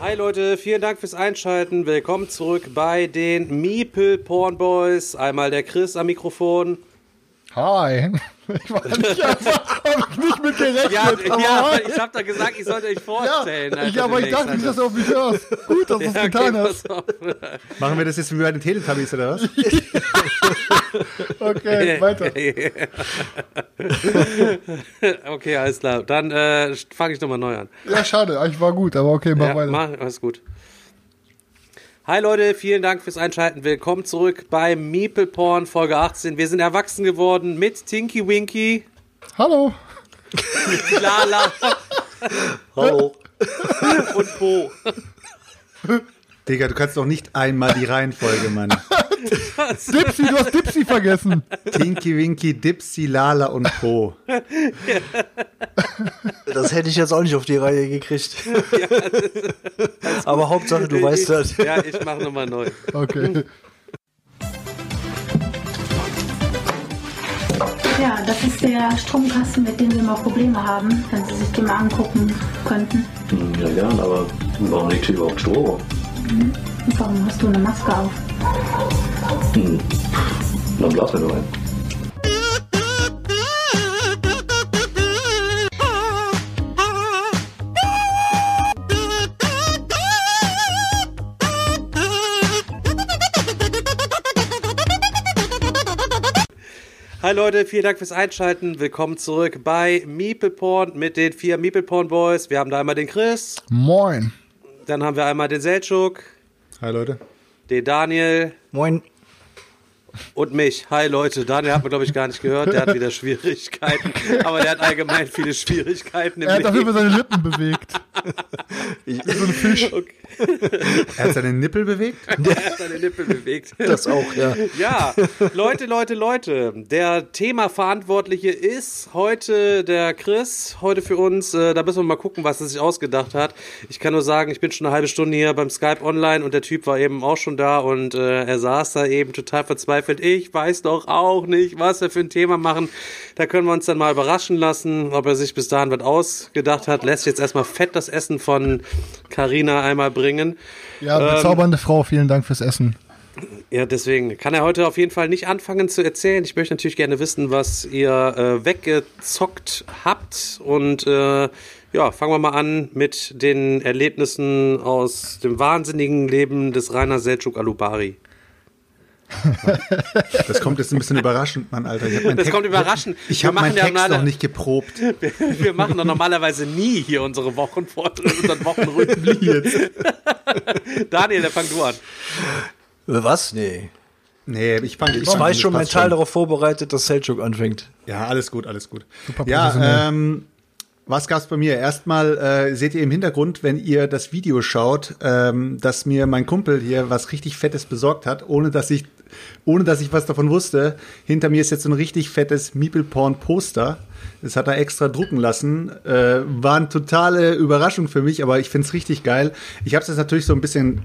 Hi Leute, vielen Dank fürs Einschalten. Willkommen zurück bei den Meeple Porn Boys. Einmal der Chris am Mikrofon. Hi. Ich war nicht, hab ich nicht mit gerechnet. Ja, ja ich habe da gesagt, ich sollte euch vorstellen. ja, Alter, ich, aber ich dachte nicht, dass Alter. du auf mich hörst. Gut, dass du es Ja, okay, getan hast. pass auf. Machen wir das jetzt wie bei den Teletubbies oder was? Okay, weiter. okay, alles klar. Dann äh, fange ich nochmal neu an. Ja, schade. Eigentlich war gut, aber okay, mach Ja, weiter. mach, alles gut. Hi Leute, vielen Dank fürs Einschalten. Willkommen zurück bei Meeple Porn Folge 18. Wir sind erwachsen geworden mit Tinky Winky, Hallo. Lala Hallo. und Po. Digga, du kannst doch nicht einmal die Reihenfolge, Mann. Dipsy, du hast Dipsy vergessen. Tinky, Winky, Dipsy, Lala und Po. Das hätte ich jetzt auch nicht auf die Reihe gekriegt. Aber Hauptsache, du weißt das. Ja, ich mache nochmal neu. Okay. Ja, das ist der Stromkasten, mit dem wir mal Probleme haben, wenn Sie sich den mal angucken könnten. Ja, gern, aber warum liegt hier überhaupt Strom? Warum hast du eine Maske auf? Dann blasen wir nur ein. Hi Leute, vielen Dank fürs Einschalten. Willkommen zurück bei Meeple Porn mit den vier Meeple Porn Boys. Wir haben da einmal den Chris, Moin. Dann haben wir einmal den Seltschuk, Hi Leute. den Daniel Moin. und mich. Hi Leute, Daniel hat man glaube ich gar nicht gehört, der hat wieder Schwierigkeiten, aber der hat allgemein viele Schwierigkeiten im Er hat auf jeden Leben. Fall seine Lippen bewegt. Wie so ein Fisch. Er hat seine Nippel bewegt? Der hat seine Lippe bewegt. Das auch, ja. Ja, Leute, Leute, Leute. Der Themaverantwortliche ist heute der Chris, heute für uns. Äh, da müssen wir mal gucken, was er sich ausgedacht hat. Ich kann nur sagen, ich bin schon eine halbe Stunde hier beim Skype online und der Typ war eben auch schon da und äh, er saß da eben total verzweifelt. Ich weiß doch auch nicht, was wir für ein Thema machen. Da können wir uns dann mal überraschen lassen, ob er sich bis dahin was ausgedacht hat. Lässt jetzt erstmal fett das Essen von Carina einmal bringen. Ja, Ähm, bezaubernde Frau, vielen Dank fürs Essen. Ja, deswegen kann er heute auf jeden Fall nicht anfangen zu erzählen. Ich möchte natürlich gerne wissen, was ihr äh, weggezockt habt. Und äh, ja, fangen wir mal an mit den Erlebnissen aus dem wahnsinnigen Leben des Rainer Selçuk Alubari. Das kommt jetzt ein bisschen überraschend, Mann, Alter. Das Text- kommt überraschend. Ich Wir habe meinen Text normale- noch nicht geprobt. Wir machen doch normalerweise nie hier unsere Wochenfort unseren Wochenrhythmus. Daniel, dann fang du an. Was? Nee. Nee, ich fange Ich weiß schon mental darauf vorbereitet, dass Selchuk anfängt. Ja, alles gut, alles gut. Super Ja, ähm, was gab's bei mir? Erstmal äh, seht ihr im Hintergrund, wenn ihr das Video schaut, ähm, dass mir mein Kumpel hier was richtig Fettes besorgt hat, ohne dass ich, ohne dass ich was davon wusste. Hinter mir ist jetzt so ein richtig fettes Meeple Porn Poster. Das hat er extra drucken lassen. Äh, war eine totale Überraschung für mich, aber ich find's richtig geil. Ich habe es jetzt natürlich so ein bisschen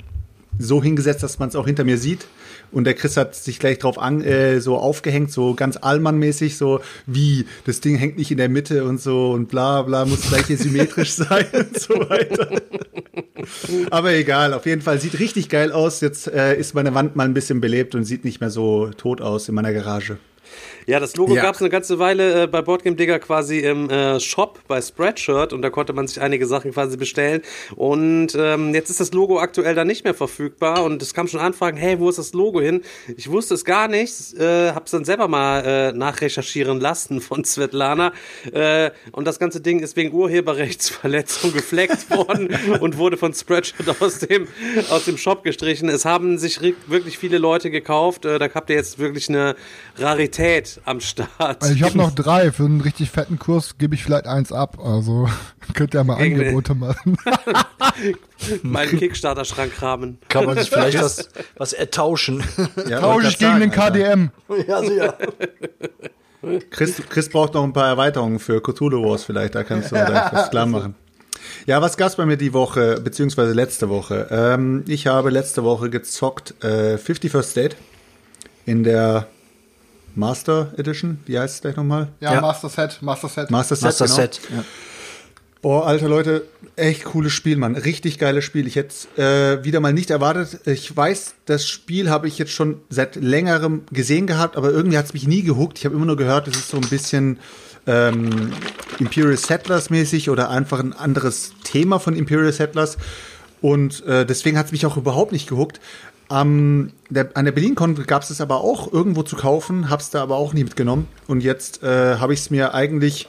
so hingesetzt, dass man es auch hinter mir sieht. Und der Chris hat sich gleich drauf an, äh, so aufgehängt, so ganz Allmann-mäßig, so wie, das Ding hängt nicht in der Mitte und so und bla bla, muss gleich hier symmetrisch sein und so weiter. Aber egal, auf jeden Fall sieht richtig geil aus. Jetzt äh, ist meine Wand mal ein bisschen belebt und sieht nicht mehr so tot aus in meiner Garage. Ja, das Logo Ja. gab es eine ganze Weile äh, bei Boardgame Digger quasi im äh, Shop bei Spreadshirt und da konnte man sich einige Sachen quasi bestellen. Und ähm, jetzt ist das Logo aktuell da nicht mehr verfügbar und es kam schon Anfragen, hey, wo ist das Logo hin? Ich wusste es gar nicht, äh, hab's dann selber mal äh, nachrecherchieren lassen von Svetlana. Äh, und das ganze Ding ist wegen Urheberrechtsverletzung gefleckt worden und wurde von Spreadshirt aus dem, aus dem Shop gestrichen. Es haben sich wirklich viele Leute gekauft. Äh, da habt ihr jetzt wirklich eine Rarität am Start. Also ich habe noch drei. Für einen richtig fetten Kurs gebe ich vielleicht eins ab. Also könnt ihr mal Gegen- Angebote machen. meinen Kickstarter-Schrank kramen. Kann man sich vielleicht was, was ertauschen. Ja, Tausche ich gegen den sagen, Alter. KDM. ja, sicher. Chris, Chris braucht noch ein paar Erweiterungen für Cthulhu Wars vielleicht, da kannst du da was klar machen. Ja, was gab's bei mir die Woche, beziehungsweise letzte Woche? Ähm, ich habe letzte Woche gezockt äh, 50 First State in der Master Edition. Wie heißt es gleich nochmal? Ja, Ja. Master Set, Master Set. Master Set. Master genau. Set. Oh, alter Leute, echt cooles Spiel, Mann. Richtig geiles Spiel. Ich hätte äh, wieder mal nicht erwartet. Ich weiß, das Spiel habe ich jetzt schon seit längerem gesehen gehabt, aber irgendwie hat es mich nie gehuckt. Ich habe immer nur gehört, es ist so ein bisschen ähm, Imperial Settlers mäßig oder einfach ein anderes Thema von Imperial Settlers. Und äh, deswegen hat es mich auch überhaupt nicht gehuckt. Am, der, an der BerlinCon gab es es aber auch irgendwo zu kaufen, hab's da aber auch nie mitgenommen. Und jetzt äh, habe ich es mir eigentlich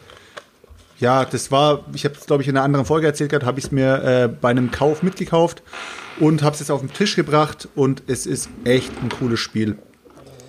ja, das war, ich habe es glaube ich in einer anderen Folge erzählt gehabt, habe ich es mir äh, bei einem Kauf mitgekauft und habe es jetzt auf den Tisch gebracht und es ist echt ein cooles Spiel.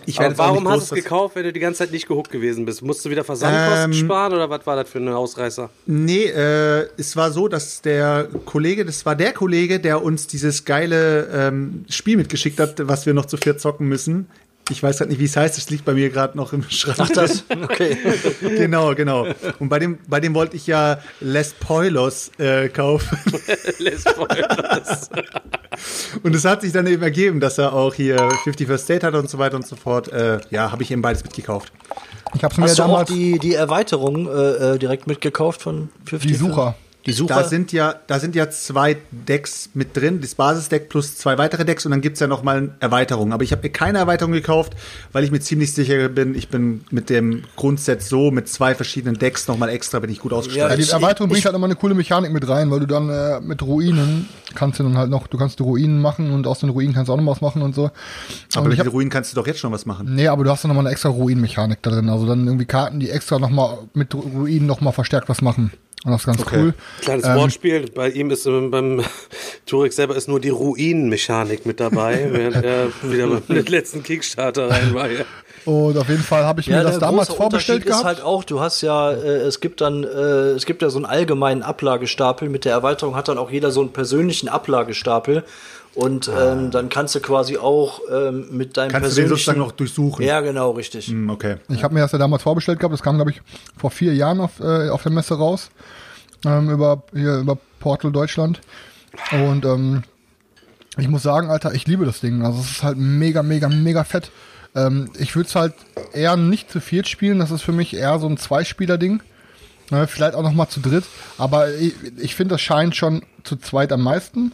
Ich Aber warum hast du es gekauft, wenn du die ganze Zeit nicht gehuckt gewesen bist? Musst du wieder Versandkosten ähm, sparen oder was war das für ein Ausreißer? Nee, äh, es war so, dass der Kollege, das war der Kollege, der uns dieses geile ähm, Spiel mitgeschickt hat, was wir noch zu viert zocken müssen. Ich weiß gerade nicht, wie es heißt. Es liegt bei mir gerade noch im Schrank. Ach, das? Okay. genau, genau. Und bei dem, bei dem wollte ich ja Les Poilos äh, kaufen. Les Poilos. und es hat sich dann eben ergeben, dass er auch hier 50 First State hat und so weiter und so fort. Äh, ja, habe ich eben beides mitgekauft. Ich habe mir Hast damals du auch die, die Erweiterung äh, äh direkt mitgekauft von 50 Die Sucher. Die Suche. Da sind ja, da sind ja zwei Decks mit drin, das Basisdeck plus zwei weitere Decks und dann gibt's ja nochmal Erweiterungen. Aber ich habe mir keine Erweiterung gekauft, weil ich mir ziemlich sicher bin, ich bin mit dem Grundset so, mit zwei verschiedenen Decks nochmal extra, bin ich gut ausgestattet. Ja, die Erweiterung bringt halt nochmal eine coole Mechanik mit rein, weil du dann äh, mit Ruinen kannst du dann halt noch, du kannst die Ruinen machen und aus den Ruinen kannst du auch noch was machen und so. Aber mit den Ruinen kannst du doch jetzt schon was machen. Nee, aber du hast dann nochmal eine extra Ruinenmechanik da drin. Also dann irgendwie Karten, die extra nochmal mit Ruinen nochmal verstärkt was machen. Und das ist ganz okay. cool. Kleines ähm, Wortspiel. Bei ihm ist ähm, beim Turek selber ist nur die Ruinenmechanik mit dabei, während er wieder beim letzten Kickstarter rein war. Ja. Und auf jeden Fall habe ich ja, mir das damals vorbestellt gehabt. ist halt auch, du hast ja, äh, es gibt dann, äh, es gibt ja so einen allgemeinen Ablagestapel. Mit der Erweiterung hat dann auch jeder so einen persönlichen Ablagestapel. Und ah. ähm, dann kannst du quasi auch ähm, mit deinem kannst persönlichen... Kannst du den sozusagen noch durchsuchen? Ja, genau, richtig. Mm, okay. Ich habe mir das ja damals vorbestellt gehabt. Das kam, glaube ich, vor vier Jahren auf, äh, auf der Messe raus. Ähm, über, hier, über Portal Deutschland. Und ähm, ich muss sagen, Alter, ich liebe das Ding. Also es ist halt mega, mega, mega fett. Ähm, ich würde es halt eher nicht zu viert spielen. Das ist für mich eher so ein Zweispieler-Ding. Ne, vielleicht auch noch mal zu dritt. Aber ich, ich finde, das scheint schon zu zweit am meisten.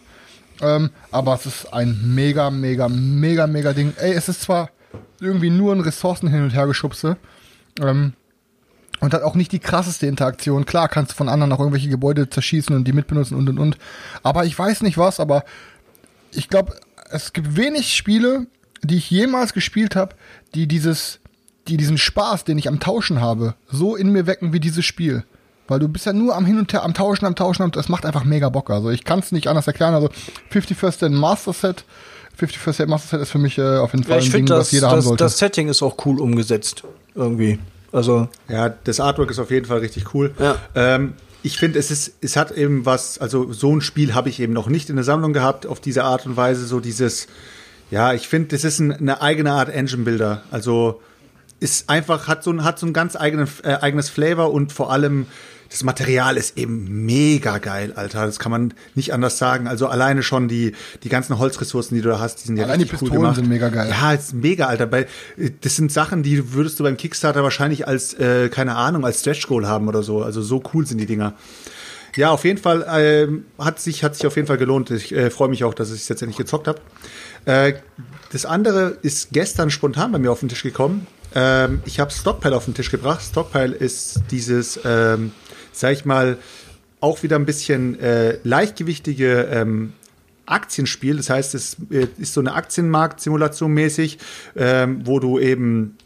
Ähm, aber es ist ein mega, mega, mega, mega Ding. Ey, es ist zwar irgendwie nur ein Ressourcen hin und her geschubse. Ähm, und hat auch nicht die krasseste Interaktion. Klar kannst du von anderen auch irgendwelche Gebäude zerschießen und die mitbenutzen und und und. Aber ich weiß nicht was, aber ich glaube, es gibt wenig Spiele, die ich jemals gespielt habe, die dieses, die diesen Spaß, den ich am Tauschen habe, so in mir wecken wie dieses Spiel. Weil du bist ja nur am Hin und Her, am Tauschen, am Tauschen, und das macht einfach mega Bock. Also ich kann es nicht anders erklären. Also 50 First Stand Master Set, 50 First Stand Master Set ist für mich äh, auf jeden Fall ja, ich ein Ding, das, was jeder das, haben sollte. Das Setting ist auch cool umgesetzt. Irgendwie. Also. Ja, das Artwork ist auf jeden Fall richtig cool. Ja. Ähm, ich finde, es ist, es hat eben was, also so ein Spiel habe ich eben noch nicht in der Sammlung gehabt, auf diese Art und Weise, so dieses, ja, ich finde, das ist ein, eine eigene Art Engine Builder. Also ist einfach, hat so ein, hat so ein ganz eigenen, äh, eigenes Flavor und vor allem das Material ist eben mega geil, Alter. Das kann man nicht anders sagen. Also alleine schon die, die ganzen Holzressourcen, die du da hast, die sind ja Allein richtig die Pistolen cool sind mega geil. Ja, ist mega, Alter. Bei, das sind Sachen, die würdest du beim Kickstarter wahrscheinlich als, äh, keine Ahnung, als Stretch Goal haben oder so. Also so cool sind die Dinger. Ja, auf jeden Fall äh, hat sich hat sich auf jeden Fall gelohnt. Ich äh, freue mich auch, dass ich es jetzt endlich gezockt habe. Äh, das andere ist gestern spontan bei mir auf den Tisch gekommen. Ähm, ich habe Stockpile auf den Tisch gebracht. Stockpile ist dieses ähm, sag ich mal, auch wieder ein bisschen äh, leichtgewichtige ähm, Aktienspiel. Das heißt, es äh, ist so eine Aktienmarkt-Simulation mäßig, ähm, wo du eben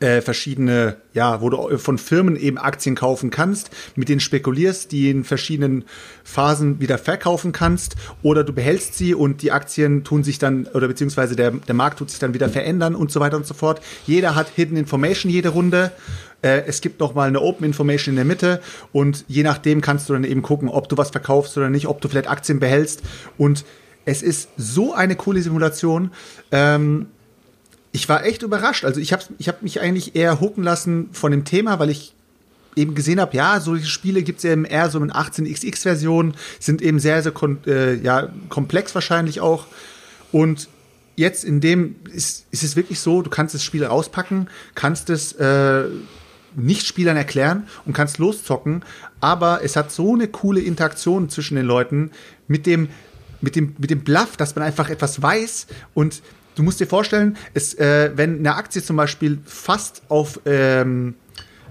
äh, verschiedene, ja, wo du von Firmen eben Aktien kaufen kannst, mit denen spekulierst, die in verschiedenen Phasen wieder verkaufen kannst, oder du behältst sie und die Aktien tun sich dann, oder beziehungsweise der, der Markt tut sich dann wieder verändern und so weiter und so fort. Jeder hat Hidden Information jede Runde. Äh, es gibt noch mal eine Open Information in der Mitte und je nachdem kannst du dann eben gucken, ob du was verkaufst oder nicht, ob du vielleicht Aktien behältst und es ist so eine coole Simulation. Ähm, ich war echt überrascht. Also ich habe ich hab mich eigentlich eher hucken lassen von dem Thema, weil ich eben gesehen habe, ja, solche Spiele gibt es eben eher so in 18xx-Versionen, sind eben sehr, sehr äh, ja, komplex wahrscheinlich auch. Und jetzt in dem ist, ist es wirklich so, du kannst das Spiel rauspacken, kannst es äh, Nichtspielern erklären und kannst loszocken, aber es hat so eine coole Interaktion zwischen den Leuten mit dem, mit dem, mit dem Bluff, dass man einfach etwas weiß und du musst dir vorstellen, es, äh, wenn eine Aktie zum Beispiel fast auf, ähm,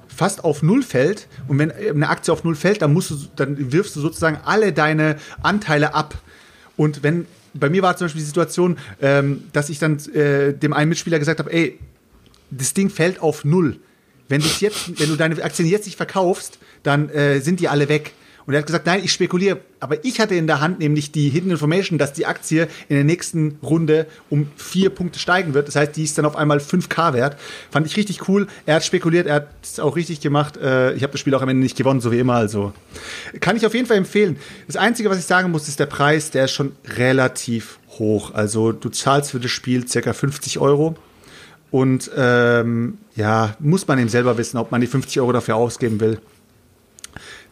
fast auf Null fällt und wenn eine Aktie auf Null fällt, dann musst du, dann wirfst du sozusagen alle deine Anteile ab. Und wenn, bei mir war zum Beispiel die Situation, ähm, dass ich dann äh, dem einen Mitspieler gesagt habe, ey, das Ding fällt auf Null. Wenn, jetzt, wenn du deine Aktien jetzt nicht verkaufst, dann äh, sind die alle weg. Und er hat gesagt, nein, ich spekuliere. Aber ich hatte in der Hand nämlich die Hidden Information, dass die Aktie in der nächsten Runde um vier Punkte steigen wird. Das heißt, die ist dann auf einmal 5K wert. Fand ich richtig cool. Er hat spekuliert, er hat es auch richtig gemacht. Äh, ich habe das Spiel auch am Ende nicht gewonnen, so wie immer. Also kann ich auf jeden Fall empfehlen. Das Einzige, was ich sagen muss, ist der Preis. Der ist schon relativ hoch. Also du zahlst für das Spiel circa 50 Euro. Und ähm, ja, muss man eben selber wissen, ob man die 50 Euro dafür ausgeben will.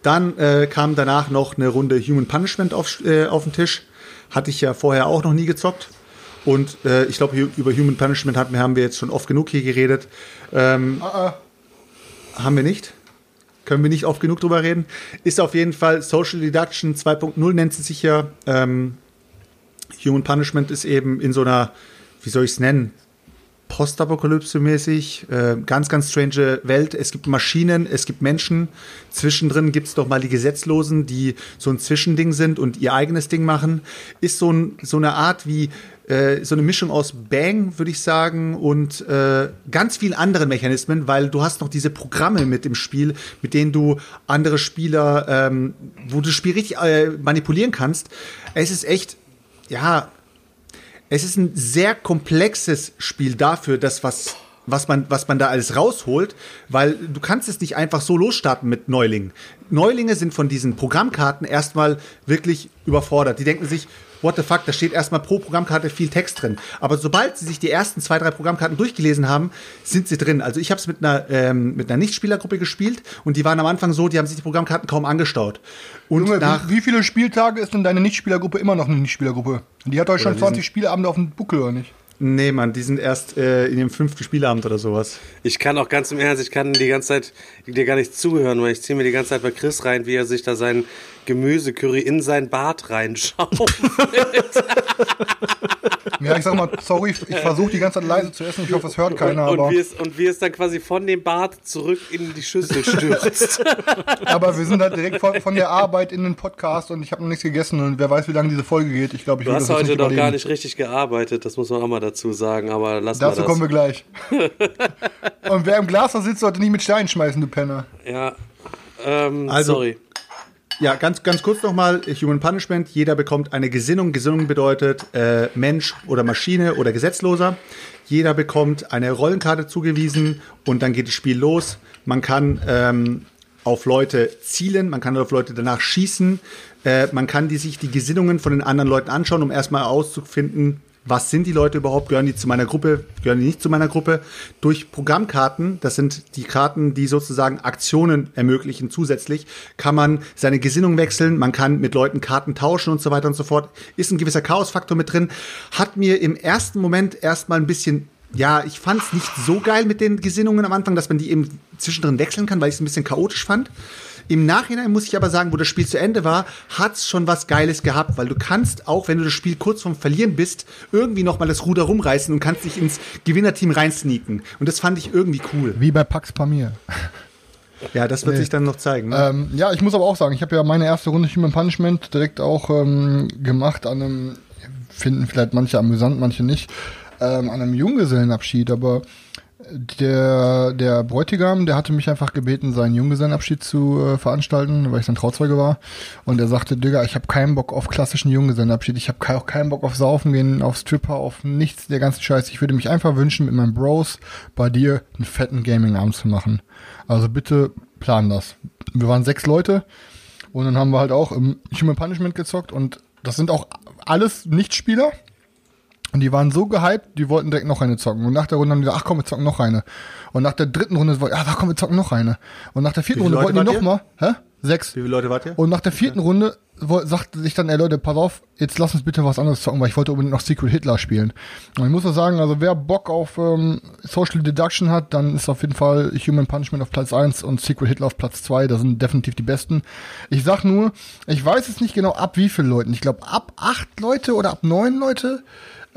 Dann äh, kam danach noch eine Runde Human Punishment auf, äh, auf den Tisch. Hatte ich ja vorher auch noch nie gezockt. Und äh, ich glaube, über Human Punishment hatten, haben wir jetzt schon oft genug hier geredet. Ähm, Haben wir nicht? Können wir nicht oft genug drüber reden? Ist auf jeden Fall Social Deduction 2.0 nennt sie sich ja. Ähm, Human Punishment ist eben in so einer, wie soll ich es nennen? Postapokalypse-mäßig, äh, ganz, ganz strange Welt. Es gibt Maschinen, es gibt Menschen. Zwischendrin gibt es doch mal die Gesetzlosen, die so ein Zwischending sind und ihr eigenes Ding machen. Ist so, ein, so eine Art wie äh, so eine Mischung aus Bang, würde ich sagen, und äh, ganz vielen anderen Mechanismen, weil du hast noch diese Programme mit im Spiel, mit denen du andere Spieler, ähm, wo du das Spiel richtig äh, manipulieren kannst. Es ist echt, ja, es ist ein sehr komplexes Spiel dafür, das was was man, was man da alles rausholt, weil du kannst es nicht einfach so losstarten mit Neulingen. Neulinge sind von diesen Programmkarten erstmal wirklich überfordert. Die denken sich, what the fuck, da steht erstmal pro Programmkarte viel Text drin. Aber sobald sie sich die ersten zwei, drei Programmkarten durchgelesen haben, sind sie drin. Also ich habe es mit einer, ähm, mit einer Nichtspielergruppe gespielt und die waren am Anfang so, die haben sich die Programmkarten kaum angestaut. Und Junge, nach, wie, wie viele Spieltage ist denn deine Nichtspielergruppe immer noch eine Nichtspielergruppe? Die hat euch schon die 20 Spieleabende auf dem Buckel, oder nicht? nee, Mann, die sind erst äh, in dem fünften Spielabend oder sowas. Ich kann auch ganz im Ernst, ich kann die ganze Zeit dir gar nicht zuhören, weil ich ziehe mir die ganze Zeit bei Chris rein, wie er sich da sein Gemüsecurry in sein Bart reinschaut. Ja, ich sag mal, sorry, ich versuche die ganze Zeit leise zu essen. Ich hoffe, es hört keiner, und, aber, wie es, und wie es dann quasi von dem Bart zurück in die Schüssel stürzt. aber wir sind halt direkt von, von der Arbeit in den Podcast und ich habe noch nichts gegessen und wer weiß, wie lange diese Folge geht. Ich glaube, ich Du hast heute noch gar nicht richtig gearbeitet, das muss man auch mal dazu sagen, aber lass Dazu mal das. kommen wir gleich. und wer im Glas da sitzt, sollte nicht mit Steinen schmeißen, du Penner. ja, ähm, Also- sorry. Ja, ganz, ganz kurz nochmal, Human Punishment. Jeder bekommt eine Gesinnung. Gesinnung bedeutet äh, Mensch oder Maschine oder Gesetzloser. Jeder bekommt eine Rollenkarte zugewiesen und dann geht das Spiel los. Man kann ähm, auf Leute zielen, man kann auf Leute danach schießen. Äh, man kann die, sich die Gesinnungen von den anderen Leuten anschauen, um erstmal auszufinden, was sind die Leute überhaupt, gehören die zu meiner Gruppe, gehören die nicht zu meiner Gruppe. Durch Programmkarten, das sind die Karten, die sozusagen Aktionen ermöglichen zusätzlich, kann man seine Gesinnung wechseln, man kann mit Leuten Karten tauschen und so weiter und so fort. Ist ein gewisser Chaosfaktor mit drin. Hat mir im ersten Moment erstmal ein bisschen ja, ich fand es nicht so geil mit den Gesinnungen am Anfang, dass man die eben zwischendrin wechseln kann, weil ich es ein bisschen chaotisch fand. Im Nachhinein muss ich aber sagen, wo das Spiel zu Ende war, hat's schon was Geiles gehabt, weil du kannst auch, wenn du das Spiel kurz vorm Verlieren bist, irgendwie noch mal das Ruder rumreißen und kannst dich ins Gewinnerteam reinsneaken. Und das fand ich irgendwie cool. Wie bei Pax Pamir. Ja, das wird Nee. sich dann noch zeigen. Ne? Ähm, ja, ich muss aber auch sagen, ich habe ja meine erste Runde Human Punishment direkt auch ähm, gemacht an einem, finden vielleicht manche amüsant, manche nicht, ähm, an einem Junggesellenabschied, aber der, der Bräutigam, der hatte mich einfach gebeten, seinen Junggesellenabschied zu äh, veranstalten, weil ich sein Trauzeuge war. Und er sagte, Digga, ich habe keinen Bock auf klassischen Junggesellenabschied. Ich habe auch keinen Bock auf Saufen gehen, auf Stripper, auf nichts der ganzen Scheiß. Ich würde mich einfach wünschen, mit meinen Bros bei dir einen fetten Gaming-Abend zu machen. Also bitte plan das. Wir waren sechs Leute und dann haben wir halt auch im Human Punishment gezockt und das sind auch alles Nichtspieler. Und die waren so gehypt, die wollten direkt noch eine zocken. Und nach der Runde haben die gesagt, ach komm, wir zocken noch eine. Und nach der dritten Runde, wollten, ach komm, wir zocken noch eine. Und nach der vierten Runde wollten die Leute noch wart mal, hä? Sechs. Wie viele Leute wart ihr? Und nach der vierten Runde wo- sagte sich dann, ey Leute, pass auf, jetzt lass uns bitte was anderes zocken, weil ich wollte unbedingt noch Secret Hitler spielen. Und ich muss auch sagen, also wer Bock auf ähm, Social Deduction hat, dann ist auf jeden Fall Human Punishment auf Platz 1 und Secret Hitler auf Platz 2. Das sind definitiv die besten. Ich sag nur, ich weiß jetzt nicht genau ab wie vielen Leuten. Ich glaube ab acht Leute oder ab neun Leute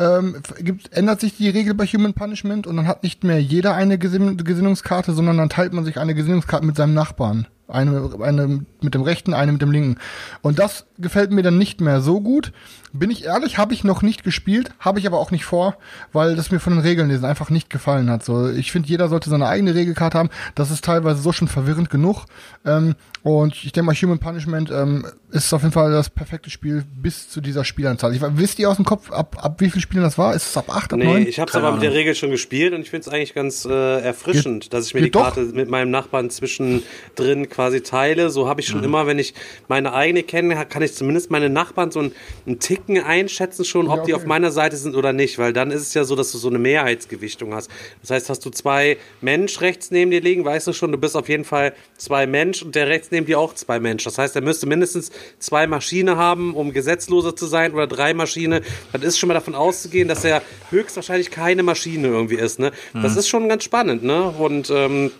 ähm, gibt, ändert sich die Regel bei Human Punishment und dann hat nicht mehr jeder eine Gesinn Gesinnungskarte, sondern dann teilt man sich eine Gesinnungskarte mit seinem Nachbarn. Eine, eine mit dem rechten, eine mit dem linken. Und das gefällt mir dann nicht mehr so gut. Bin ich ehrlich, habe ich noch nicht gespielt, habe ich aber auch nicht vor, weil das mir von den Regeln lesen einfach nicht gefallen hat. So, ich finde, jeder sollte seine eigene Regelkarte haben. Das ist teilweise so schon verwirrend genug. Ähm, und ich denke mal, Human Punishment ähm, ist auf jeden Fall das perfekte Spiel bis zu dieser Spielanzahl. Ich, wisst ihr aus dem Kopf, ab, ab wie viel Spielen das war? Ist es ab acht, ab Nee, neun? ich habe es aber mit der Ahnung. Regel schon gespielt und ich finde es eigentlich ganz äh, erfrischend, Geht- dass ich mir die doch. Karte mit meinem Nachbarn zwischendrin quasi teile. So habe ich schon immer, wenn ich meine eigene kenne, kann ich zumindest meine Nachbarn so einen, einen Ticken einschätzen schon, ob Ja, die okay. auf meiner Seite sind oder nicht, weil dann ist es ja so, dass du so eine Mehrheitsgewichtung hast. Das heißt, hast du zwei Mensch rechts neben dir liegen, weißt du schon, du bist auf jeden Fall zwei Mensch und der rechts neben dir auch zwei Mensch. Das heißt, er müsste mindestens zwei Maschine haben, um gesetzloser zu sein oder drei Maschine. Dann ist schon mal davon auszugehen, dass er höchstwahrscheinlich keine Maschine irgendwie ist. Ne? Das ist schon ganz spannend. Ne? Und ähm,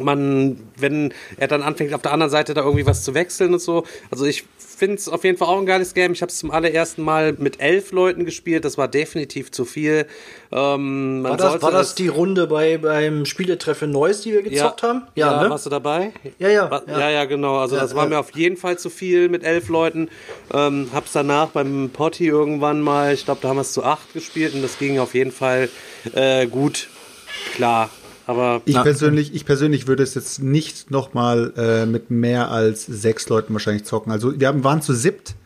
man, wenn er dann anfängt, auf der anderen Seite da irgendwie was zu wechseln und so. Also ich finde es auf jeden Fall auch ein geiles Game. Ich habe es zum allerersten Mal mit elf Leuten gespielt. Das war definitiv zu viel. Ähm, man War das, war das die Runde bei, beim Spieletreffen Neues, die wir gezockt haben? Ja, ne? warst du dabei? Ja, ja, Wa- ja. Ja, ja, genau. Also Ja, das war ja. mir auf jeden Fall zu viel mit elf Leuten. Ähm, hab's danach beim Potti irgendwann mal, ich glaube, da haben wir es zu acht gespielt und das ging auf jeden Fall äh, gut. Klar. Aber Ich persönlich, ich persönlich würde es jetzt nicht nochmal äh, mit mehr als sechs Leuten wahrscheinlich zocken. Also wir haben, waren zu siebt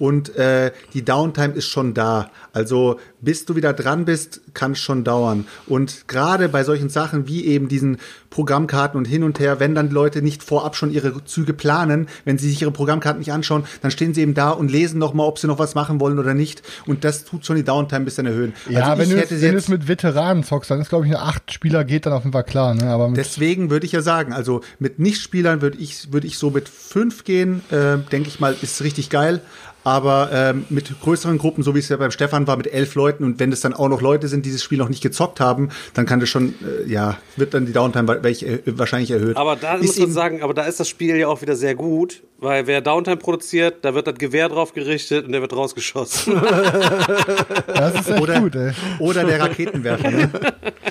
und äh, die Downtime ist schon da. Also bis du wieder dran bist, kann es schon dauern. Und gerade bei solchen Sachen wie eben diesen Programmkarten und hin und her, wenn dann Leute nicht vorab schon ihre Züge planen, wenn sie sich ihre Programmkarten nicht anschauen, dann stehen sie eben da und lesen noch mal, ob sie noch was machen wollen oder nicht. Und das tut schon die Downtime ein bisschen erhöhen. Ja, also wenn, du, es- wenn du es mit Veteranen zockst, dann ist, glaube ich, eine acht Spieler geht dann auf jeden Fall klar. Ne? Aber Deswegen würde ich ja sagen, also mit Nichtspielern würde ich, würde ich so mit fünf gehen, äh, denke ich mal, ist richtig geil. Aber ähm, mit größeren Gruppen, so wie es ja beim Stefan war, mit elf Leuten und wenn es dann auch noch Leute sind, die dieses Spiel noch nicht gezockt haben, dann kann das schon, äh, ja, wird dann die Downtime äh, wahrscheinlich erhöht. Aber da Ist muss man sagen, aber da ist das Spiel ja auch wieder sehr gut, weil wer Downtime produziert, da wird das Gewehr drauf gerichtet und der wird rausgeschossen. das ist echt Oder, gut, ey. oder der Raketenwerfer. Ne?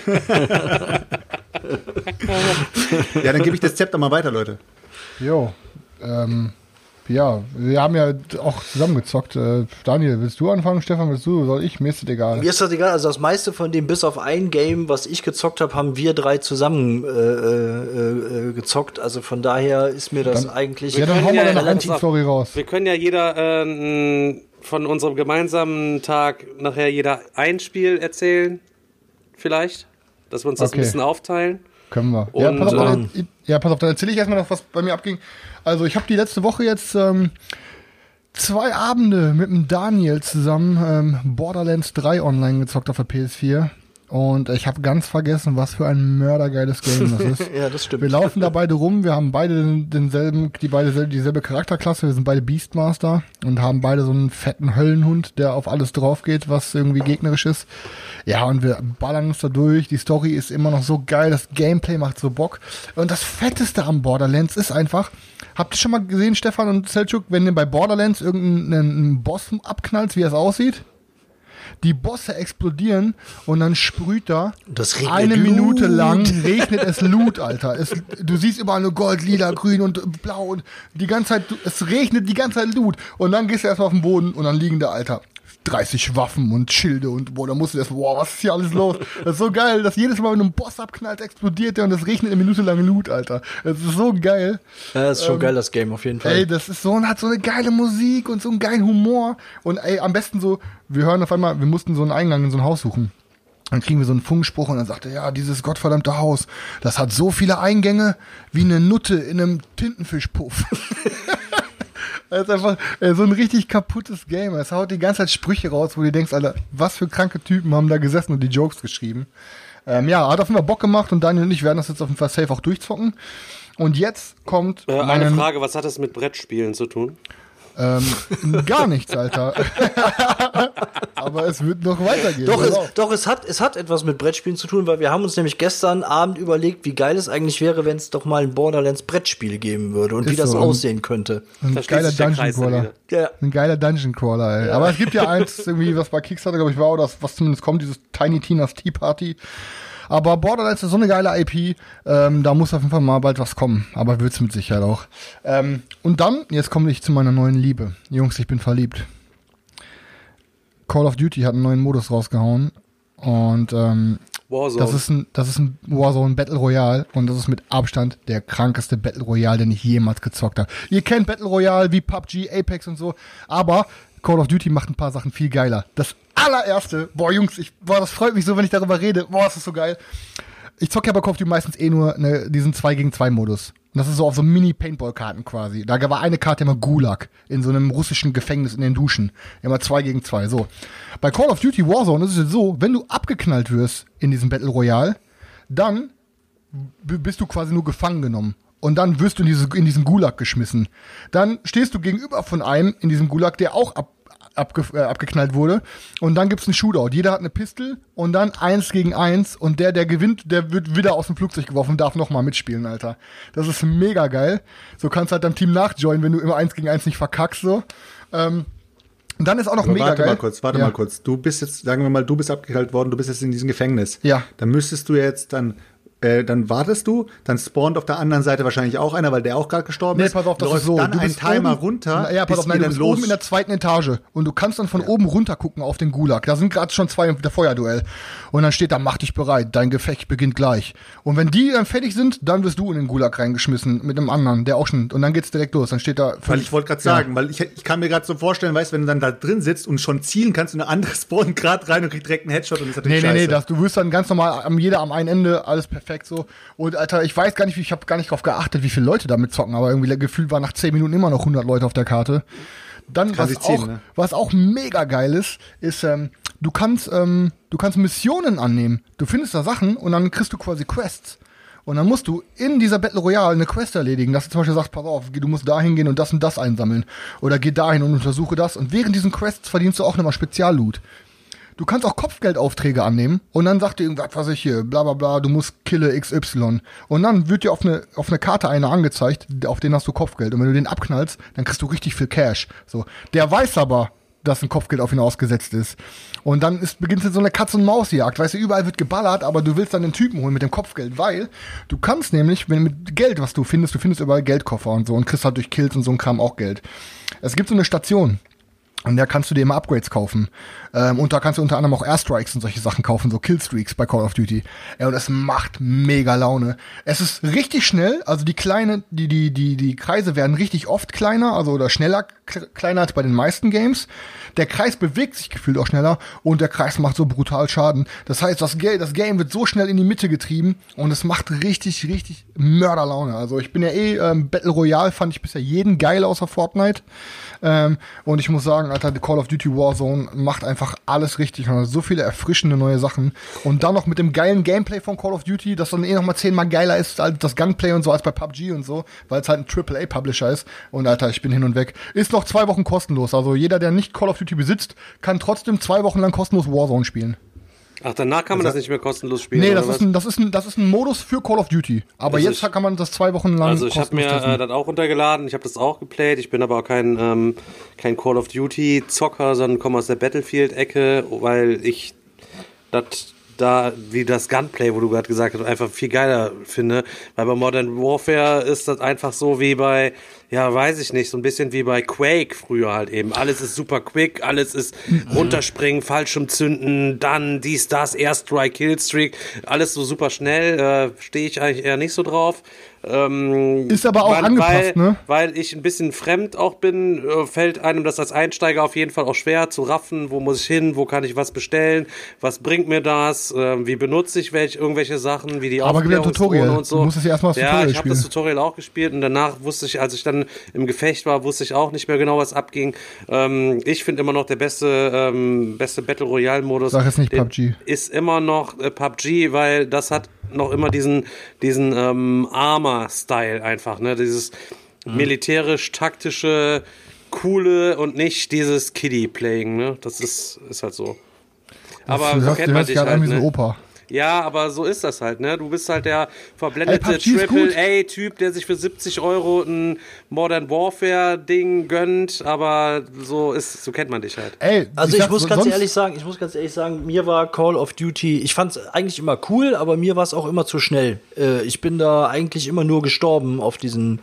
ja, dann gebe ich das Zepter mal weiter, Leute. Jo. Ähm, ja, wir haben ja auch zusammen gezockt. Äh, Daniel, willst du anfangen? Stefan, willst du? Soll ich? Mir ist das egal. Mir ist das egal, also das meiste von dem, bis auf ein Game, was ich gezockt habe, haben wir drei zusammen äh, äh, äh, gezockt. Also von daher ist mir das eigentlich. ja, dann hauen wir ja- auf. Einstiegsstory raus. Wir können ja jeder äh, von unserem gemeinsamen Tag nachher jeder ein Spiel erzählen, vielleicht, dass wir uns das Okay. ein bisschen aufteilen. Können wir. ja, Und, pass auf, ähm, dann, ja, pass auf, dann erzähle ich erstmal noch, was bei mir abging. Also, ich habe die letzte Woche jetzt ähm, zwei Abende mit dem Daniel zusammen ähm, Borderlands 3 online gezockt auf der PS4. Und ich habe ganz vergessen, was für ein mördergeiles Game das ist. Ja, das stimmt. Wir laufen da beide rum, wir haben beide den- denselben, die beide sel- dieselbe Charakterklasse, wir sind beide Beastmaster und haben beide so einen fetten Höllenhund, der auf alles drauf geht, was irgendwie gegnerisch ist. Ja, und wir ballern uns da durch. Die Story ist immer noch so geil, das Gameplay macht so Bock. Und das Fetteste am Borderlands ist einfach, habt ihr schon mal gesehen, Stefan und Selchuk, wenn ihr bei Borderlands irgendeinen Boss abknallt, wie es aussieht? Die Bosse explodieren und dann sprüht da eine Loot. Minute lang regnet es Loot, Alter. Es, du siehst überall nur Gold, Lila, Grün und Blau und die ganze Zeit, es regnet die ganze Zeit Loot. Und dann gehst du erstmal auf den Boden und dann liegen da, Alter, 30 Waffen und Schilde und boah, da musst du erst, boah, was ist hier alles los? Das ist so geil, dass jedes Mal, wenn du einen Boss abknallt, explodiert der und es regnet eine Minute lang Loot, Alter. Das ist so geil. Ja, das ist schon geil, das Game auf jeden Fall. Ey, das ist so und hat so eine geile Musik und so einen geilen Humor. Und ey, am besten so, wir hören auf einmal, wir mussten so einen Eingang in so ein Haus suchen. Dann kriegen wir so einen Funkspruch und dann sagt er, ja, dieses gottverdammte Haus, das hat so viele Eingänge wie eine Nutte in einem Tintenfischpuff. Das ist einfach so ein richtig kaputtes Game. Es haut die ganze Zeit Sprüche raus, wo du denkst, Alter, was für kranke Typen haben da gesessen und die Jokes geschrieben. Ähm, ja, hat auf jeden Fall Bock gemacht und Daniel und ich werden das jetzt auf jeden Fall safe auch durchzocken. Und jetzt kommt Äh, eine Frage, was hat das mit Brettspielen zu tun? Ähm, gar nichts, Alter. Aber es wird noch weitergehen. Doch, es, auf. doch es, hat, es hat etwas mit Brettspielen zu tun, weil wir haben uns nämlich gestern Abend überlegt, wie geil es eigentlich wäre, wenn es doch mal ein Borderlands Brettspiel geben würde und Ist wie das so. aussehen könnte. ein schließt geiler Dungeon Crawler. Ja. Ein geiler Dungeon Crawler, ey. Aber es gibt ja eins, irgendwie, was bei Kickstarter, glaube ich, war, oder das, was zumindest kommt, dieses Tiny Tina's Tea Party. Aber Borderlands ist so eine geile IP, ähm, da muss auf jeden Fall mal bald was kommen. Aber wird's mit Sicherheit auch. Ähm, und dann, jetzt komme ich zu meiner neuen Liebe. Jungs, ich bin verliebt. Call of Duty hat einen neuen Modus rausgehauen. Und ähm, Warzone. das ist ein, das ist ein Warzone Battle Royale und das ist mit Abstand der krankeste Battle Royale, den ich jemals gezockt habe. Ihr kennt Battle Royale wie PUBG, Apex und so, aber Call of Duty macht ein paar Sachen viel geiler. Das allererste, boah Jungs, ich, boah, das freut mich so, wenn ich darüber rede. Boah, das ist so geil. Ich zocke ja bei Call of Duty meistens eh nur ne, diesen 2 gegen 2 Modus. Und das ist so auf so Mini-Paintball-Karten quasi. Da war eine Karte immer Gulag in so einem russischen Gefängnis in den Duschen. Immer 2 gegen 2, so. Bei Call of Duty Warzone ist es jetzt so, wenn du abgeknallt wirst in diesem Battle Royale, dann bist du quasi nur gefangen genommen. Und dann wirst du in, diese, in diesen Gulag geschmissen. Dann stehst du gegenüber von einem in diesem Gulag, der auch ab, abge, äh, abgeknallt wurde. Und dann gibt's einen Shootout. Jeder hat eine Pistol und dann eins gegen eins. Und der, der gewinnt, der wird wieder aus dem Flugzeug geworfen und darf nochmal mitspielen, Alter. Das ist mega geil. So kannst halt deinem Team nachjoinen, wenn du immer eins gegen eins nicht verkackst, so. Ähm, und dann ist auch noch Aber mega warte geil. mal kurz, warte ja. mal kurz. Du bist jetzt, sagen wir mal, du bist abgeknallt worden, du bist jetzt in diesem Gefängnis. Ja. Dann müsstest du jetzt dann, äh, dann wartest du, dann spawnt auf der anderen Seite wahrscheinlich auch einer, weil der auch gerade gestorben Nee, ist. pass auf, das ist so. dann du ein Timer oben, runter, Na, Ja, pass auf, nein, du bist oben in der zweiten Etage und du kannst dann von oben runter gucken auf den Gulag. Da sind gerade schon zwei der Feuerduell. Und dann steht da, mach dich bereit, dein Gefecht beginnt gleich. Und wenn die dann fertig sind, dann wirst du in den Gulag reingeschmissen mit einem anderen, der auch schon, und dann geht's direkt los. Dann steht da. Weil ich wollte gerade Ja. sagen, weil ich, ich kann mir gerade so vorstellen, weißt wenn du dann da drin sitzt und schon zielen kannst und eine andere spawnt gerade rein und kriegt direkt einen Headshot und ist natürlich Nee, nee, nee, scheiße. das, du wirst dann ganz normal am jeder am einen Ende, alles perfekt so. Und Alter, ich weiß gar nicht, wie ich habe gar nicht drauf geachtet, wie viele Leute damit zocken, aber irgendwie gefühlt war nach 10 Minuten immer noch 100 Leute auf der Karte. Dann was sich ziehen, auch, ne? was auch mega geil ist, ist ähm, du kannst ähm, du kannst Missionen annehmen. Du findest da Sachen und dann kriegst du quasi Quests. Und dann musst du in dieser Battle Royale eine Quest erledigen, dass du zum Beispiel sagst, pass auf, du musst da hingehen und das und das einsammeln. Oder geh dahin und untersuche das. Und während diesen Quests verdienst du auch nochmal Spezialloot. Du kannst auch Kopfgeldaufträge annehmen und dann sagt dir irgendwas, was ich hier, bla bla bla, du musst kille XY. Und dann wird dir auf eine, auf eine Karte einer angezeigt, auf den hast du Kopfgeld. Und wenn du den abknallst, dann kriegst du richtig viel Cash. So. Der weiß aber, dass ein Kopfgeld auf ihn ausgesetzt ist. Und dann ist, beginnt so eine Katz-und-Maus-Jagd. Weißt du, überall wird geballert, aber du willst dann den Typen holen mit dem Kopfgeld, weil du kannst nämlich, wenn mit Geld, was du findest, du findest überall Geldkoffer und so und kriegst halt durch Kills und so ein Kram auch Geld. Es gibt so eine Station, und da kannst du dir immer Upgrades kaufen. Ähm, und da kannst du unter anderem auch Airstrikes und solche Sachen kaufen, so Killstreaks bei Call of Duty. Ja, und es macht mega Laune. Es ist richtig schnell, also die kleine, die, die, die, die Kreise werden richtig oft kleiner, also oder schneller kleiner als bei den meisten Games. Der Kreis bewegt sich gefühlt auch schneller und der Kreis macht so brutal Schaden. Das heißt, das, das Game wird so schnell in die Mitte getrieben und es macht richtig, richtig Mörderlaune. Also ich bin ja eh, ähm, Battle Royale fand ich bisher jeden geil außer Fortnite. Ähm, und ich muss sagen, Alter, Call of Duty Warzone macht einfach alles richtig. Und hat so viele erfrischende neue Sachen. Und dann noch mit dem geilen Gameplay von Call of Duty, das dann eh noch mal zehnmal geiler ist als das Gunplay und so als bei PUBG und so, weil es halt ein AAA-Publisher ist. Und Alter, ich bin hin und weg. Ist noch zwei Wochen kostenlos. Also jeder, der nicht Call of Duty besitzt, kann trotzdem zwei Wochen lang kostenlos Warzone spielen. Ach, danach kann man das nicht mehr kostenlos spielen. Nee, das ist, ein, das, ist ein, das ist ein Modus für Call of Duty. Aber Also jetzt ich- kann man das zwei Wochen lang Also ich habe mir äh, das auch runtergeladen, ich habe das auch geplayt, ich bin aber auch kein, ähm, kein Call of Duty Zocker, sondern komme aus der Battlefield-Ecke, weil ich das da, wie das Gunplay, wo du gerade gesagt hast, einfach viel geiler finde. Weil bei Modern Warfare ist das einfach so wie bei, ja, weiß ich nicht, so ein bisschen wie bei Quake früher halt eben. Alles ist super quick, alles ist runterspringen, Fallschirm zünden, dann dies, das, Airstrike, Killstreak, alles so super schnell, äh, stehe ich eigentlich eher nicht so drauf. Ähm, Ist aber auch weil, angepasst, weil, ne? Weil ich ein bisschen fremd auch bin, äh, fällt einem das als Einsteiger auf jeden Fall auch schwer zu raffen. Wo muss ich hin? Wo kann ich was bestellen? Was bringt mir das? Ähm, wie benutze ich welche, irgendwelche Sachen? Wie die Aber gibt ja ein Tutorial. und so. Du musst es ja erstmal das ja, Tutorial ich habe das. Tutorial auch gespielt und danach wusste ich, als ich dann im Gefecht war, wusste ich auch nicht mehr genau, was abging. Ähm, ich finde immer noch der beste, ähm, beste Battle Royale Modus. Sag jetzt nicht PUBG. Ist immer noch äh, PUBG, weil das hat noch immer diesen, diesen ähm, Armor-Style einfach, ne? Dieses militärisch-taktische coole und nicht dieses Kiddie-Playing, ne? Das ist, ist halt so. Aber du hörst, kennt man dich gerade halt, ein ne? Opa. Ja, aber so ist das halt, ne? Du bist halt der verblendete. Triple-A-Typ, der sich für 70 Euro ein Modern Warfare-Ding gönnt, aber so ist, so kennt man dich halt. Ey, Also ich, sag, muss ganz ehrlich sagen, ich muss ganz ehrlich sagen, mir war Call of Duty, ich fand es eigentlich immer cool, aber mir war es auch immer zu schnell. Äh, ich bin da eigentlich immer nur gestorben auf diesen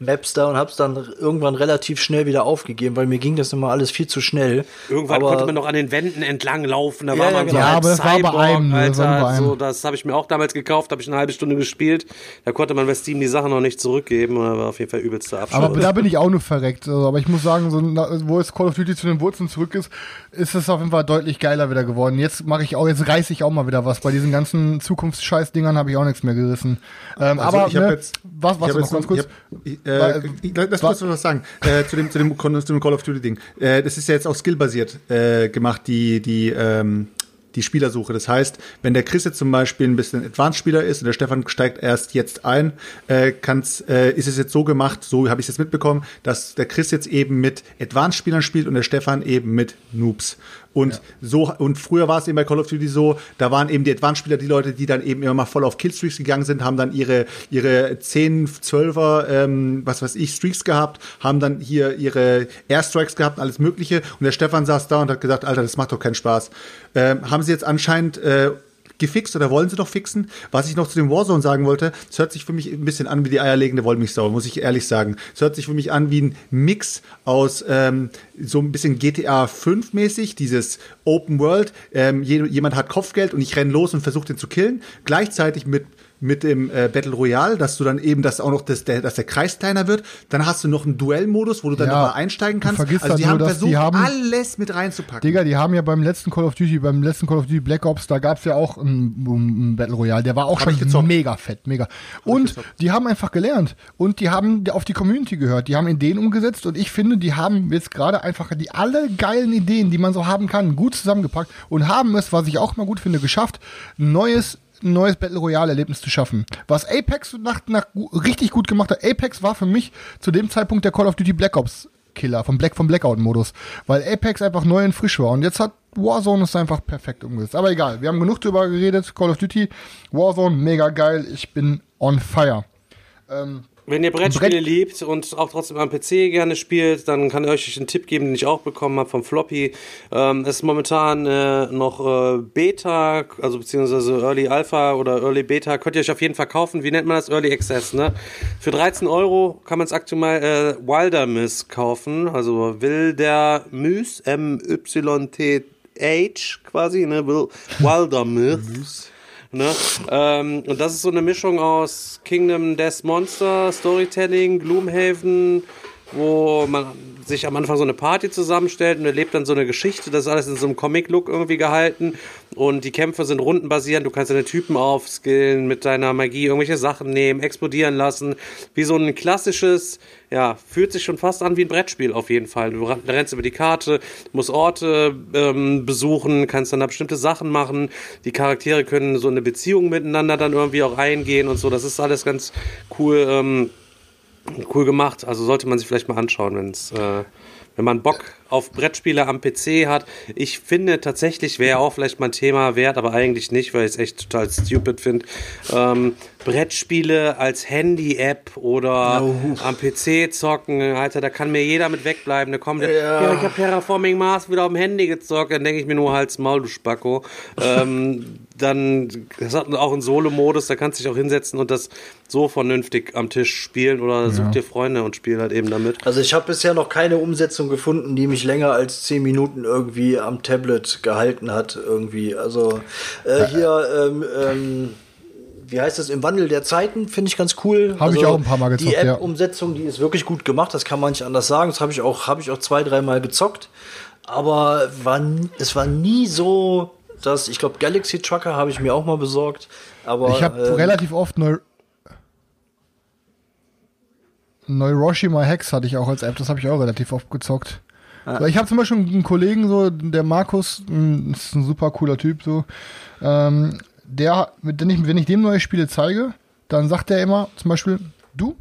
Maps da und hab's dann irgendwann relativ schnell wieder aufgegeben, weil mir ging das immer alles viel zu schnell. Irgendwann aber, konnte man noch an den Wänden entlang laufen, da Ja, war ja, man so genau. Ja, als aber das war bei Cyborg, einem, ne? Das war Alter, bei einem. so, das habe ich mir auch damals gekauft, habe ich eine halbe Stunde gespielt, da konnte man bei Steam die Sachen noch nicht zurückgeben, und da war auf jeden Fall übelster Abschluss. Aber da bin ich auch nur verreckt. Also, aber ich muss sagen, so, wo es Call of Duty zu den Wurzeln zurück ist, ist es auf jeden Fall deutlich geiler wieder geworden. Jetzt mache ich auch, jetzt reiße ich auch mal wieder was. Bei diesen ganzen Zukunftsscheiß-Dingern habe ich auch nichts mehr gerissen. Ähm, Also aber ich habe ne, jetzt, was, was hab noch ganz kurz? Ich, äh, Weil- ich, lass kurz was sagen äh, zu dem zu dem, zu dem Call of Duty Ding. Äh, das ist ja jetzt auch skillbasiert äh, gemacht die die ähm, die Spielersuche. Das heißt, wenn der Chris jetzt zum Beispiel ein bisschen Advanced-Spieler ist und der Stefan steigt erst jetzt ein, äh, kann's, äh, ist es jetzt so gemacht, so habe ich es jetzt mitbekommen, dass der Chris jetzt eben mit Advanced-Spielern spielt und der Stefan eben mit Noobs. Und so, und früher war es eben bei Call of Duty so, da waren eben die Advanced-Spieler die Leute, die dann eben immer mal voll auf Killstreaks gegangen sind, haben dann ihre, ihre 10, 12er, ähm, was weiß ich, Streaks gehabt, haben dann hier ihre Airstrikes gehabt und alles Mögliche. Und der Stefan saß da und hat gesagt, Alter, das macht doch keinen Spaß. Ähm, haben sie jetzt anscheinend äh, gefixt oder wollen sie doch fixen. Was ich noch zu dem Warzone sagen wollte, es hört sich für mich ein bisschen an wie die eierlegende Wollmilchsau, muss ich ehrlich sagen. Es hört sich für mich an wie ein Mix aus ähm, so ein bisschen GTA 5 mäßig, dieses Open World, ähm, je, jemand hat Kopfgeld und ich renne los und versuche den zu killen, gleichzeitig mit mit dem äh, Battle Royale, dass du dann eben, dass auch noch das, der, dass der Kreis kleiner wird. Dann hast du noch einen Duellmodus, wo du dann Ja, nochmal einsteigen kannst. vergisst Also halt die nur, haben versucht, die haben- alles mit reinzupacken. Digga, die haben ja beim letzten Call of Duty, beim letzten Call of Duty Black Ops, da gab's ja auch einen, einen Battle Royale, der war auch Hab schon mega fett, mega. Und die haben einfach gelernt und die haben auf die Community gehört, die haben Ideen umgesetzt und ich finde, die haben jetzt gerade einfach die alle geilen Ideen, die man so haben kann, gut zusammengepackt und haben es, was ich auch mal gut finde, geschafft, ein neues ein neues Battle Royale Erlebnis zu schaffen. Was Apex nach, nach richtig gut gemacht hat. Apex war für mich zu dem Zeitpunkt der Call of Duty Black Ops Killer vom Black vom Blackout Modus, weil Apex einfach neu und frisch war und jetzt hat Warzone es einfach perfekt umgesetzt. Aber egal, wir haben genug drüber geredet. Call of Duty, Warzone mega geil. Ich bin on fire. Wenn ihr Brettspiele Brett- liebt und auch trotzdem am PC gerne spielt, dann kann ich euch einen Tipp geben, den ich auch bekommen habe vom Floppy. Ähm, es ist momentan äh, noch äh, Beta, also beziehungsweise Early Alpha oder Early Beta, könnt ihr euch auf jeden Fall kaufen. Wie nennt man das? Early Access, ne? Für 13 Euro kann man es aktuell äh, Wilder Miss kaufen, also Wilder Müs, M-Y-T-H quasi, ne? Wil- Wilder Myth. Ne? Ähm, und das ist so eine Mischung aus Kingdom Death Monster, Storytelling, Gloomhaven, wo man sich am Anfang so eine Party zusammenstellt und erlebt dann so eine Geschichte. Das ist alles in so einem Comic-Look irgendwie gehalten. Und die Kämpfe sind rundenbasierend. Du kannst deine Typen aufskillen, mit deiner Magie irgendwelche Sachen nehmen, explodieren lassen. Wie so ein klassisches, ja, fühlt sich schon fast an wie ein Brettspiel auf jeden Fall. Du rennst über die Karte, musst Orte ähm, besuchen, kannst dann da bestimmte Sachen machen. Die Charaktere können so eine Beziehung miteinander dann irgendwie auch eingehen und so. Das ist alles ganz cool. Ähm, cool gemacht. Also sollte man sich vielleicht mal anschauen, wenn's, äh, wenn man Bock auf Brettspiele am PC hat. Ich finde tatsächlich wäre auch vielleicht mal ein Thema wert, aber eigentlich nicht, weil ich es echt total stupid finde. Ähm, Brettspiele als Handy-App oder am PC zocken, Alter, da kann mir jeder mit wegbleiben. Da kommt der, ja. ich habe Terraforming Mars wieder auf dem Handy gezockt, dann denke ich mir nur Hals Maul, du Spacko. ähm, dann das hat auch einen Solo-Modus, da kannst du dich auch hinsetzen und das so vernünftig am Tisch spielen oder such dir Freunde und spiel halt eben damit. Also ich habe bisher noch keine Umsetzung gefunden, die mich länger als 10 Minuten irgendwie am Tablet gehalten hat. Irgendwie. Also äh, hier, ähm, ähm, wie heißt das, im Wandel der Zeiten, finde ich ganz cool. Hab ich also, auch ein paar Mal gezockt, Die ja. App-Umsetzung, die ist wirklich gut gemacht, das kann man nicht anders sagen. Das habe ich auch, habe ich auch zwei, dreimal gezockt. Aber war, es war nie so, dass, ich glaube, Galaxy Trucker habe ich mir auch mal besorgt. Aber Ich habe ähm, relativ oft neu Neuroshima Hex hatte ich auch als App, das habe ich auch relativ oft gezockt. Weil Ich habe zum Beispiel einen Kollegen, so, der Markus, ein, ist ein super cooler Typ, so, ähm, der, wenn ich, wenn ich dem neue Spiele zeige, dann sagt er immer zum Beispiel, du,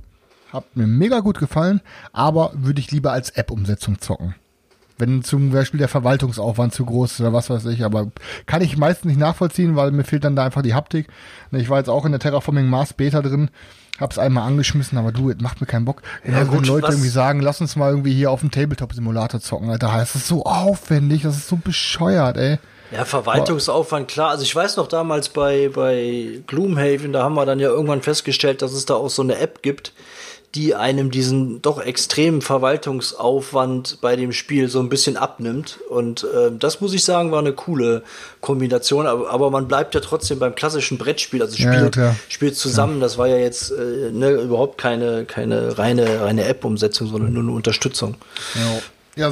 Hat mir mega gut gefallen, aber würde ich lieber als App-Umsetzung zocken. Wenn zum Beispiel der Verwaltungsaufwand zu groß ist oder was weiß ich, aber kann ich meistens nicht nachvollziehen, weil mir fehlt dann da einfach die Haptik. Ich war jetzt auch in der Terraforming Mars Beta drin, hab's einmal angeschmissen, aber du, es macht mir keinen Bock. Wenn Ja, gut, Leute was- irgendwie sagen, lass uns mal irgendwie hier auf dem Tabletop-Simulator zocken, Alter, das ist so aufwendig, das ist so bescheuert, ey. Ja, Verwaltungsaufwand, klar. Also ich weiß noch damals bei, bei Gloomhaven, da haben wir dann ja irgendwann festgestellt, dass es da auch so eine App gibt, die einem diesen doch extremen Verwaltungsaufwand bei dem Spiel so ein bisschen abnimmt. Und äh, das muss ich sagen, war eine coole Kombination. Aber, aber man bleibt ja trotzdem beim klassischen Brettspiel. Also Ja, ja, spielt, spielt zusammen. Das war ja jetzt äh, ne, überhaupt keine, keine reine, reine App-Umsetzung, sondern nur eine Unterstützung. Ja,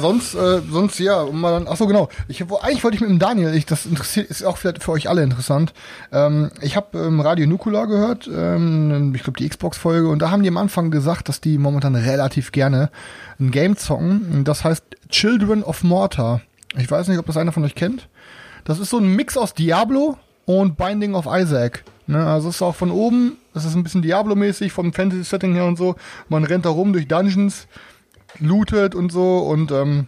sonst, äh, sonst ja, um mal dann, ach so genau. Ich eigentlich wollte ich mit dem Daniel, ich, das interessiert, ist auch vielleicht für euch alle interessant. Ähm, ich habe ähm, Radio Nukula gehört, ähm, ich glaube die Xbox-Folge, und da haben die am Anfang gesagt, dass die momentan relativ gerne ein Game zocken. und Das heißt Children of Mortar. Ich weiß nicht, ob das einer von euch kennt. Das ist so ein Mix aus Diablo und Binding of Isaac. Ne, also es ist auch von oben, das ist ein bisschen Diablo-mäßig vom Fantasy-Setting her und so. Man rennt da rum durch Dungeons, lootet und so und ähm,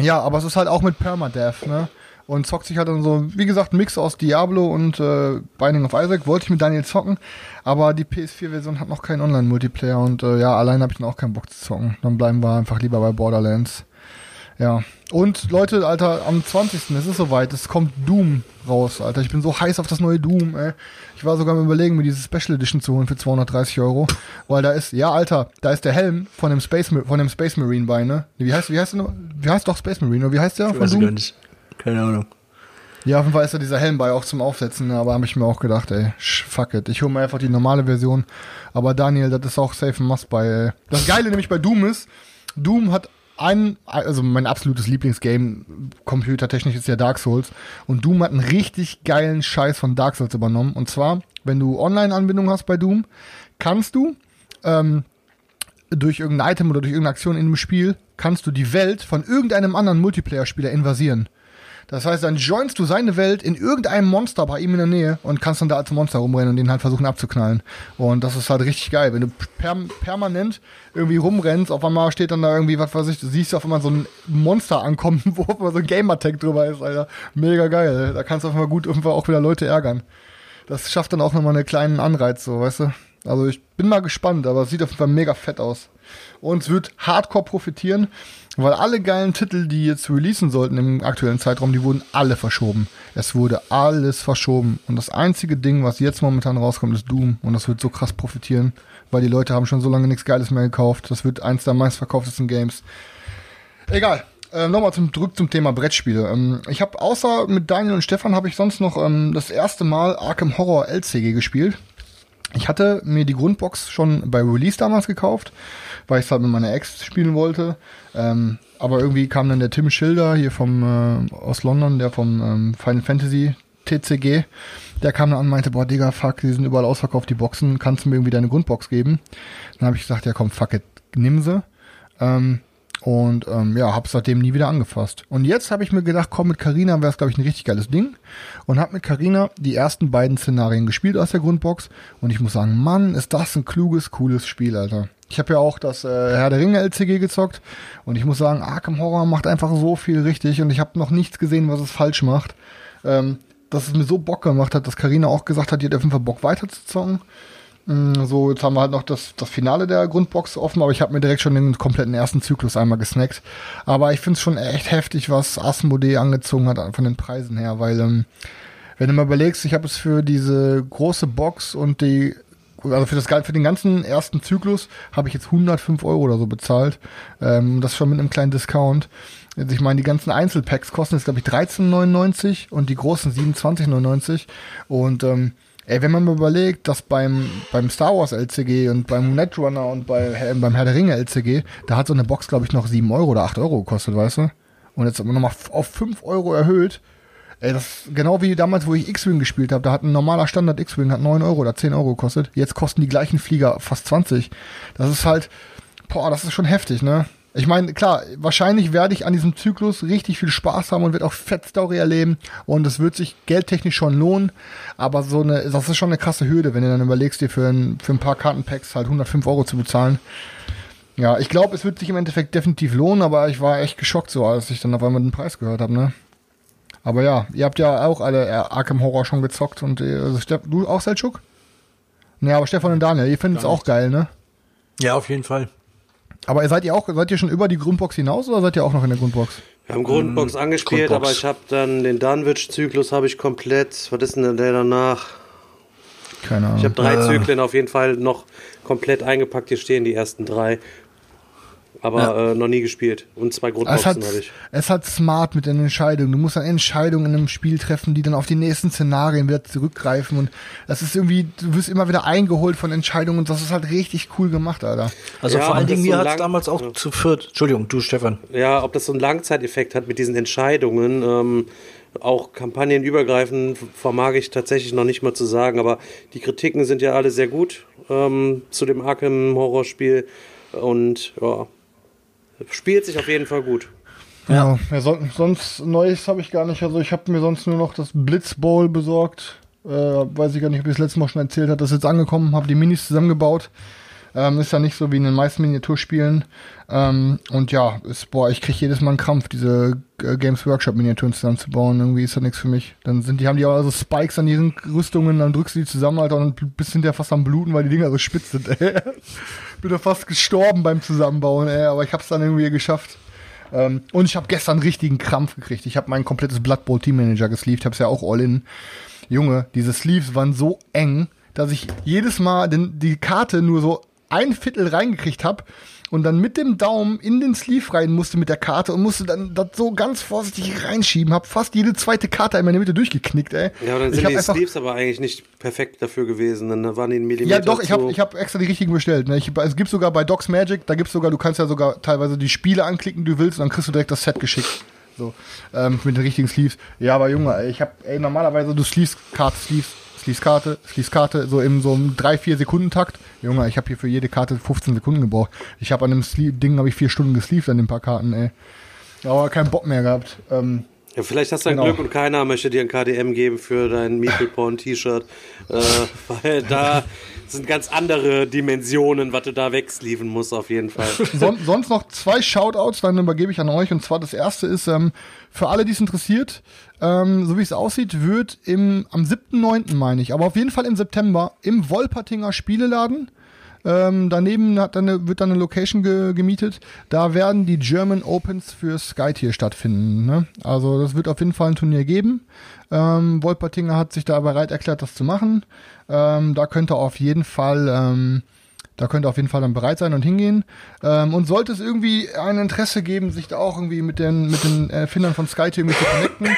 ja, aber es ist halt auch mit Permadeath, ne? Und zockt sich halt dann so, wie gesagt, Mix aus Diablo und äh, Binding of Isaac. Wollte ich mit Daniel zocken, aber die PS4-Version hat noch keinen Online-Multiplayer und äh, ja, allein habe ich dann auch keinen Bock zu zocken. Dann bleiben wir einfach lieber bei Borderlands. Ja. Und Leute, Alter, am 20. es ist soweit, es kommt Doom raus, Alter. Ich bin so heiß auf das neue Doom, ey. Ich war sogar am überlegen, mir diese Special Edition zu holen für 230 Euro. Weil da ist, ja, Alter, da ist der Helm von dem Space, von dem Space Marine bei, ne? Wie heißt, wie heißt der noch? Wie heißt doch Space Marine, oder wie heißt der von Weiß ich Doom? gar nicht. Keine Ahnung. Ja, auf jeden Fall ist da dieser Helm bei auch zum Aufsetzen, aber habe ich mir auch gedacht, ey, fuck it. Ich hole mir einfach die normale Version. Aber Daniel, das ist auch safe ein Must bei, ey. Das Geile nämlich bei Doom ist, Doom hat ein, also mein absolutes Lieblingsgame, computertechnisch ist ja Dark Souls. Und Doom hat einen richtig geilen Scheiß von Dark Souls übernommen. Und zwar, wenn du Online-Anbindung hast bei Doom, kannst du, ähm, durch irgendein Item oder durch irgendeine Aktion in dem Spiel, kannst du die Welt von irgendeinem anderen Multiplayer-Spieler invasieren. Das heißt, dann joinst du seine Welt in irgendeinem Monster bei ihm in der Nähe und kannst dann da als Monster rumrennen und den halt versuchen abzuknallen. Und das ist halt richtig geil. Wenn du perm permanent irgendwie rumrennst, auf einmal steht dann da irgendwie, was weiß ich, du siehst auf einmal so ein Monster ankommen, wo auf einmal so ein Gamertag drüber ist, Alter. Mega geil. Da kannst du auf einmal gut irgendwann auch wieder Leute ärgern. Das schafft dann auch nochmal einen kleinen Anreiz, so, weißt du? Also ich bin mal gespannt, aber es sieht auf jeden Fall mega fett aus. Und es wird hardcore profitieren, weil alle geilen Titel, die jetzt releasen sollten im aktuellen Zeitraum, die wurden alle verschoben. Es wurde alles verschoben. Und das einzige Ding, was jetzt momentan rauskommt, ist Doom. Und das wird so krass profitieren, weil die Leute haben schon so lange nichts Geiles mehr gekauft. Das wird eins der meistverkauftesten Games. Egal. Äh, Nochmal zum, zurück zum Thema Brettspiele. Ähm, ich habe außer mit Daniel und Stefan habe ich sonst noch ähm, das erste Mal Arkham Horror LCG gespielt. Ich hatte mir die Grundbox schon bei Release damals gekauft, weil ich es halt mit meiner Ex spielen wollte. Ähm, aber irgendwie kam dann der Tim Schilder hier vom äh, aus London, der vom ähm, Final Fantasy TCG, der kam dann an und meinte, boah, Digga, fuck, die sind überall ausverkauft, die Boxen, kannst du mir irgendwie deine Grundbox geben? Dann habe ich gesagt, ja komm, fuck it, nimm sie. Ähm, und ähm, ja, habe seitdem nie wieder angefasst. Und jetzt habe ich mir gedacht, komm, mit Carina wäre es, glaube ich, ein richtig geiles Ding. Und habe mit Carina die ersten beiden Szenarien gespielt aus der Grundbox. Und ich muss sagen, Mann, ist das ein kluges, cooles Spiel, Alter. Ich habe ja auch das äh, Herr der Ringe LCG gezockt. Und ich muss sagen, Arkham Horror macht einfach so viel richtig. Und ich habe noch nichts gesehen, was es falsch macht. Ähm, dass es mir so Bock gemacht hat, dass Carina auch gesagt hat, die hat auf jeden Fall Bock weiter zu zocken. Mm, So, jetzt haben wir halt noch das, das Finale der Grundbox offen, aber ich habe mir direkt schon den kompletten ersten Zyklus einmal gesnackt. Aber ich finde es schon echt heftig, was Asmodee angezogen hat von den Preisen her, weil, ähm, wenn du mal überlegst, ich habe es für diese große Box und die, also für, das, für den ganzen ersten Zyklus habe ich jetzt 105 Euro oder so bezahlt. Ähm, das schon mit einem kleinen Discount. Also ich meine, die ganzen Einzelpacks kosten jetzt, glaube ich, 13,99 und die großen 27,99. Und ähm, ey, wenn man mal überlegt, dass beim, beim Star Wars LCG und beim Netrunner und bei, äh, beim Herr der Ringe LCG, da hat so eine Box, glaube ich, noch 7 Euro oder 8 Euro gekostet, weißt du? Und jetzt nochmal auf 5 Euro erhöht. Ey, das ist genau wie damals, wo ich X-Wing gespielt habe. Da hat ein normaler Standard X-Wing hat 9 Euro oder 10 Euro gekostet. Jetzt kosten die gleichen Flieger fast 20. Das ist halt, boah, das ist schon heftig, ne? Ich meine, klar, wahrscheinlich werde ich an diesem Zyklus richtig viel Spaß haben und werde auch fett Story erleben und es wird sich geldtechnisch schon lohnen, aber so eine, das ist schon eine krasse Hürde, wenn du dann überlegst, dir für ein, für ein paar Kartenpacks halt 105 Euro zu bezahlen. Ja, ich glaube, es wird sich im Endeffekt definitiv lohnen, aber ich war echt geschockt so, als ich dann auf einmal den Preis gehört habe, ne? Aber ja, ihr habt ja auch alle äh, Arkham Horror schon gezockt und äh, also du auch Selchuk? Ne, aber Stefan und Daniel, ihr findet es auch geil, ne? Ja, auf jeden Fall. Aber seid ihr auch, seid ihr schon über die Grundbox hinaus oder seid ihr auch noch in der Grundbox? Wir haben Grundbox angespielt, Grundbox. aber ich habe dann den Dunwich-Zyklus habe ich komplett. Was ist denn der danach? Keine Ahnung. Ich habe drei Äh. Zyklen auf jeden Fall noch komplett eingepackt. Hier stehen die ersten drei. Aber äh, noch nie gespielt. Und zwei Grundboxen hat, habe ich. es hat smart mit den Entscheidungen. Du musst dann Entscheidungen in einem Spiel treffen, die dann auf die nächsten Szenarien wieder zurückgreifen. Und das ist irgendwie, du wirst immer wieder eingeholt von Entscheidungen und das ist halt richtig cool gemacht, Alter. Also Ja, vor allen Dingen, so mir hat lang- es damals auch Ja. zu viert. Entschuldigung, du Stefan. Ja, ob das so einen Langzeiteffekt hat mit diesen Entscheidungen, ähm, auch kampagnenübergreifend, vermag ich tatsächlich noch nicht mal zu sagen, aber die Kritiken sind ja alle sehr gut ähm, zu dem Arkham-Horrorspiel und ja, spielt sich auf jeden Fall gut. Ja, ja so, sonst Neues habe ich gar nicht. Also ich habe mir sonst nur noch das Blitz Bowl besorgt. Äh, weiß ich gar nicht, ob ich das letzte Mal schon erzählt habe. Das ist jetzt angekommen, habe die Minis zusammengebaut. Ähm, ist ja nicht so wie in den meisten Miniaturspielen. Ähm, und ja, ist, boah, ich kriege jedes Mal einen Krampf, diese äh, Games Workshop Miniaturen zusammenzubauen. Irgendwie ist das nichts für mich. Dann sind die, haben die auch also Spikes an diesen Rüstungen, dann drückst du die zusammen, Alter, und bist hinterher fast am Bluten, weil die Dinger so spitz sind, ey. Bin da fast gestorben beim Zusammenbauen, ey, aber ich hab's dann irgendwie geschafft. Ähm, und ich habe gestern richtigen Krampf gekriegt. Ich habe mein komplettes Blood Bowl Team Manager gesleeved, hab's ja auch all in. Junge, diese Sleeves waren so eng, dass ich jedes Mal den, die Karte nur so ein Viertel reingekriegt habe und dann mit dem Daumen in den Sleeve rein musste mit der Karte und musste dann das so ganz vorsichtig reinschieben. Hab fast jede zweite Karte in meine Mitte durchgeknickt, ey. Ja, dann sind die Sleeves aber eigentlich nicht perfekt dafür gewesen. Dann waren die einen Millimeter ja, doch, ich habe ich hab extra die richtigen bestellt. Ne? Ich, es gibt sogar bei Docs Magic, da gibt's sogar, du kannst ja sogar teilweise die Spiele anklicken, die du willst, und dann kriegst du direkt das Set geschickt. So, ähm, mit den richtigen Sleeves. Ja, aber Junge, ey, ich habe, ey, normalerweise du Sleeves, Karte, Sleeves, Sleeves, Karte, Sleeves, Karte, so im so einem 3-4 Sekunden Takt. Junge, ich habe hier für jede Karte 15 Sekunden gebraucht. Ich habe an dem Sleeve Ding habe ich vier Stunden gesleeved an den paar Karten, ey. Aber keinen Bock mehr gehabt. Ähm, Ja, vielleicht hast du ein Genau. Glück und keiner möchte dir ein KDM geben für dein Meeple Porn T-Shirt. äh, weil da sind ganz andere Dimensionen, was du da wegsleeven musst, auf jeden Fall. Son sonst noch zwei Shoutouts, dann übergebe ich an euch. Und zwar das erste ist, ähm, für alle, die es interessiert, ähm, so wie es aussieht, wird im, am 7.9. meine ich, aber auf jeden Fall im September im Wolpertinger Spieleladen. Ähm, daneben hat dann eine, wird dann eine Location ge gemietet. Da werden die German Opens für Skytier stattfinden. Ne? Also das wird auf jeden Fall ein Turnier geben. Ähm, Wolpertinger hat sich da bereit erklärt, das zu machen. Ähm, da könnte auf jeden Fall ähm, da könnt ihr auf jeden Fall dann bereit sein und hingehen. Ähm, und sollte es irgendwie ein Interesse geben, sich da auch irgendwie mit den, mit den Erfindern von Skype irgendwie zu connecten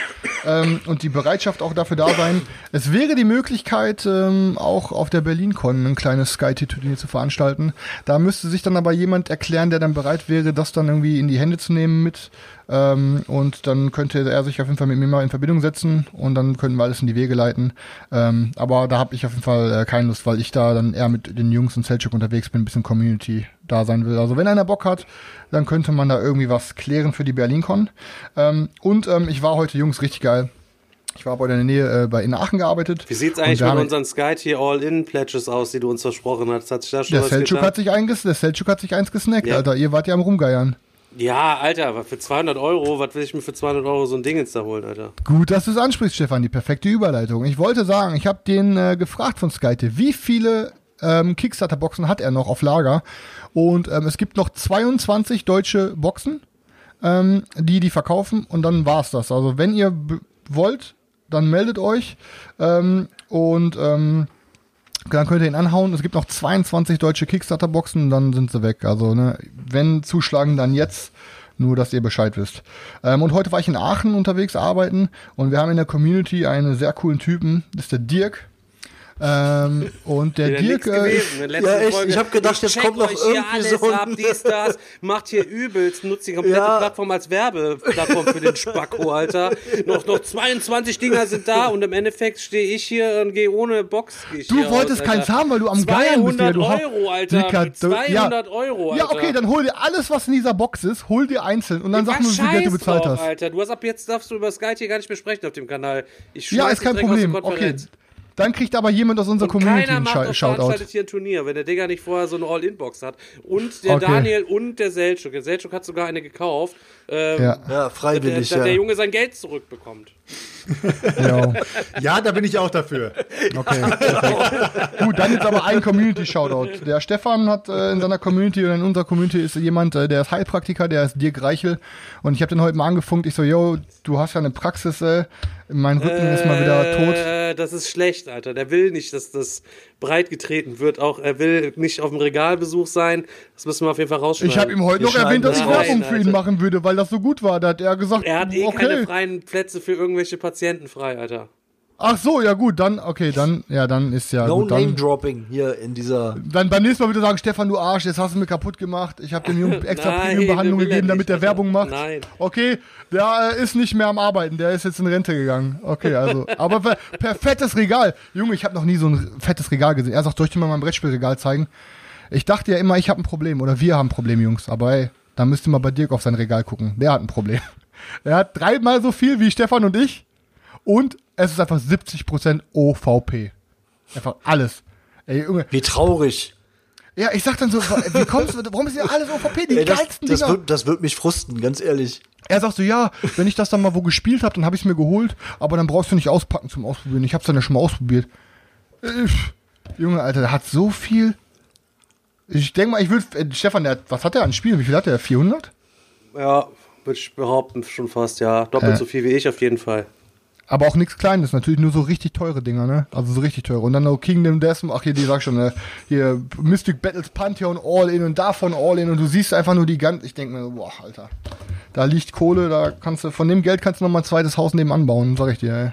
ähm, und die Bereitschaft auch dafür da sein. Es wäre die Möglichkeit, ähm, auch auf der BerlinCon ein kleines Skype-Turnier zu veranstalten. Da müsste sich dann aber jemand erklären, der dann bereit wäre, das dann irgendwie in die Hände zu nehmen mit. Ähm, und dann könnte er sich auf jeden Fall mit mir mal in Verbindung setzen und dann könnten wir alles in die Wege leiten. Ähm, aber da habe ich auf jeden Fall äh, keine Lust, weil ich da dann eher mit den Jungs und Selchuk unterwegs bin, ein bisschen Community da sein will. Also wenn einer Bock hat, dann könnte man da irgendwie was klären für die BerlinCon. Ähm, und ähm, ich war heute, Jungs, richtig geil. Ich war bei in der Nähe äh, bei in Aachen gearbeitet. Wie sieht's Und eigentlich mit unseren Sky Tier All-In-Pledges aus, die du uns versprochen hast? Hat sich da schon Der was Selchuk getan? hat sich der Selchuk hat sich eins gesnackt, Ja. Alter. Ihr wart ja am rumgeiern. Ja, Alter, was für 200 Euro, was will ich mir für 200 Euro so ein Ding jetzt da holen, Alter? Gut, dass du es ansprichst, Stefan, die perfekte Überleitung. Ich wollte sagen, ich habe den äh, gefragt von Skyte, wie viele ähm, Kickstarter-Boxen hat er noch auf Lager? Und ähm, es gibt noch 22 deutsche Boxen, ähm, die die verkaufen und dann war's das. Also wenn ihr wollt, dann meldet euch ähm, und ähm, dann könnt ihr ihn anhauen. Es gibt noch 22 deutsche Kickstarter-Boxen, dann sind sie weg. Also, ne, wenn zuschlagen, dann jetzt. Nur, dass ihr Bescheid wisst. Ähm, und heute war ich in Aachen unterwegs arbeiten und wir haben in der Community einen sehr coolen Typen. Das ist der Dirk Ähm, und der Dirk, äh, gewesen. Ja, echt, Folge, ich hab gedacht, jetzt kommt noch euch hier irgendwie alles so ab, dies, das, macht hier übelst, nutzt die komplette Ja. Plattform als Werbeplattform für den Spacko, Alter. noch, noch 22 Dinger sind da und im Endeffekt stehe ich hier und gehe ohne Box. geh du wolltest raus, keins haben, weil du am Geiern bist. 200 Digga. Du hau- Euro, Alter. Dicker, du- 200 ja. Euro, Alter. Ja, okay, dann hol dir alles, was in dieser Box ist, hol dir einzeln und dann sag nur, wie viel Geld du bezahlt drauf, hast. Alter. Du hast ab jetzt darfst du über Skype hier gar nicht mehr sprechen auf dem Kanal. Ich Ja, ist kein Problem. Okay. Dann kriegt aber jemand aus unserer Und Community keiner einen macht und Shoutout. veranstaltet hier ein Turnier, wenn der Digger nicht vorher so eine All-In-Box hat. Und der Okay. Daniel und der Selchuk. Der Selchuk hat sogar eine gekauft. Ähm, Ja, Ja, der, freiwillig, der, ja. der Junge sein Geld zurückbekommt. ja. Ja, da bin ich auch dafür. Okay. Gut, dann jetzt aber ein Community-Shoutout. Der Stefan hat äh, in seiner Community oder in unserer Community ist jemand, äh, der ist Heilpraktiker, der ist Dirk Reichel. Und ich habe den heute mal angefunkt. Ich so, yo, du hast ja eine Praxis, äh, mein Rücken ist mal wieder tot. Äh, das ist schlecht, Alter. Der will nicht, dass das breit getreten wird. Auch er will nicht auf dem Regalbesuch sein. Das müssen wir auf jeden Fall rausschneiden. Ich habe ihm heute Wir noch erwähnt, dass ich Werbung für ihn Alter. machen würde, weil das so gut war. Da hat er gesagt, er hat eh keine okay. freien Plätze für irgendwelche Patienten frei, Alter. Ach so, ja gut, dann, okay, dann, ja, dann ist ja No gut. Name Dann, Dropping hier in dieser. dann beim nächsten Mal wieder sagen, Stefan, du Arsch, jetzt hast du mir kaputt gemacht. Ich habe dem Jungen extra Premium-Behandlung gegeben, damit der Alter. Werbung macht. Nein. Okay, der äh, ist nicht mehr am Arbeiten, der ist jetzt in Rente gegangen. Okay, also, aber per, fettes Regal. Junge, ich habe noch nie so ein fettes Regal gesehen. Er sagt, soll ich dir mal mein Brettspielregal zeigen? Ich dachte ja immer, ich habe ein Problem oder wir haben ein Problem, Jungs. Aber ey, da müsst ihr mal bei Dirk auf sein Regal gucken. Der hat ein Problem. Er hat dreimal so viel wie Stefan und ich und es ist einfach 70% OVP. Einfach alles. Ey, Junge. Wie traurig. Ja, ich sag dann so, wie kommst du, warum ist ja alles OVP? Die Ey, das, geilsten das, Dinger. wird, das wird mich frusten, ganz ehrlich. Er sagt so, ja, wenn ich das dann mal wo gespielt habe, dann habe ich es mir geholt, aber dann brauchst du nicht auspacken zum Ausprobieren. Ich hab's dann ja schon mal ausprobiert. Uff. Junge, Alter, der hat so viel. Ich denke mal, ich würde, äh, Stefan, der, hat- was hat er an Spielen? Wie viel hat er? 400? Ja, würde ich behaupten, schon fast, ja. Doppelt Äh. so viel wie ich auf jeden Fall. Aber auch nichts Kleines, natürlich nur so richtig teure Dinger, ne? Also so richtig teure. Und dann noch Kingdom Death, ach hier, die sag schon, ne? Hier Mystic Battles Pantheon All In und davon All In und du siehst einfach nur die ganze, ich denke mir so, boah, Alter. Da liegt Kohle, da kannst du, von dem Geld kannst du noch mal ein zweites Haus nebenan bauen, sag ich dir, ey.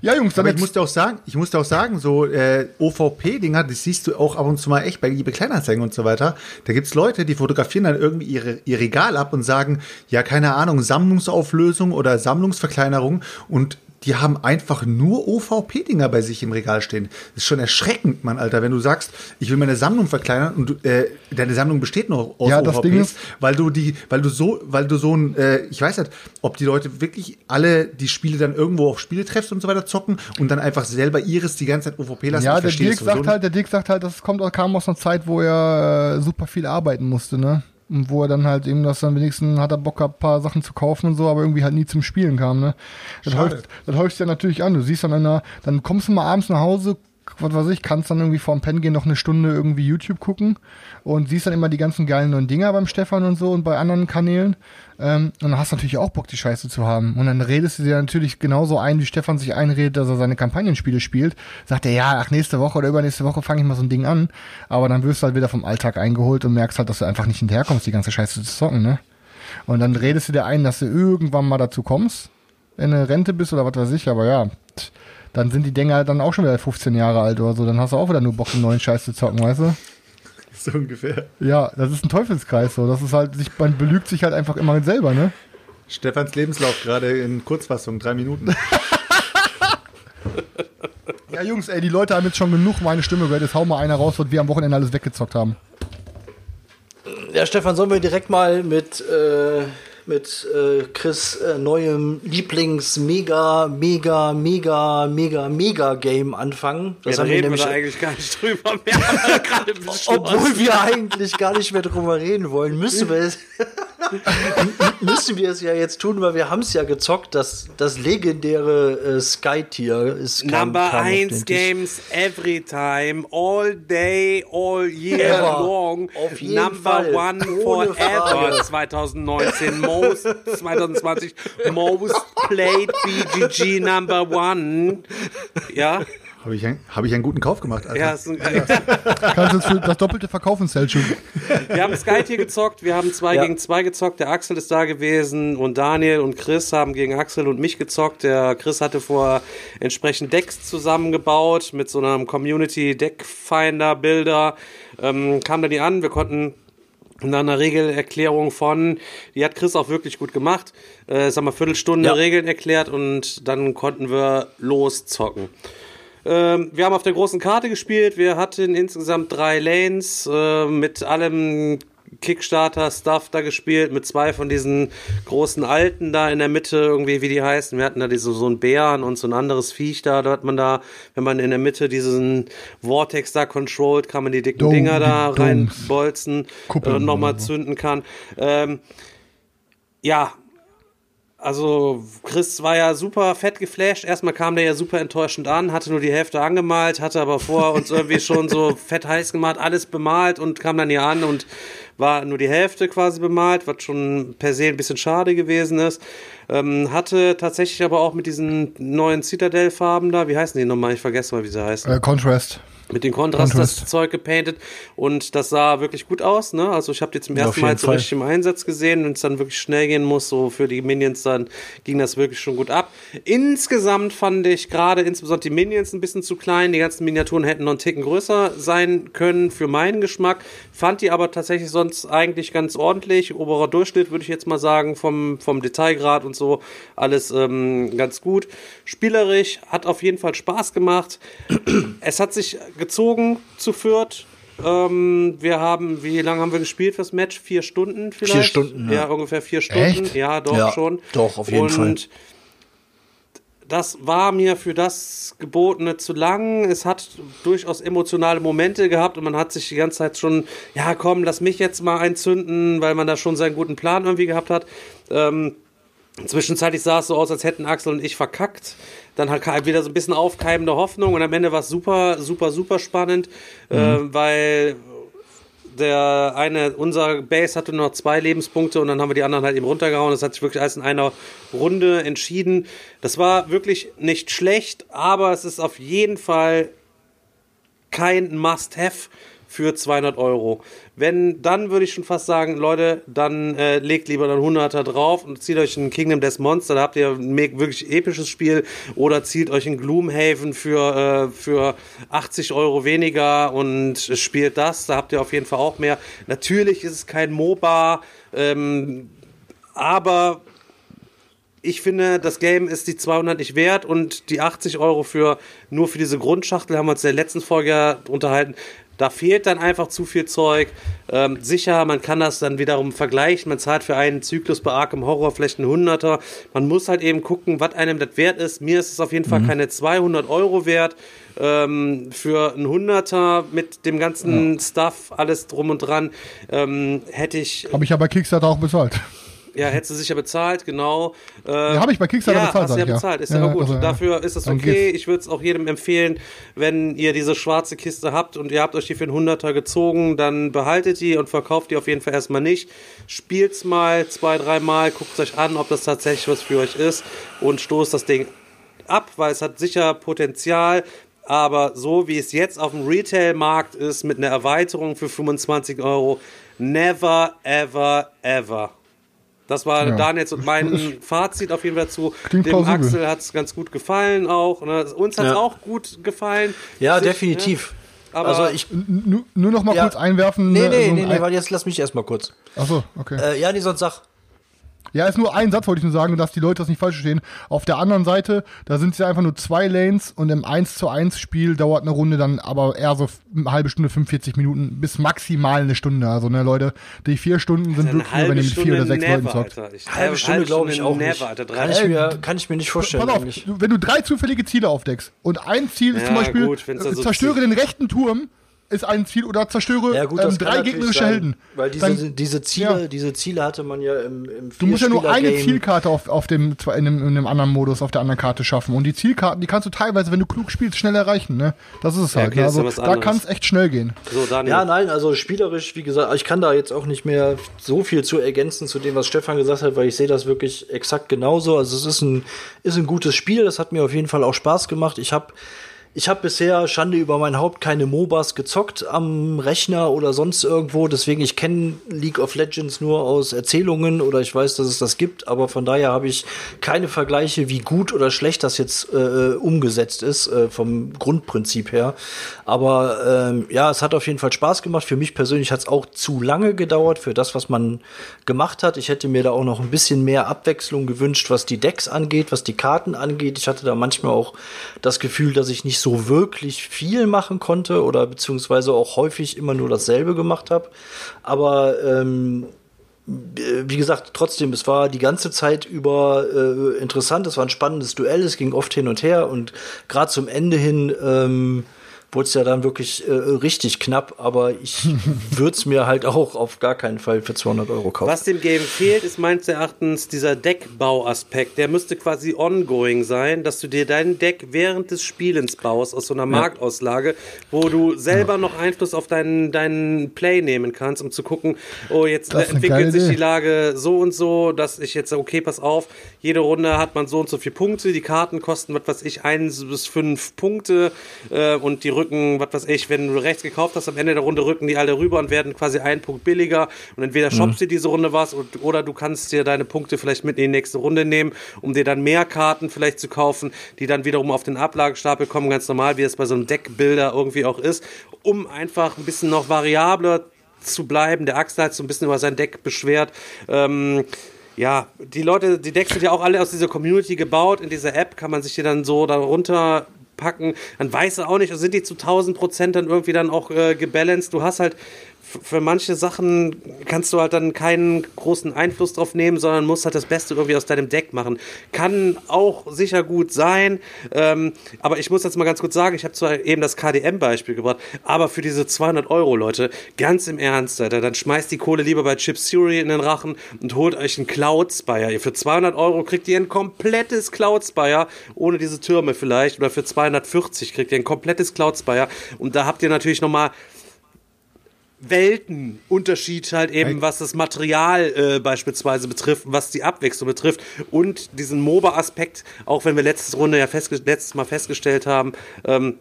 Ja, Jungs, Aber ich musste auch sagen, ich musste auch sagen, so äh, OVP-Dinger, das siehst du auch ab und zu mal echt bei eBay Kleinanzeigen und so weiter. Da gibt's Leute, die fotografieren dann irgendwie ihre, ihr Regal ab und sagen, ja, keine Ahnung, Sammlungsauflösung oder Sammlungsverkleinerung und die haben einfach nur OVP-Dinger bei sich im Regal stehen. Das ist schon erschreckend, Mann, Alter, wenn du sagst, ich will meine Sammlung verkleinern und du, äh, deine Sammlung besteht noch aus Ja, das OVPs, Ding ist- weil du die, weil du so, weil du so ein, äh, ich weiß nicht, ob die Leute wirklich alle die Spiele dann irgendwo auf Spieletreffs und so weiter zocken und dann einfach selber ihres die ganze Zeit OVP lassen. ja, der Dirk das sagt halt, der Dirk sagt halt, das kommt, kam aus einer Zeit, wo er äh, super viel arbeiten musste, ne? Und wo er dann halt eben das dann wenigstens hat er Bock gehabt, ein paar Sachen zu kaufen und so, aber irgendwie halt nie zum Spielen kam, ne? Das Schade. häuft, das häuft ja natürlich an. Du siehst dann einer, dann kommst du mal abends nach Hause, was weiß ich, kannst dann irgendwie vorm Pennen gehen noch eine Stunde irgendwie YouTube gucken und siehst dann immer die ganzen geilen neuen Dinger beim Stefan und so und bei anderen Kanälen. Ähm, und dann hast du natürlich auch Bock, die Scheiße zu haben. Und dann redest du dir natürlich genauso ein, wie Stefan sich einredet, dass er seine Kampagnenspiele spielt. Sagt er, ja, ach, nächste Woche oder übernächste Woche fange ich mal so ein Ding an. Aber dann wirst du halt wieder vom Alltag eingeholt und merkst halt, dass du einfach nicht hinterherkommst, die ganze Scheiße zu zocken, ne? Und dann redest du dir ein, dass du irgendwann mal dazu kommst, in eine Rente bist oder was weiß ich, aber ja, dann sind die Dinger dann auch schon wieder 15 Jahre alt oder so. Dann hast du auch wieder nur Bock, einen neuen Scheiß zu zocken, weißt du? so ungefähr. Ja, das ist ein Teufelskreis so. Das ist halt, sich, man belügt sich halt einfach immer selber, ne? Stefans Lebenslauf gerade in Kurzfassung, drei Minuten. Ja, Jungs, ey, die Leute haben jetzt schon genug meine Stimme gehört. Jetzt hau mal einer raus, was wir am Wochenende alles weggezockt haben. Ja, Stefan, sollen wir direkt mal mit, äh, mit äh, Chris äh, neuem Lieblings-Mega, Mega, Mega, Mega, Mega Game anfangen? Ja, da haben wir reden wir nämlich, da eigentlich gar nicht drüber. Wir beschlossen. obwohl wir eigentlich gar nicht mehr drüber reden wollen, müssen wir es, müssen wir es ja jetzt tun, weil wir haben es ja gezockt. Das, das legendäre äh, Sky-Tier ist Number kam auf 1 den Tisch. Games every time, all day, all year Ever. long. Auf jeden Number Fall. one Ohne forever Frage. 2019. Most 2020 most played BGG number one. Ja. Habe ich, ein- hab ich einen guten Kauf gemacht, Alter. Ja, ist ein, Kannst jetzt für das Doppelte verkaufen, Selchuk. Wir haben Sky hier gezockt, wir haben zwei Ja. gegen zwei gezockt. Der Axel ist da gewesen und Daniel und Chris haben gegen Axel und mich gezockt. Der Chris hatte vorher entsprechend Decks zusammengebaut mit so einem Community Deckfinder Bilder. Ähm, kam dann die an, wir konnten nach einer Regelerklärung von, die hat Chris auch wirklich gut gemacht, äh, sag mal Viertelstunde Ja. Regeln erklärt und dann konnten wir loszocken. Ähm, wir haben auf der großen Karte gespielt. Wir hatten insgesamt drei Lanes äh, mit allem Kickstarter-Stuff da gespielt, mit zwei von diesen großen Alten da in der Mitte, irgendwie, wie die heißen. Wir hatten da diese, so einen Bären und so ein anderes Viech da. Da hat man da, wenn man in der Mitte diesen Vortex da controlled, kann man die dicken Dom- Dinger da reinbolzen und nochmal oder so. zünden kann. Ähm, ja, also Chris war ja super fett geflasht. Erstmal kam der ja super enttäuschend an, hatte nur die Hälfte angemalt, hatte aber vor uns irgendwie schon so fett heiß gemacht, alles bemalt und kam dann hier an und war nur die Hälfte quasi bemalt, was schon per se ein bisschen schade gewesen ist. Ähm, hatte tatsächlich aber auch mit diesen neuen Citadel-Farben da, wie heißen die nochmal? Ich vergesse mal, wie sie heißen Äh, Contrast. Mit den Kontrast, das Zeug gepainted und das sah wirklich gut aus. Ne? Also ich habe die zum Ja, ersten Mal so Fall. richtig im Einsatz gesehen, wenn es dann wirklich schnell gehen muss, so für die Minions, dann ging das wirklich schon gut ab. Insgesamt fand ich gerade insbesondere die Minions ein bisschen zu klein. Die ganzen Miniaturen hätten noch einen Ticken größer sein können für meinen Geschmack. Fand die aber tatsächlich sonst eigentlich ganz ordentlich. Oberer Durchschnitt würde ich jetzt mal sagen, vom, vom Detailgrad und so alles ähm, ganz gut. Spielerisch hat auf jeden Fall Spaß gemacht. Es hat sich gezogen zu Fürth. Ähm, wir haben, wie lange haben wir gespielt fürs Match? Vier Stunden vielleicht? Vier Stunden, ja. ja. ungefähr vier Stunden. Echt? Ja, doch Ja, schon. doch, auf jeden Und Fall. das war mir für das Gebotene zu lang. Es hat durchaus emotionale Momente gehabt und man hat sich die ganze Zeit schon, ja komm, lass mich jetzt mal einzünden, weil man da schon seinen guten Plan irgendwie gehabt hat. Ähm, Zwischenzeitlich sah es so aus, als hätten Axel und ich verkackt. Dann hat halt wieder so ein bisschen aufkeimende Hoffnung und am Ende war es super, super, super spannend, äh, weil der eine, unser Base hatte nur noch zwei Lebenspunkte und dann haben wir die anderen halt eben runtergehauen. Das hat sich wirklich alles in einer Runde entschieden. Das war wirklich nicht schlecht, aber es ist auf jeden Fall kein Must-Have für 200 Euro. Wenn, dann würde ich schon fast sagen, Leute, dann äh, legt lieber dann 100er drauf und zieht euch ein Kingdom Death Monster, da habt ihr ein wirklich episches Spiel oder zieht euch ein Gloomhaven für, äh, für 80 Euro weniger und spielt das, da habt ihr auf jeden Fall auch mehr. Natürlich ist es kein MOBA, ähm, aber ich finde, das Game ist die 200 nicht wert und die 80 Euro für nur für diese Grundschachtel haben wir uns in der letzten Folge unterhalten. Da fehlt dann einfach zu viel Zeug. Ähm, sicher, man kann das dann wiederum vergleichen. Man zahlt für einen Zyklus bei Arkham Horror vielleicht einen Hunderter. Man muss halt eben gucken, was einem das wert ist. Mir ist es auf jeden Fall keine 200 Euro wert. Ähm, für einen Hunderter mit dem ganzen Stuff, alles drum und dran, ähm, hätte ich Habe ich ja bei Kickstarter auch bezahlt. Ja, hättest du sicher bezahlt, genau. Äh, Ja, habe ich bei Kickstarter ja, bezahlt, hast du ja bezahlt, ist ja, Ja, gut. also. Dafür ist es Dann okay. Ich würde es auch jedem empfehlen, wenn ihr diese schwarze Kiste habt und ihr habt euch die für einen Hunderter gezogen, dann behaltet die und verkauft die auf jeden Fall erstmal nicht. Spielt's mal zwei, dreimal, guckt euch an, ob das tatsächlich was für euch ist und stoßt das Ding ab, weil es hat sicher Potenzial. Aber so wie es jetzt auf dem Retail-Markt ist, mit einer Erweiterung für 25 Euro, never, ever, ever. Das war Ja. Daniels und mein Fazit auf jeden Fall zu. Klingt Dem plausibel. Axel hat es ganz gut gefallen auch. Ne? Uns hat es Ja. auch gut gefallen. Ja, Sich, definitiv. ne? Aber also ich. Nur noch mal Ja. kurz einwerfen. Nee, ne, nee, so nee, nee, weil jetzt lass mich erstmal kurz. Achso, okay. Äh, ja, nee, sonst sag. Ja, ist nur ein Satz, wollte ich nur sagen, dass die Leute das nicht falsch verstehen. Auf der anderen Seite, da sind es ja einfach nur zwei Lanes und im 1 zu 1 Spiel dauert eine Runde dann aber eher so eine halbe Stunde, 45 Minuten bis maximal eine Stunde. Also, ne, Leute, die vier Stunden sind eine wirklich nur, wenn ihr mit vier oder sechs Leuten zockt. Alter. Ich, Halbe Stunde glaube ich auch never, nicht. Alter. Drei Kann ich, mir, kann ich mir nicht vorstellen. Pass auf, eigentlich. wenn du drei zufällige Ziele aufdeckst und ein Ziel ist Ja, zum Beispiel, gut, äh, so zerstöre zieht. den rechten Turm, ist ein Ziel, oder zerstöre Ja gut, ähm, drei gegnerische sein, Helden. Weil diese, Dann- diese Ziele, ja. diese Ziele hatte man ja im, im Du musst ja nur eine. Zielkarte auf, auf dem, in einem, in einem anderen Modus auf der anderen Karte schaffen. Und die Zielkarten, die kannst du teilweise, wenn du klug spielst, schnell erreichen. Ne? Das ist es halt. okay, ne? ist ja Also da kann es echt schnell gehen. So, Daniel. Ja, nein, also spielerisch, wie gesagt, ich kann da jetzt auch nicht mehr so viel zu ergänzen zu dem, was Stefan gesagt hat, weil ich sehe das wirklich exakt genauso. Also es ist ein, ist ein gutes Spiel, das hat mir auf jeden Fall auch Spaß gemacht. Ich habe ich habe bisher Schande über mein Haupt keine MOBAs gezockt am Rechner oder sonst irgendwo. Deswegen, ich kenne League of Legends nur aus Erzählungen oder ich weiß, dass es das gibt. Aber von daher habe ich keine Vergleiche, wie gut oder schlecht das jetzt äh, umgesetzt ist, äh, vom Grundprinzip her. Aber ähm, ja, es hat auf jeden Fall Spaß gemacht. Für mich persönlich hat es auch zu lange gedauert für das, was man gemacht hat. Ich hätte mir da auch noch ein bisschen mehr Abwechslung gewünscht, was die Decks angeht, was die Karten angeht. Ich hatte da manchmal auch das Gefühl, dass ich nicht so so wirklich viel machen konnte oder beziehungsweise auch häufig immer nur dasselbe gemacht habe. Aber ähm, wie gesagt, trotzdem, es war die ganze Zeit über äh, interessant, es war ein spannendes Duell, es ging oft hin und her und gerade zum Ende hin ähm, wurde es ja dann wirklich äh, richtig knapp, aber ich würde es mir halt auch auf gar keinen Fall für 200 Euro kaufen. Was dem Game fehlt, ist meines Erachtens dieser Deckbauaspekt. Der müsste quasi ongoing sein, dass du dir dein Deck während des Spielens baust, aus so einer Marktauslage, wo du selber ja. noch Einfluss auf deinen, deinen Play nehmen kannst, um zu gucken, oh, jetzt entwickelt sich die Lage so und so, dass ich jetzt, okay, pass auf, jede Runde hat man so und so viele Punkte, die Karten kosten, was weiß ich, eins bis fünf Punkte äh, und die rücken, was weiß ich, wenn du rechts gekauft hast, am Ende der Runde rücken die alle rüber und werden quasi einen Punkt billiger. Und entweder shoppst mhm. dir diese Runde was und, oder du kannst dir deine Punkte vielleicht mit in die nächste Runde nehmen, um dir dann mehr Karten vielleicht zu kaufen, die dann wiederum auf den Ablagestapel kommen, ganz normal, wie es bei so einem Deckbilder irgendwie auch ist, um einfach ein bisschen noch variabler zu bleiben. Der Axel hat so ein bisschen über sein Deck beschwert. Ähm, ja, die Leute, die Decks sind ja auch alle aus dieser Community gebaut. In dieser App kann man sich die dann so darunter packen, dann weiß er auch nicht, sind die zu 1000 Prozent dann irgendwie dann auch äh, gebalanced. Du hast halt für manche Sachen kannst du halt dann keinen großen Einfluss drauf nehmen, sondern musst halt das Beste irgendwie aus deinem Deck machen. Kann auch sicher gut sein, ähm, aber ich muss jetzt mal ganz kurz sagen, ich habe zwar eben das KDM-Beispiel gebracht, aber für diese 200 Euro, Leute, ganz im Ernst, Alter, dann schmeißt die Kohle lieber bei Chip Suri in den Rachen und holt euch einen Cloud Spire. Für 200 Euro kriegt ihr ein komplettes Cloud Spire, ohne diese Türme vielleicht, oder für 240 kriegt ihr ein komplettes Cloud Spire und da habt ihr natürlich nochmal Weltenunterschied halt eben, was das Material äh, beispielsweise betrifft, was die Abwechslung betrifft und diesen MOBA-Aspekt, auch wenn wir letzte Runde ja letztes Mal festgestellt haben, ähm,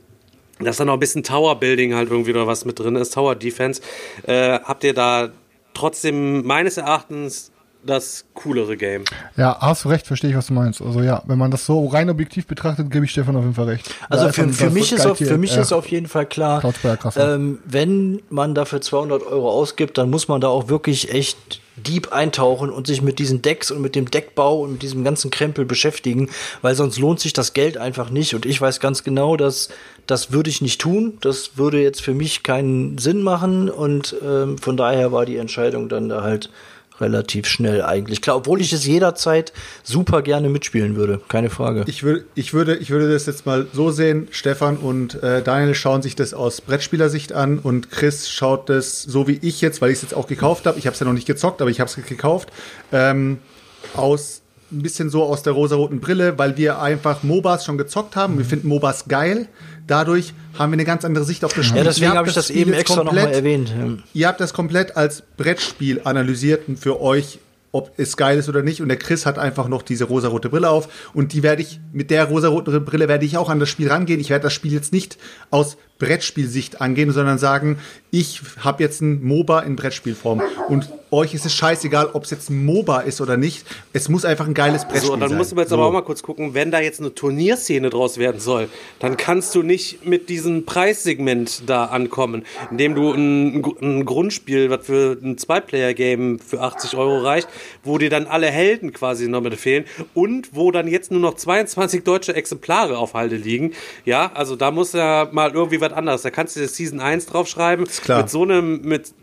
dass da noch ein bisschen Tower-Building halt irgendwie oder was mit drin ist, Tower-Defense, äh, habt ihr da trotzdem meines Erachtens das coolere Game. Ja, hast du recht, verstehe ich, was du meinst. Also ja, wenn man das so rein objektiv betrachtet, gebe ich Stefan auf jeden Fall recht. Also für, für mich, ist auf, für mich ist auf jeden Fall klar, ähm, wenn man dafür 200 Euro ausgibt, dann muss man da auch wirklich echt deep eintauchen und sich mit diesen Decks und mit dem Deckbau und mit diesem ganzen Krempel beschäftigen, weil sonst lohnt sich das Geld einfach nicht. Und ich weiß ganz genau, dass das würde ich nicht tun. Das würde jetzt für mich keinen Sinn machen. Und ähm, von daher war die Entscheidung dann da halt relativ schnell eigentlich. Klar, obwohl ich es jederzeit super gerne mitspielen würde, keine Frage. Ich, würde, ich, würde, ich würde das jetzt mal so sehen, Stefan und äh, Daniel schauen sich das aus Brettspielersicht an und Chris schaut das so wie ich jetzt, weil ich es jetzt auch gekauft habe. Ich habe es ja noch nicht gezockt, aber ich habe es gekauft. Ähm, aus ein bisschen so aus der rosaroten Brille, weil wir einfach MOBAs schon gezockt haben. Wir finden MOBAs geil. Dadurch haben wir eine ganz andere Sicht auf das Spiel. Ja, deswegen habe ich das, das eben extra nochmal erwähnt. Ihr habt das komplett als Brettspiel analysiert und für euch ob es geil ist oder nicht. Und der Chris hat einfach noch diese rosarote Brille auf. Und die werde ich, mit der rosaroten Brille werde ich auch an das Spiel rangehen. Ich werde das Spiel jetzt nicht aus Brettspielsicht angehen, sondern sagen, ich habe jetzt ein MOBA in Brettspielform. Und euch ist es scheißegal, ob es jetzt ein MOBA ist oder nicht. Es muss einfach ein geiles Brettspiel sein. So, dann müssen wir jetzt so. aber auch mal kurz gucken, wenn da jetzt eine Turnierszene draus werden soll, dann kannst du nicht mit diesem Preissegment da ankommen, indem du ein, ein Grundspiel, was für ein Zwei-Player-Game für 80 Euro reicht, wo dir dann alle Helden quasi noch mit fehlen und wo dann jetzt nur noch 22 deutsche Exemplare auf Halde liegen. Ja, also da muss ja mal irgendwie was anderes. Da kannst du das Season 1 draufschreiben. Ist klar. Mit so einem, mit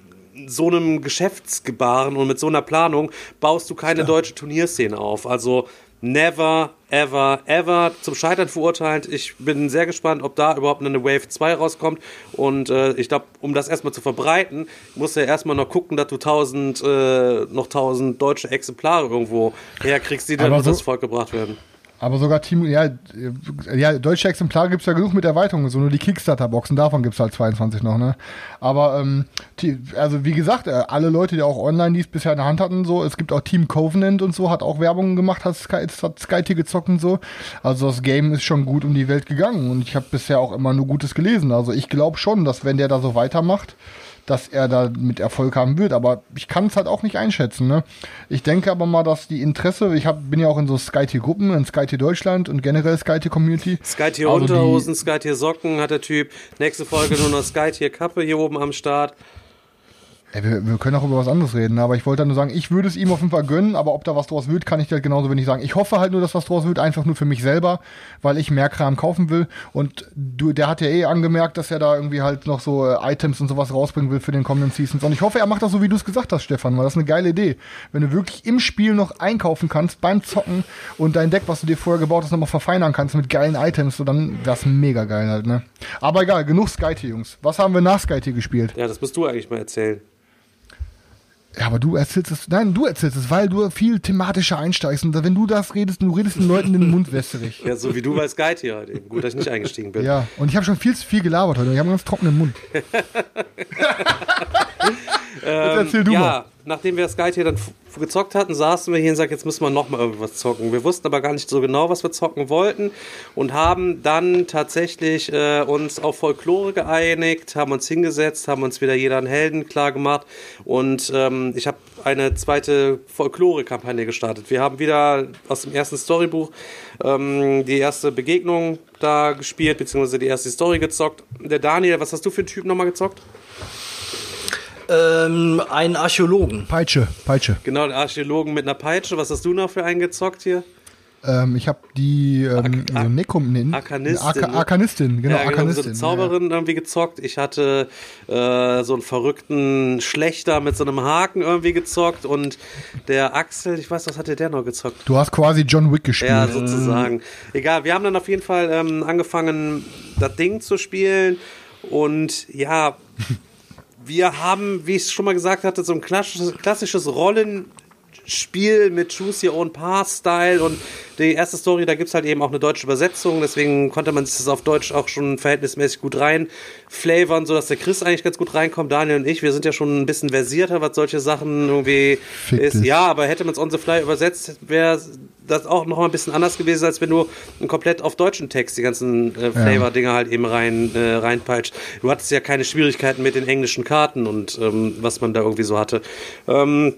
so einem Geschäftsgebaren und mit so einer Planung baust du keine deutsche Turnierszene auf. Also never, ever, ever zum Scheitern verurteilt. Ich bin sehr gespannt, ob da überhaupt eine Wave 2 rauskommt. Und äh, ich glaube, um das erstmal zu verbreiten, musst du ja erstmal noch gucken, dass du 1000, äh, noch 1000 deutsche Exemplare irgendwo herkriegst, die dann so, das Volk gebracht werden. Aber sogar Team, ja, ja deutsche Exemplare gibt's ja genug mit Erweiterungen, so nur die Kickstarter-Boxen, davon gibt's halt 22 noch, ne? Aber, ähm, die, also wie gesagt, äh, alle Leute, die auch online dies bisher in der Hand hatten, so, es gibt auch Team Covenant und so, hat auch Werbung gemacht, hat Sky, hat gezockt und so. Also das Game ist schon gut um die Welt gegangen und ich habe bisher auch immer nur Gutes gelesen. Also ich glaube schon, dass wenn der da so weitermacht, dass er da mit Erfolg haben wird. Aber ich kann es halt auch nicht einschätzen. Ne? Ich denke aber mal, dass die Interesse, ich hab, bin ja auch in so SkyT-Gruppen, in SkyT Deutschland und generell SkyT-Community. SkyT also Unterhosen, SkyT Socken hat der Typ. Nächste Folge nur noch SkyT Kappe hier oben am Start. Ey, wir, wir, können auch über was anderes reden, aber ich wollte halt nur sagen, ich würde es ihm auf jeden Fall gönnen, aber ob da was draus wird, kann ich halt genauso wenig sagen. Ich hoffe halt nur, dass was draus wird, einfach nur für mich selber, weil ich mehr Kram kaufen will. Und du, der hat ja eh angemerkt, dass er da irgendwie halt noch so äh, Items und sowas rausbringen will für den kommenden Seasons. Und ich hoffe, er macht das so, wie du es gesagt hast, Stefan, weil das ist eine geile Idee. Wenn du wirklich im Spiel noch einkaufen kannst, beim Zocken und dein Deck, was du dir vorher gebaut hast, nochmal verfeinern kannst mit geilen Items, so dann das mega geil halt, ne? Aber egal, genug Skyty, Jungs. Was haben wir nach Skyty gespielt? Ja, das musst du eigentlich mal erzählen. Ja, aber du erzählst es, nein, du erzählst es, weil du viel thematischer einsteigst. Und wenn du das redest, du redest den Leuten den Mund wässrig. Ja, so wie du bei Skype hier heute. Gut, dass ich nicht eingestiegen bin. Ja, und ich habe schon viel zu viel gelabert heute. Ich habe einen ganz trockenen Mund. ähm, erzähl du ja, mal. Nachdem wir Skype hier dann gezockt hatten, saßen wir hier und sagten, jetzt müssen wir nochmal irgendwas zocken. Wir wussten aber gar nicht so genau, was wir zocken wollten und haben dann tatsächlich äh, uns auf Folklore geeinigt, haben uns hingesetzt, haben uns wieder jeder einen Helden klar gemacht und ähm, ich habe eine zweite Folklore-Kampagne gestartet. Wir haben wieder aus dem ersten Storybuch ähm, die erste Begegnung da gespielt, beziehungsweise die erste Story gezockt. Der Daniel, was hast du für einen Typ nochmal gezockt? Ähm, einen Archäologen. Peitsche, Peitsche. Genau, einen Archäologen mit einer Peitsche. Was hast du noch für einen gezockt hier? Ähm, ich habe die ähm, Ar so Nekum, Arkanistin. Ar ne? Arkanistin, genau, ja, Arkanistin. So eine Zauberin ja. irgendwie gezockt. Ich hatte äh, so einen verrückten Schlechter mit so einem Haken irgendwie gezockt und der Axel, ich weiß, was hatte der noch gezockt? Du hast quasi John Wick gespielt. Ja, sozusagen. Egal, wir haben dann auf jeden Fall ähm, angefangen, das Ding zu spielen und ja wir haben, wie ich schon mal gesagt hatte, so ein klassisches, klassisches Rollenspiel mit Choose Your Own Path-Style und die erste Story, da gibt es halt eben auch eine deutsche Übersetzung, deswegen konnte man sich das auf Deutsch auch schon verhältnismäßig gut rein flavern, sodass der Chris eigentlich ganz gut reinkommt. Daniel und ich, wir sind ja schon ein bisschen versierter, was solche Sachen irgendwie Fick ist. Dich. Ja, aber hätte man es on the fly übersetzt, wäre das auch noch mal ein bisschen anders gewesen, als wenn du einen komplett auf deutschen Text die ganzen äh, Flavor-Dinger halt eben rein, äh, reinpeitscht. Du hattest ja keine Schwierigkeiten mit den englischen Karten und ähm, was man da irgendwie so hatte. Ähm,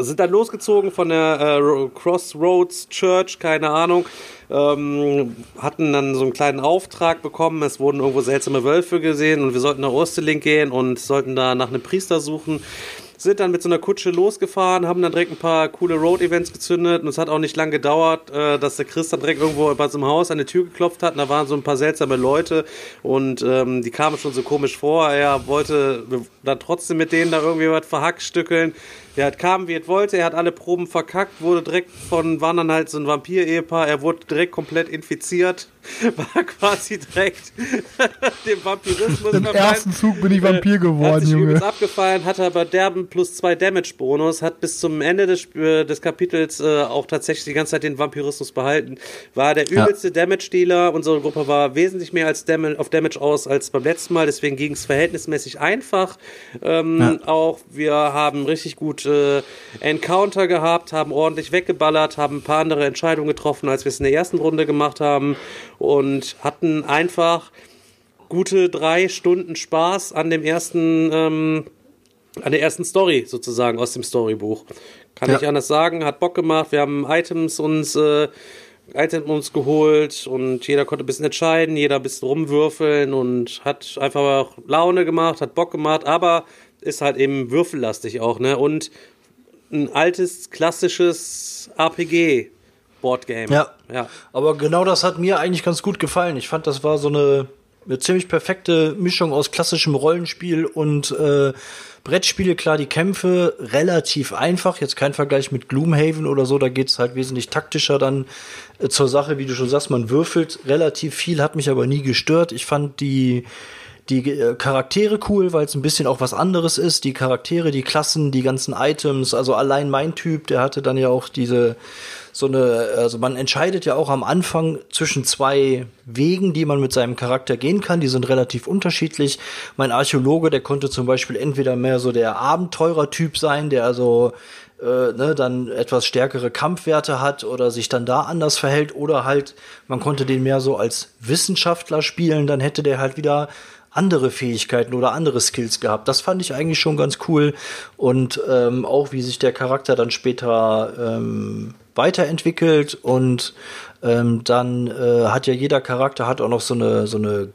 sind dann losgezogen von der äh, Crossroads Church, keine Ahnung, ähm, hatten dann so einen kleinen Auftrag bekommen. Es wurden irgendwo seltsame Wölfe gesehen und wir sollten nach Osterlink gehen und sollten da nach einem Priester suchen sind dann mit so einer Kutsche losgefahren, haben dann direkt ein paar coole Road-Events gezündet und es hat auch nicht lange gedauert, äh, dass der Chris dann direkt irgendwo bei so einem Haus an die Tür geklopft hat und da waren so ein paar seltsame Leute und ähm, die kamen schon so komisch vor. Er wollte dann trotzdem mit denen da irgendwie was verhackstückeln. Der hat kam, wie er wollte, er hat alle Proben verkackt, wurde direkt von, waren dann halt so ein Vampir-Ehepaar, er wurde direkt komplett infiziert, war quasi direkt dem Vampirismus. Im ersten Zug bin ich Vampir geworden, hat sich Junge. abgefallen, hatte aber derben plus zwei Damage-Bonus, hat bis zum Ende des, äh, des Kapitels äh, auch tatsächlich die ganze Zeit den Vampirismus behalten, war der übelste ja. Damage-Dealer, unsere Gruppe war wesentlich mehr als Dam auf Damage aus als beim letzten Mal, deswegen ging es verhältnismäßig einfach. Ähm, ja. Auch wir haben richtig gut äh, Encounter gehabt, haben ordentlich weggeballert, haben ein paar andere Entscheidungen getroffen, als wir es in der ersten Runde gemacht haben und hatten einfach gute drei Stunden Spaß an dem ersten, ähm, an der ersten Story sozusagen aus dem Storybuch. Kann ja. ich anders sagen, hat Bock gemacht. Wir haben Items uns äh, Items uns geholt und jeder konnte ein bisschen entscheiden, jeder ein bisschen rumwürfeln und hat einfach Laune gemacht, hat Bock gemacht, aber ist halt eben würfellastig auch, ne? Und ein altes, klassisches RPG. Boardgame. Ja. ja. Aber genau das hat mir eigentlich ganz gut gefallen. Ich fand, das war so eine, eine ziemlich perfekte Mischung aus klassischem Rollenspiel und äh, Brettspiele. Klar, die Kämpfe relativ einfach. Jetzt kein Vergleich mit Gloomhaven oder so. Da geht's halt wesentlich taktischer dann äh, zur Sache, wie du schon sagst. Man würfelt relativ viel, hat mich aber nie gestört. Ich fand die die äh, Charaktere cool, weil es ein bisschen auch was anderes ist. Die Charaktere, die Klassen, die ganzen Items. Also allein mein Typ, der hatte dann ja auch diese so eine, also man entscheidet ja auch am Anfang zwischen zwei Wegen, die man mit seinem Charakter gehen kann. Die sind relativ unterschiedlich. Mein Archäologe, der konnte zum Beispiel entweder mehr so der Abenteurer-Typ sein, der also äh, ne, dann etwas stärkere Kampfwerte hat oder sich dann da anders verhält oder halt man konnte den mehr so als Wissenschaftler spielen, dann hätte der halt wieder andere Fähigkeiten oder andere Skills gehabt. Das fand ich eigentlich schon ganz cool und ähm, auch wie sich der Charakter dann später ähm, weiterentwickelt und ähm, dann äh, hat ja jeder Charakter hat auch noch so eine so eine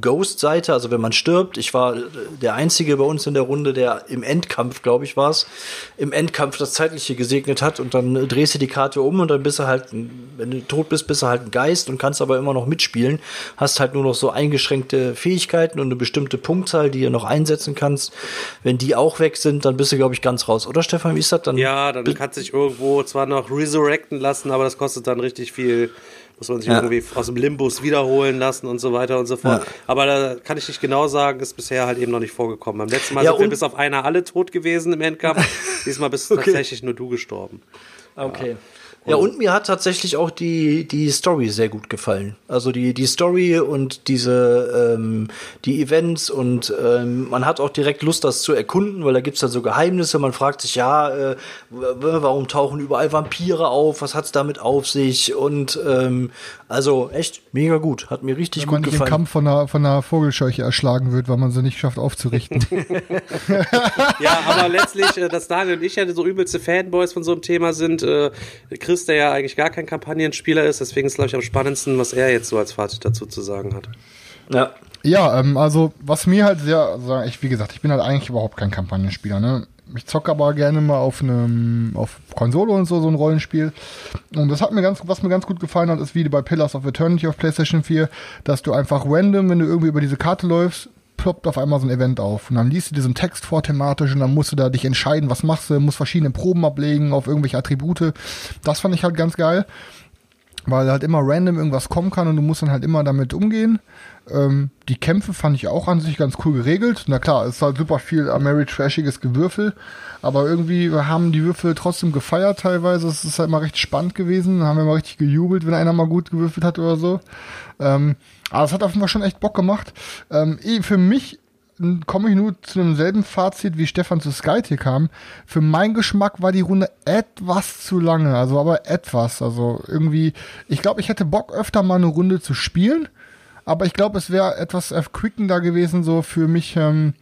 Ghost-Seite, also wenn man stirbt. Ich war der Einzige bei uns in der Runde, der im Endkampf, glaube ich, war es, im Endkampf das Zeitliche gesegnet hat und dann drehst du die Karte um und dann bist du halt, wenn du tot bist, bist du halt ein Geist und kannst aber immer noch mitspielen. Hast halt nur noch so eingeschränkte Fähigkeiten und eine bestimmte Punktzahl, die du noch einsetzen kannst. Wenn die auch weg sind, dann bist du, glaube ich, ganz raus. Oder Stefan, wie ist das dann? Ja, dann kannst du dich irgendwo zwar noch resurrecten lassen, aber das kostet dann richtig viel muss man sich ja. irgendwie aus dem Limbus wiederholen lassen und so weiter und so fort. Ja. Aber da kann ich nicht genau sagen, ist bisher halt eben noch nicht vorgekommen. Beim letzten Mal ja, sind wir bis auf einer alle tot gewesen im Endkampf. Diesmal bist okay. tatsächlich nur du gestorben. Okay. Ja, und mir hat tatsächlich auch die, die Story sehr gut gefallen. Also die, die Story und diese, ähm, die Events und ähm, man hat auch direkt Lust, das zu erkunden, weil da gibt's dann so Geheimnisse. Man fragt sich, ja, äh, warum tauchen überall Vampire auf? Was hat's damit auf sich? Und ähm, also echt mega gut. Hat mir richtig Wenn gut man nicht gefallen. im Kampf von einer, von einer Vogelscheuche erschlagen wird, weil man sie nicht schafft aufzurichten. ja, aber letztlich, äh, dass Daniel und ich ja so übelste Fanboys von so einem Thema sind, äh, Chris, der ja eigentlich gar kein Kampagnenspieler ist, deswegen ist glaube ich am spannendsten, was er jetzt so als Fazit dazu zu sagen hat. Ja. Ja, ähm, also was mir halt sehr, also ich, wie gesagt, ich bin halt eigentlich überhaupt kein Kampagnenspieler, ne? Ich zocke aber gerne mal auf einem, auf Konsole und so, so ein Rollenspiel. Und das hat mir ganz, was mir ganz gut gefallen hat, ist wie bei Pillars of Eternity auf PlayStation 4, dass du einfach random, wenn du irgendwie über diese Karte läufst, ploppt auf einmal so ein Event auf. Und dann liest du diesen Text vor thematisch und dann musst du da dich entscheiden, was machst du, musst verschiedene Proben ablegen auf irgendwelche Attribute. Das fand ich halt ganz geil. Weil halt immer random irgendwas kommen kann und du musst dann halt immer damit umgehen. Ähm, die Kämpfe fand ich auch an sich ganz cool geregelt. Na klar, es ist halt super viel Ameritrashiges Gewürfel, aber irgendwie haben die Würfel trotzdem gefeiert teilweise. Es ist halt mal recht spannend gewesen. Da haben wir mal richtig gejubelt, wenn einer mal gut gewürfelt hat oder so. Ähm, aber es hat auf jeden Fall schon echt Bock gemacht. Ähm, für mich komme ich nur zu demselben Fazit, wie Stefan zu Skytier kam. Für meinen Geschmack war die Runde etwas zu lange, also aber etwas. Also irgendwie, ich glaube, ich hätte Bock öfter mal eine Runde zu spielen, aber ich glaube, es wäre etwas erquickender gewesen, so für mich, ähm,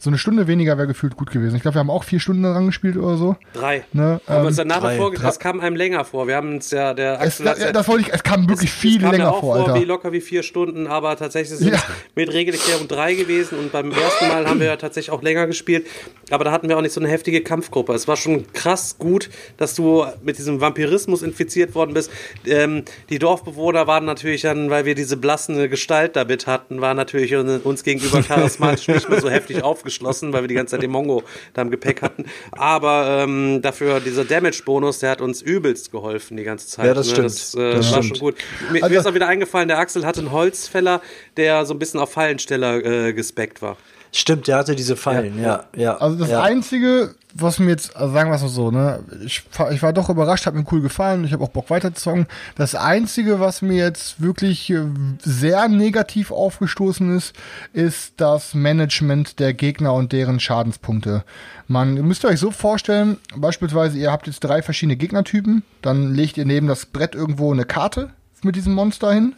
so eine Stunde weniger wäre gefühlt gut gewesen. Ich glaube, wir haben auch vier Stunden daran gespielt oder so. Drei. Ne? Aber ähm, es, danach drei, es kam einem länger vor. Wir haben uns ja, der es, ja, das wollte ich, es kam wirklich es, viel es kam länger auch vor, Alter. Wie locker wie vier Stunden, aber tatsächlich sind Ja. es mit Regelerklärung drei gewesen und beim ersten Mal haben wir ja tatsächlich auch länger gespielt. Aber da hatten wir auch nicht so eine heftige Kampfgruppe. Es war schon krass gut, dass du mit diesem Vampirismus infiziert worden bist. Ähm, die Dorfbewohner waren natürlich dann, weil wir diese blassende Gestalt damit hatten, waren natürlich uns gegenüber charismatisch nicht mehr so heftig aufgeschlossen, weil wir die ganze Zeit den Mongo da im Gepäck hatten. Aber ähm, dafür dieser Damage-Bonus, der hat uns übelst geholfen die ganze Zeit. Ja, das ne? stimmt. Das, äh, Das war stimmt. schon gut. Mir, Also- mir ist auch wieder eingefallen, der Axel hatte einen Holzfäller, der so ein bisschen auf Fallensteller äh, gespeckt war. Stimmt, der hatte diese Fallen, ja, ja. Also das ja. Einzige, was mir jetzt, also sagen wir es mal so, ne, ich, ich war doch überrascht, hat mir cool gefallen, ich habe auch Bock weiterzuzocken. Das Einzige, was mir jetzt wirklich äh, sehr negativ aufgestoßen ist, ist das Management der Gegner und deren Schadenspunkte. Man ihr müsst euch so vorstellen, beispielsweise ihr habt jetzt drei verschiedene Gegnertypen, dann legt ihr neben das Brett irgendwo eine Karte mit diesem Monster hin,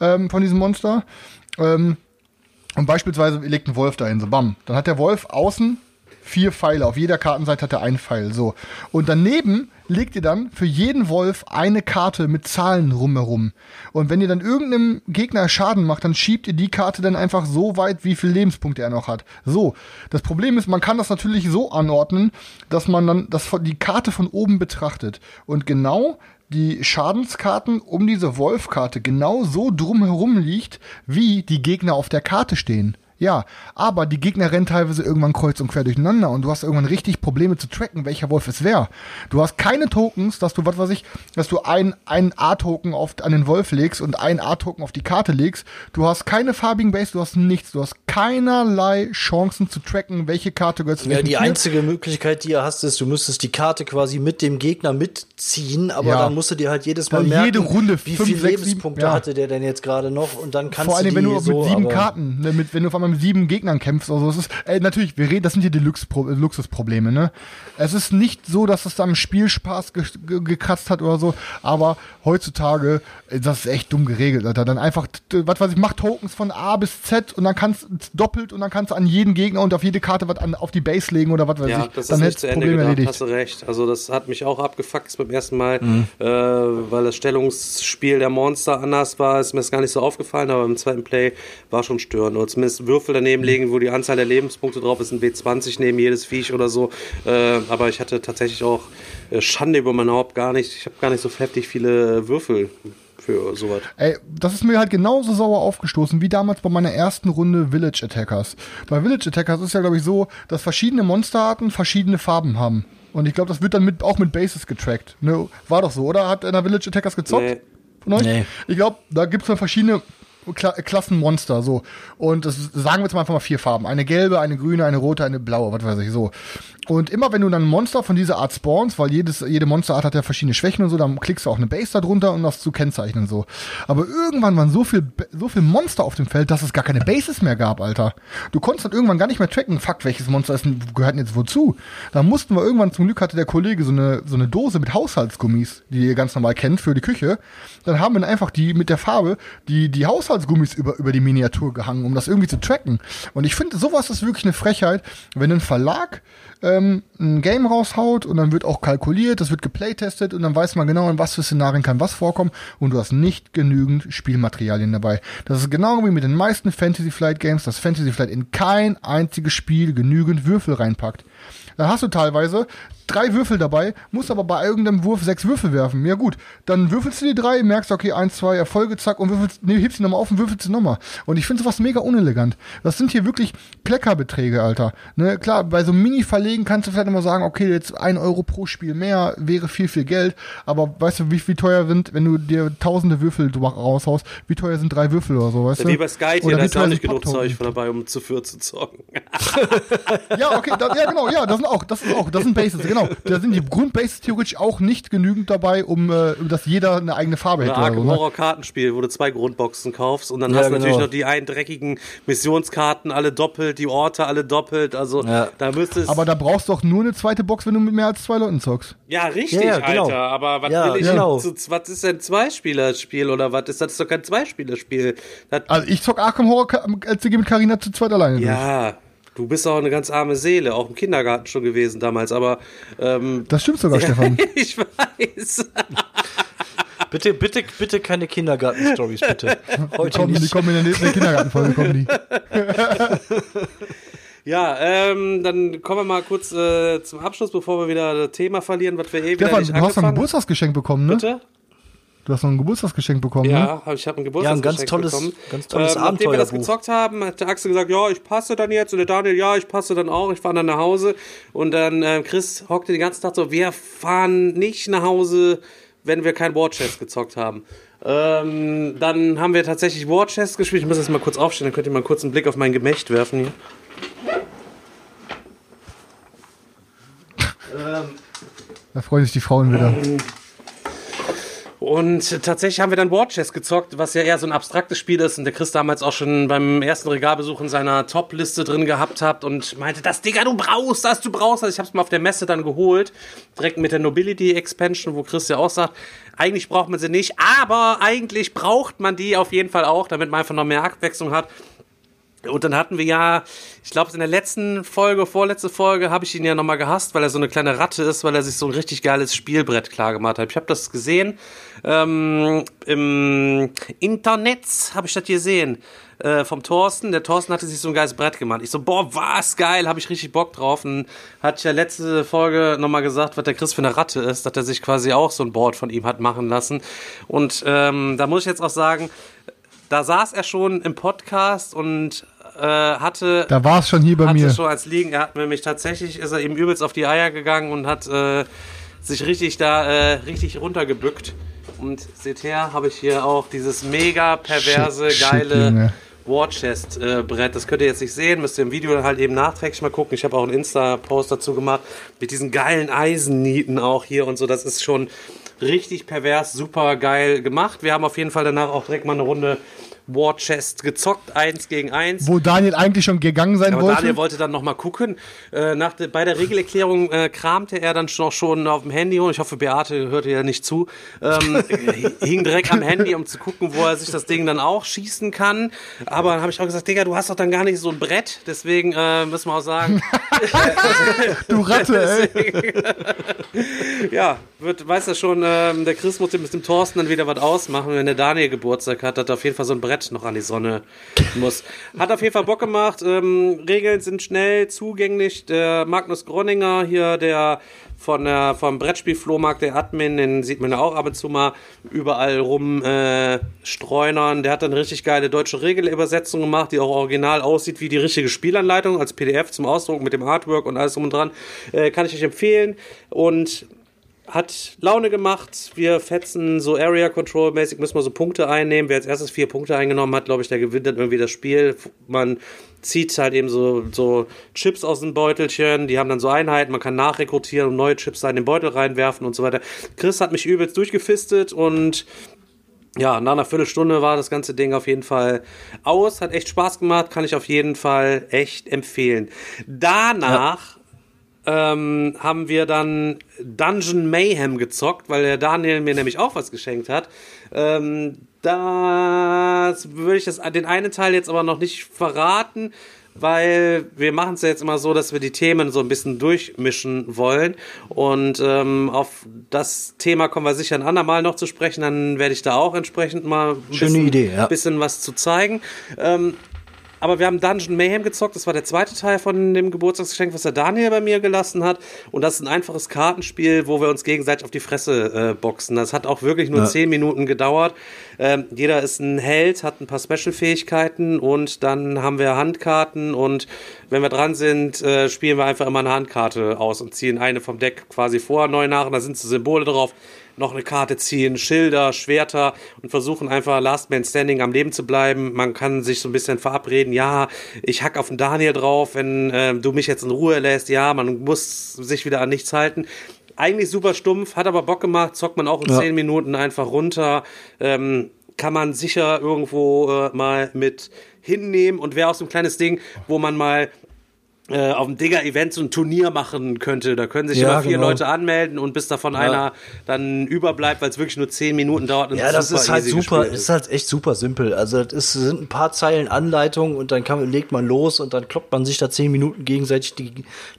ähm, von diesem Monster. Ähm, und beispielsweise, legt einen Wolf dahin, so bam. Dann hat der Wolf außen vier Pfeile. Auf jeder Kartenseite hat er einen Pfeil, so. Und daneben legt ihr dann für jeden Wolf eine Karte mit Zahlen rumherum. Und wenn ihr dann irgendeinem Gegner Schaden macht, dann schiebt ihr die Karte dann einfach so weit, wie viele Lebenspunkte er noch hat. So. Das Problem ist, man kann das natürlich so anordnen, dass man dann das, die Karte von oben betrachtet. Und genau die Schadenskarten um diese Wolfkarte genau so drumherum liegt, wie die Gegner auf der Karte stehen. Ja, aber die Gegner rennen teilweise irgendwann kreuz und quer durcheinander und du hast irgendwann richtig Probleme zu tracken, welcher Wolf es wäre. Du hast keine Tokens, dass du, was weiß ich, dass du ein, ein A-Token auf, an den Wolf legst und ein A-Token auf die Karte legst. Du hast keine farbigen Base, du hast nichts. Du hast keinerlei Chancen zu tracken, welche Karte gehört zu Ja, die Tier. einzige Möglichkeit, die ihr hast, ist, du müsstest die Karte quasi mit dem Gegner mitziehen, aber Ja. dann musst du dir halt jedes Mal Dann merken, jede Runde wie fünf, viele sechs, sieben- Lebenspunkte ja. hatte der denn jetzt gerade noch und dann kannst Vor allem, du wenn die du so, mit sieben Karten, ne, mit, wenn du auf einmal mit sieben Gegnern kämpfst, also es ist, äh, natürlich, wir reden, das sind hier die Lux Luxusprobleme, ne? Es ist nicht so, dass es am Spielspaß ge ge gekratzt hat oder so, aber heutzutage, äh, das ist echt dumm geregelt, Alter. Dann einfach, was weiß ich, mach Tokens von A bis Z und dann kannst doppelt und dann kannst du an jeden Gegner und auf jede Karte was an, auf die Base legen oder was weiß Ja, ich. das dann hättest zu du Ende Problem gedacht, erledigt. hast du recht. Also das hat mich auch abgefuckt beim ersten Mal, Mhm. äh, weil das Stellungsspiel der Monster anders war, ist mir das gar nicht so aufgefallen, aber im zweiten Play war schon störend. Oder zumindest Würfel daneben legen, wo die Anzahl der Lebenspunkte drauf ist, ein W20 nehmen, jedes Viech oder so. Äh, aber ich hatte tatsächlich auch äh, Schande über mein Haupt gar nicht. Ich habe gar nicht so heftig viele Würfel für sowas. Ey, das ist mir halt genauso sauer aufgestoßen wie damals bei meiner ersten Runde Village Attackers. Bei Village Attackers ist ja, glaube ich, so, dass verschiedene Monsterarten verschiedene Farben haben. Und ich glaube, das wird dann mit, auch mit Bases getrackt. Ne? War doch so, oder? Hat einer Village Attackers gezockt? Nee. Von euch? Nee. Ich glaube, da gibt es dann verschiedene Kla Klassen Monster, so. Und das sagen wir jetzt mal einfach mal vier Farben. Eine gelbe, eine grüne, eine rote, eine blaue, was weiß ich, so. Und immer wenn du dann ein Monster von dieser Art spawnst, weil jedes, jede Monsterart hat ja verschiedene Schwächen und so, dann klickst du auch eine Base da drunter, um das zu kennzeichnen, so. Aber irgendwann waren so viel, so viel Monster auf dem Feld, dass es gar keine Bases mehr gab, Alter. Du konntest dann irgendwann gar nicht mehr tracken, fuck, welches Monster ist, gehört denn jetzt wozu? Da mussten wir irgendwann, zum Glück hatte der Kollege so eine, so eine Dose mit Haushaltsgummis, die ihr ganz normal kennt, für die Küche. Dann haben wir dann einfach die mit der Farbe, die, die Haushaltsgummis über, über die Miniatur gehangen, um das irgendwie zu tracken. Und ich finde, sowas ist wirklich eine Frechheit, wenn ein Verlag ähm, ein Game raushaut und dann wird auch kalkuliert, das wird geplaytestet und dann weiß man genau, in was für Szenarien kann was vorkommen und du hast nicht genügend Spielmaterialien dabei. Das ist genau wie mit den meisten Fantasy Flight Games, dass Fantasy Flight in kein einziges Spiel genügend Würfel reinpackt. Dann hast du teilweise drei Würfel dabei, musst aber bei irgendeinem Wurf sechs Würfel werfen. Ja gut, dann würfelst du die drei, merkst, okay, eins, zwei Erfolge, zack, und würfelst, nee, hebst sie nochmal auf und würfelst sie nochmal. Und ich finde sowas mega unelegant. Das sind hier wirklich Kleckerbeträge, Alter. Ne, klar, bei so Mini-Verlegen kannst du vielleicht immer sagen, okay, jetzt ein Euro pro Spiel mehr wäre viel, viel Geld. Aber weißt du, wie, wie teuer sind, wenn du dir tausende Würfel raushaust, wie teuer sind drei Würfel oder so, weißt du? Wie bei Sky hier, da ist auch nicht genug? Zeug von dabei, um zu viert zu zocken. Ja, okay, da, ja genau, ja, das sind auch, das ist auch, das sind Bases, genau. Da sind die Grundbases theoretisch auch nicht genügend dabei, um, äh, dass jeder eine eigene Farbe hätte. Arkham so, ne? Horror Kartenspiel, wo du zwei Grundboxen kaufst und dann Ja, hast du natürlich genau. noch die einen dreckigen Missionskarten, alle doppelt, die Orte alle doppelt. Also Ja. da müsste es. Aber da brauchst du doch nur eine zweite Box, wenn du mit mehr als zwei Leuten zockst. ja, richtig, Ja, ja, genau. Alter. Aber was Ja, will ich genau. zu, was ist denn ein Zweispielerspiel oder was ist das? Das ist doch kein Zweispielerspiel. Das, Also ich zock Arkham Horror LCG mit Karina zu zweit alleine. durch. Du bist auch eine ganz arme Seele, auch im Kindergarten schon gewesen damals, aber ähm, Das stimmt sogar, Stefan. ich weiß. Bitte, bitte, bitte keine Kindergarten-Stories, bitte. Heute Kommen, die nicht. kommen in der nächsten Kindergartenfolge, kommen die. Ja, ähm, dann kommen wir mal kurz äh, zum Abschluss, bevor wir wieder das Thema verlieren, was wir eh wieder Stefan, nicht du hast noch ein. Geburtstagsgeschenk bekommen, ne? Bitte? Du hast noch ein Geburtstagsgeschenk bekommen, ne? Ja, hab, ich habe ein Geburtstagsgeschenk Ja, ein ganz tolles- bekommen. ganz tolles ähm, Nachdem wir das gezockt haben, hat der Axel gesagt, ja, ich passe dann jetzt. Und der Daniel, ja, ich passe dann auch. Ich fahre dann nach Hause. Und dann äh, Chris hockte den ganzen Tag so, wir fahren nicht nach Hause, wenn wir kein War gezockt haben. Ähm, dann haben wir tatsächlich War gespielt. Ich muss jetzt mal kurz aufstehen, dann könnt ihr mal kurz einen Blick auf mein Gemächt werfen hier. Da freuen sich die Frauen wieder. Und tatsächlich haben wir dann War Chess gezockt, was ja eher so ein abstraktes Spiel ist und der Chris damals auch schon beim ersten Regalbesuch in seiner Top-Liste drin gehabt hat und meinte, das Digga, du brauchst das, du brauchst das. Ich hab's mal auf der Messe dann geholt, direkt mit der Nobility Expansion, wo Chris ja auch sagt, eigentlich braucht man sie nicht, aber eigentlich braucht man die auf jeden Fall auch, damit man einfach noch mehr Abwechslung hat. Und dann hatten wir ja, ich glaube, in der letzten Folge, vorletzte Folge, habe ich ihn ja nochmal gehasst, weil er so eine kleine Ratte ist, weil er sich so ein richtig geiles Spielbrett klar gemacht hat. Ich habe das gesehen. Ähm, Im Internet habe ich das gesehen. Äh, vom Thorsten. Der Thorsten hatte sich so ein geiles Brett gemacht. Ich so, boah, was geil, habe ich richtig Bock drauf. Und hatte ich ja letzte Folge nochmal gesagt, was der Chris für eine Ratte ist, dass er sich quasi auch so ein Board von ihm hat machen lassen. Und ähm, da muss ich jetzt auch sagen, da saß er schon im Podcast und äh, hatte Da war es schon hier bei hatte mir. schon als liegen. Er hat nämlich tatsächlich ist er ihm übelst auf die Eier gegangen und hat äh, sich richtig da äh, richtig runtergebückt. Und seht her, habe ich hier auch dieses mega perverse, Shit, geile. Warchest-Brett. das könnt ihr jetzt nicht sehen, müsst ihr im Video halt eben nachträglich mal gucken. Ich habe auch einen Insta-Post dazu gemacht mit diesen geilen Eisennieten auch hier und so. Das ist schon richtig pervers, super geil gemacht. Wir haben auf jeden Fall danach auch direkt mal eine Runde War Chest gezockt, eins gegen eins. Wo Daniel eigentlich schon gegangen sein Aber wollte. Daniel wollte dann noch mal gucken. Äh, nach de, bei der Regelerklärung äh, kramte er dann noch schon auf dem Handy und ich hoffe, Beate hörte ja nicht zu. Ähm, hing direkt am Handy, um zu gucken, wo er sich das Ding dann auch schießen kann. Aber dann habe ich auch gesagt, Digga, du hast doch dann gar nicht so ein Brett. Deswegen äh, müssen wir auch sagen, du Ratte, ey. ja, wird, weiß er schon, ähm, der Chris muss mit dem Thorsten dann wieder was ausmachen, wenn der Daniel Geburtstag hat, dass er auf jeden Fall so ein Brett noch an die Sonne muss. Hat auf jeden Fall Bock gemacht. Ähm, Regeln sind schnell zugänglich. Der Magnus Gronninger hier, der von der, vom Brettspiel-Flohmarkt, der Admin, den sieht man ja auch ab und zu mal überall rum äh. Der hat dann richtig geile deutsche Regelübersetzung gemacht, die auch original aussieht wie die richtige Spielanleitung als PDF zum Ausdruck mit dem Artwork und alles drum und dran. Äh, kann ich euch empfehlen. Und hat Laune gemacht. Wir fetzen so Area Control mäßig, müssen wir so Punkte einnehmen. Wer als erstes vier Punkte eingenommen hat, glaube ich, der gewinnt dann irgendwie das Spiel. Man zieht halt eben so, so Chips aus dem Beutelchen, die haben dann so Einheiten, man kann nachrekrutieren und neue Chips da in den Beutel reinwerfen und so weiter. Chris hat mich übelst durchgefistet und ja, nach einer Viertelstunde war das ganze Ding auf jeden Fall aus. Hat echt Spaß gemacht, kann ich auf jeden Fall echt empfehlen. Danach ähm, haben wir dann Dungeon Mayhem gezockt, weil der Daniel mir nämlich auch was geschenkt hat. Ähm, das würde ich das, den einen Teil jetzt aber noch nicht verraten, weil wir machen es ja jetzt immer so, dass wir die Themen so ein bisschen durchmischen wollen. Und ähm, auf das Thema kommen wir sicher ein andermal noch zu sprechen. Dann werde ich da auch entsprechend mal ein Schöne bisschen, Idee, ja. bisschen was zu zeigen. Ähm, aber wir haben Dungeon Mayhem gezockt. Das war der zweite Teil von dem Geburtstagsgeschenk, was der Daniel bei mir gelassen hat. Und das ist ein einfaches Kartenspiel, wo wir uns gegenseitig auf die Fresse äh, boxen. Das hat auch wirklich nur Ja. zehn Minuten gedauert. Ähm, jeder ist ein Held, hat ein paar Special-Fähigkeiten und dann haben wir Handkarten und wenn wir dran sind, äh, spielen wir einfach immer eine Handkarte aus und ziehen eine vom Deck quasi vor, neu nach und da sind so Symbole drauf noch eine Karte ziehen, Schilder, Schwerter und versuchen einfach Last Man Standing am Leben zu bleiben. Man kann sich so ein bisschen verabreden, ja, ich hack auf den Daniel drauf, wenn äh, du mich jetzt in Ruhe lässt, ja, man muss sich wieder an nichts halten. Eigentlich super stumpf, hat aber Bock gemacht, zockt man auch in Ja. zehn Minuten einfach runter. Ähm, kann man sicher irgendwo äh, mal mit hinnehmen und wäre auch so ein kleines Ding, wo man mal auf dem Digger-Event so ein Turnier machen könnte. Da können sich Ja, immer vier genau. Leute anmelden und bis davon einer dann überbleibt, weil es wirklich nur zehn Minuten dauert. Ja, das ist halt super, das ist halt echt super simpel. Also das ist, sind ein paar Zeilen Anleitung und dann kann, legt man los und dann kloppt man sich da zehn Minuten gegenseitig die,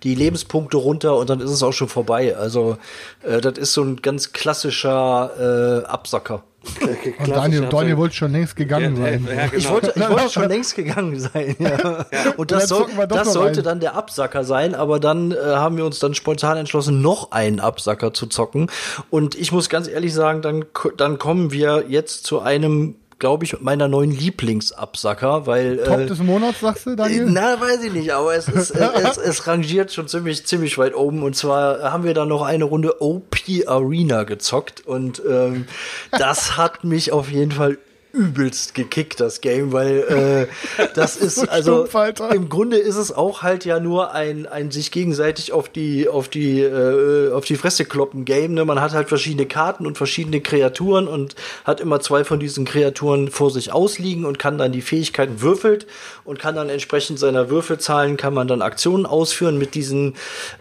die Lebenspunkte runter und dann ist es auch schon vorbei. Also äh, das ist so ein ganz klassischer äh, Absacker. Und Daniel, Daniel wollte schon längst gegangen Ja, sein. ja, genau. Ich wollte, ich wollte schon längst gegangen sein. Ja. Und das, soll, das sollte dann der Absacker sein, aber dann äh, haben wir uns dann spontan entschlossen, noch einen Absacker zu zocken. Und ich muss ganz ehrlich sagen, dann, dann kommen wir jetzt zu einem, glaube ich, meiner neuen Lieblingsabsacker, weil Top äh, des Monats, sagst du, Daniel? na, weiß ich nicht, aber es, ist, äh, es, es rangiert schon ziemlich, ziemlich weit oben. Und zwar haben wir dann noch eine Runde OP Arena gezockt und ähm, das hat mich auf jeden Fall übelst gekickt, das Game, weil äh, das ist So also stumpf, im Grunde ist es auch halt ja nur ein, ein sich gegenseitig auf die auf die äh, auf die Fresse kloppen Game. Ne? Man hat halt verschiedene Karten und verschiedene Kreaturen und hat immer zwei von diesen Kreaturen vor sich ausliegen und kann dann die Fähigkeiten würfelt und kann dann entsprechend seiner Würfelzahlen kann man dann Aktionen ausführen mit diesen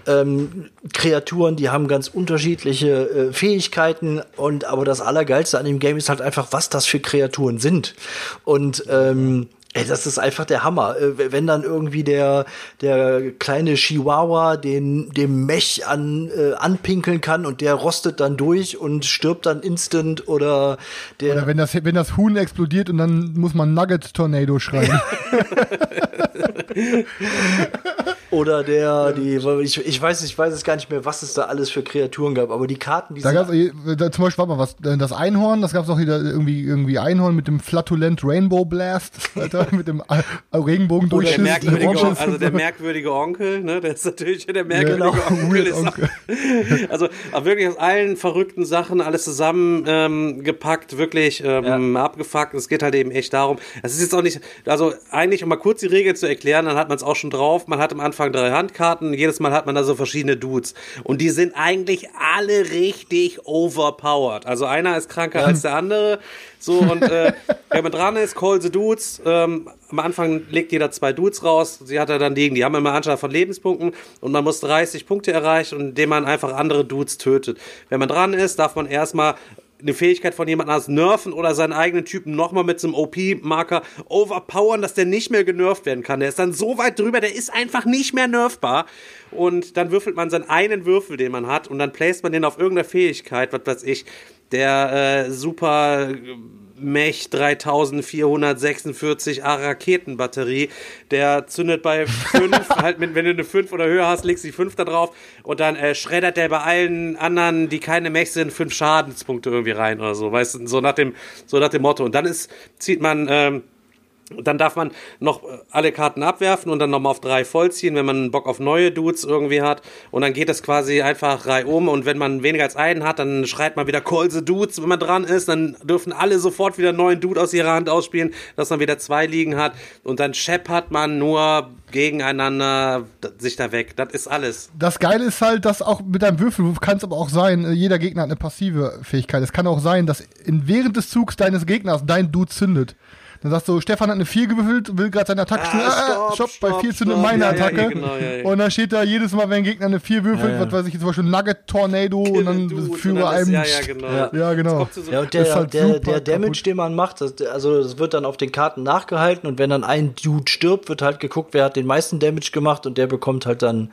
ähm, Kreaturen. Die haben ganz unterschiedliche äh, Fähigkeiten und aber das Allergeilste an dem Game ist halt einfach, was das für Kreaturen sind und ähm, Ey, das ist einfach der Hammer. Äh, Wenn dann irgendwie der, der kleine Chihuahua den, dem Mech an, äh, anpinkeln kann und der rostet dann durch und stirbt dann instant oder der. Oder wenn das, wenn das Huhn explodiert und dann muss man Nugget Tornado schreiben. Oder der, die, ich, ich weiß, ich weiß es gar nicht mehr, was es da alles für Kreaturen gab, aber die Karten, die Da sind, gab's, da, zum Beispiel, warte mal, was, äh, das Einhorn, das gab's auch wieder irgendwie, irgendwie Einhorn mit dem Flatulent Rainbow Blast, Alter, mit dem äh, Regenbogen Der durchschiss. merkwürdige, Oranges also der merkwürdige Onkel, ne? Der ist natürlich der merkwürdige genau. Onkel. Ist Onkel. auch, also auch wirklich aus allen verrückten Sachen alles zusammen ähm, gepackt, wirklich ähm, abgefuckt. Es geht halt eben echt darum. Es ist jetzt auch nicht, also eigentlich, um mal kurz die Regeln zu erklären, dann hat man es auch schon drauf. Man hat am Anfang drei Handkarten, jedes Mal hat man da so verschiedene Dudes. Und die sind eigentlich alle richtig overpowered. Also einer ist kranker als der andere. So, und äh, wenn man dran ist, call the Dudes. Ähm, am Anfang legt jeder zwei Dudes raus. Sie hat er dann liegen. Die haben immer Anzahl von Lebenspunkten und man muss 30 Punkte erreichen, indem man einfach andere Dudes tötet. Wenn man dran ist, darf man erstmal eine Fähigkeit von jemand anders nerven oder seinen eigenen Typen nochmal mit so einem OP-Marker overpowern, dass der nicht mehr genervt werden kann. Der ist dann so weit drüber, der ist einfach nicht mehr nerfbar. Und dann würfelt man seinen einen Würfel, den man hat, und dann placed man den auf irgendeiner Fähigkeit, was weiß ich, der äh, super Mech 3446 A Raketenbatterie, der zündet bei 5, halt mit, wenn du eine 5 oder höher hast, legst du die 5 da drauf und dann äh, schreddert der bei allen anderen, die keine Mech sind, 5 Schadenspunkte irgendwie rein oder so, weißt du, so nach dem, so nach dem Motto. Und dann ist, zieht man, ähm, dann darf man noch äh, alle Karten abwerfen und dann nochmal auf drei vollziehen, wenn man Bock auf neue Dudes irgendwie hat. Und dann geht das quasi einfach reihum. Und wenn man weniger als einen hat, dann schreit man wieder Call the Dudes, wenn man dran ist. Dann dürfen alle sofort wieder einen neuen Dude aus ihrer Hand ausspielen, dass man wieder zwei liegen hat. Und dann scheppert man nur gegeneinander sich da weg. Das ist alles. Das Geile ist halt, dass auch mit deinem Würfel kann es aber auch sein, äh, jeder Gegner hat eine passive Fähigkeit. Es kann auch sein, dass während des Zugs deines Gegners dein Dude zündet. Dann sagst du, Stefan hat eine 4 gewürfelt, will gerade seine Attacke Ah. Ah, stopp, stopp, bei stopp, 4 zündet stopp. meine Ja, ja, Attacke. genau, ja, ja. Und dann steht da jedes Mal, wenn ein Gegner eine 4 würfelt, Ja, ja. was weiß ich, zum Beispiel Nugget Tornado und dann Dude, führe und dann ist- einem. Ja, ja, genau. Ja. Ja, genau. Zu so- Ja, und der, halt der, der Damage, kaputt. den man macht, das, also das wird dann auf den Karten nachgehalten und wenn dann ein Dude stirbt, wird halt geguckt, wer hat den meisten Damage gemacht und der bekommt halt dann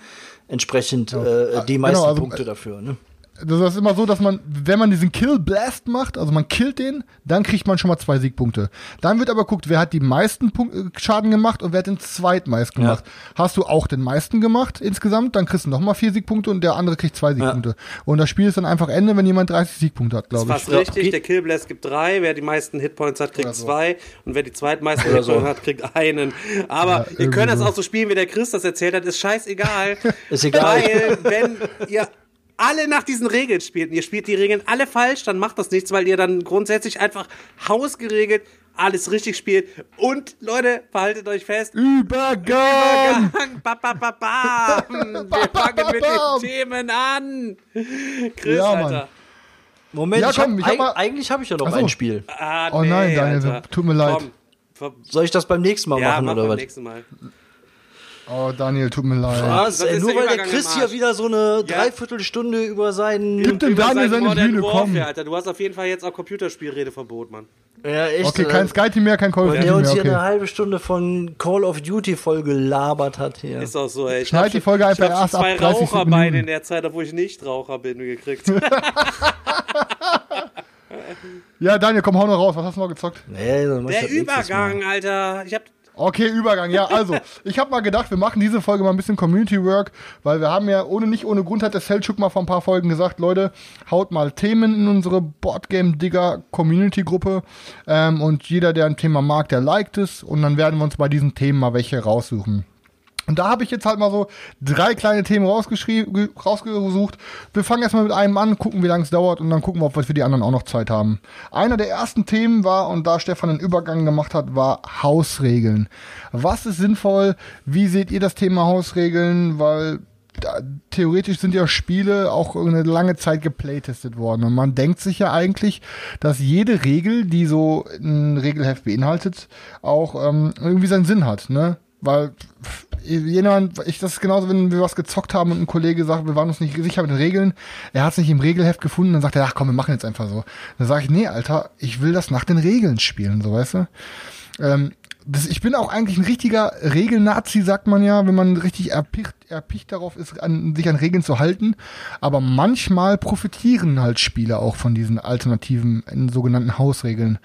entsprechend äh, die Genau, meisten also, Punkte dafür. Ne? Das ist immer so, dass man, wenn man diesen Kill Blast macht, also man killt den, dann kriegt man schon mal zwei Siegpunkte. Dann wird aber guckt, wer hat die meisten Punk äh, Schaden gemacht und wer hat den zweitmeist gemacht. Hast du auch den meisten gemacht insgesamt, dann kriegst du noch mal vier Siegpunkte und der andere kriegt zwei Siegpunkte. Und das Spiel ist dann einfach Ende, wenn jemand 30 Siegpunkte hat, glaube ich. Fast richtig, der Killblast gibt drei, wer die meisten Hitpoints hat, kriegt zwei und wer die zweitmeisten Hitpoints hat, kriegt einen. Aber ihr könnt das auch so spielen, wie der Chris das erzählt hat, ist scheißegal. Ist egal. Weil, wenn ihr alle nach diesen Regeln spielt und ihr spielt die Regeln alle falsch, dann macht das nichts, weil ihr dann grundsätzlich einfach hausgeregelt alles richtig spielt. Und Leute, verhaltet euch fest, Übergang! Übergang. Ba, ba, ba, bam. Wir fangen mit den Themen an. Chris, Ja, Mann. Alter. Moment, Ja, ich hab, komm, ich hab eig mal- eigentlich habe ich ja noch Ach so. ein Spiel. Ah, Oh nein, nee, Daniel, Alter. tut mir leid. Komm, Soll ich das beim nächsten Mal ja, machen mach oder beim was? nächsten Mal. Oh, Daniel, tut mir leid. Was? Das Ey, ist nur der weil der Chris hier wieder so eine Ja. Dreiviertelstunde über seinen. Gib dem Daniel sein seine Modern Bühne, Warfare, komm. Alter. Du hast auf jeden Fall jetzt auch Computerspielredeverbot, Mann. Ja, echt. Okay, äh, kein Sky-Team mehr, kein Call of Und Duty der uns mehr, hier eine okay. halbe Stunde von Call of Duty voll gelabert hat hier. Ist auch so, ey. Ich Schneid die schon- Folge einfach ich hab schon erst ab zwei 30 Raucherbeine Minuten. in der Zeit, obwohl ich nicht Raucher bin, gekriegt. Ja, Daniel, komm, hau noch raus. Was hast du noch gezockt? Nee, dann ich Der. Übergang, Alter. Ich hab Okay, Übergang. Ja, also, ich habe mal gedacht, wir machen diese Folge mal ein bisschen Community Work, weil wir haben ja ohne nicht ohne Grund hat der Selchuk mal vor ein paar Folgen gesagt, Leute, haut mal Themen in unsere Boardgame Digger Community Gruppe ähm, und jeder, der ein Thema mag, der liked es und dann werden wir uns bei diesen Themen mal welche raussuchen. Und da habe ich jetzt halt mal so drei kleine Themen rausgesucht. Wir fangen erstmal mit einem an, gucken, wie lange es dauert und dann gucken wir, ob wir die anderen auch noch Zeit haben. Einer der ersten Themen war, und da Stefan einen Übergang gemacht hat, war Hausregeln. Was ist sinnvoll? Wie seht ihr das Thema Hausregeln? Weil da, theoretisch sind ja Spiele auch eine lange Zeit geplaytestet worden. Und man denkt sich ja eigentlich, dass jede Regel, die so ein Regelheft beinhaltet, auch ähm, irgendwie seinen Sinn hat, ne? Weil pff, jemand, ich das ist genauso, wenn wir was gezockt haben und ein Kollege sagt, wir waren uns nicht sicher mit den Regeln, er hat es nicht im Regelheft gefunden, dann sagt er, ach komm, wir machen jetzt einfach so. Dann sage ich, nee, Alter, ich will das nach den Regeln spielen, so weißt du. Ähm, das, ich bin auch eigentlich ein richtiger Regelnazi, sagt man ja, wenn man richtig erpicht, erpicht darauf ist, an, sich an Regeln zu halten. Aber manchmal profitieren halt Spieler auch von diesen alternativen, sogenannten Hausregeln.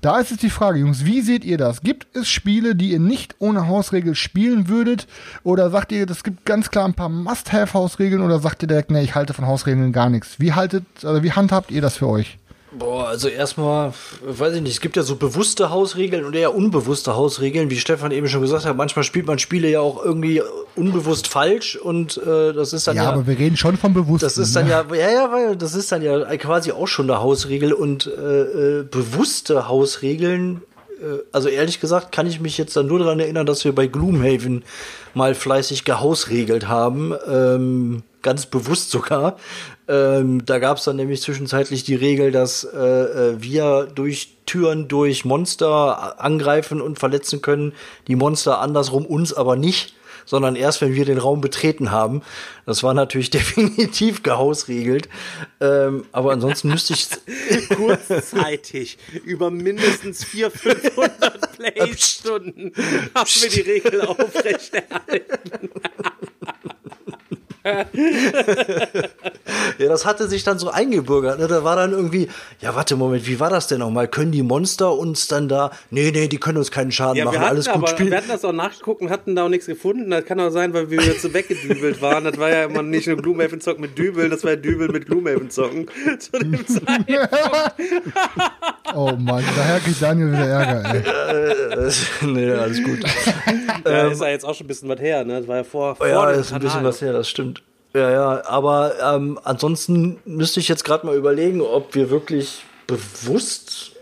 Da ist jetzt die Frage, Jungs, wie seht ihr das? Gibt es Spiele, die ihr nicht ohne Hausregel spielen würdet? Oder sagt ihr, es gibt ganz klar ein paar Must-Have-Hausregeln? Oder sagt ihr direkt, nee, ich halte von Hausregeln gar nichts? Wie haltet, also wie handhabt ihr das für euch? Boah, also erstmal, weiß ich nicht, es gibt ja so bewusste Hausregeln und eher unbewusste Hausregeln, wie Stefan eben schon gesagt hat. Manchmal spielt man Spiele ja auch irgendwie unbewusst falsch und äh, das ist dann Ja, ja. aber wir reden schon von bewussten. das ist dann ne? ja, ja, ja, weil das ist dann ja quasi auch schon eine Hausregel und äh, äh, bewusste Hausregeln. Äh, also ehrlich gesagt kann ich mich jetzt dann nur daran erinnern, dass wir bei Gloomhaven mal fleißig gehausregelt haben, ähm, ganz bewusst sogar. Ähm, da gab es dann nämlich zwischenzeitlich die Regel, dass äh, äh, wir durch Türen durch Monster angreifen und verletzen können, die Monster andersrum uns aber nicht sondern erst, wenn wir den Raum betreten haben. Das war natürlich definitiv gehausregelt. Ähm, aber ansonsten müsste ich kurzzeitig über mindestens 400, 500 Playstunden haben wir die Regel aufrechterhalten. Ja, das hatte sich dann so eingebürgert. Ne? Da war dann irgendwie, ja, warte, Moment, wie war das denn nochmal? Können die Monster uns dann da, nee, nee, die können uns keinen Schaden Ja, machen, wir hatten, alles gut aber, spielen. wir hatten das auch nachgeguckt und hatten da auch nichts gefunden. Das kann auch sein, weil wir jetzt so weggedübelt waren. Das war ja immer nicht nur Gloomhaven zocken mit Dübel, das war ja Dübel mit Gloomhaven zocken. Zu dem Zeitpunkt. Oh Mann, daher kriegt Daniel wieder Ärger, ey. Äh, nee, alles gut. Ja, ist ja jetzt auch schon ein bisschen was her, ne? Das war ja vor, vor Ähm, ja, dem ist ein bisschen was her, das stimmt. Ja, ja, aber ähm, ansonsten müsste ich jetzt gerade mal überlegen, ob wir wirklich bewusst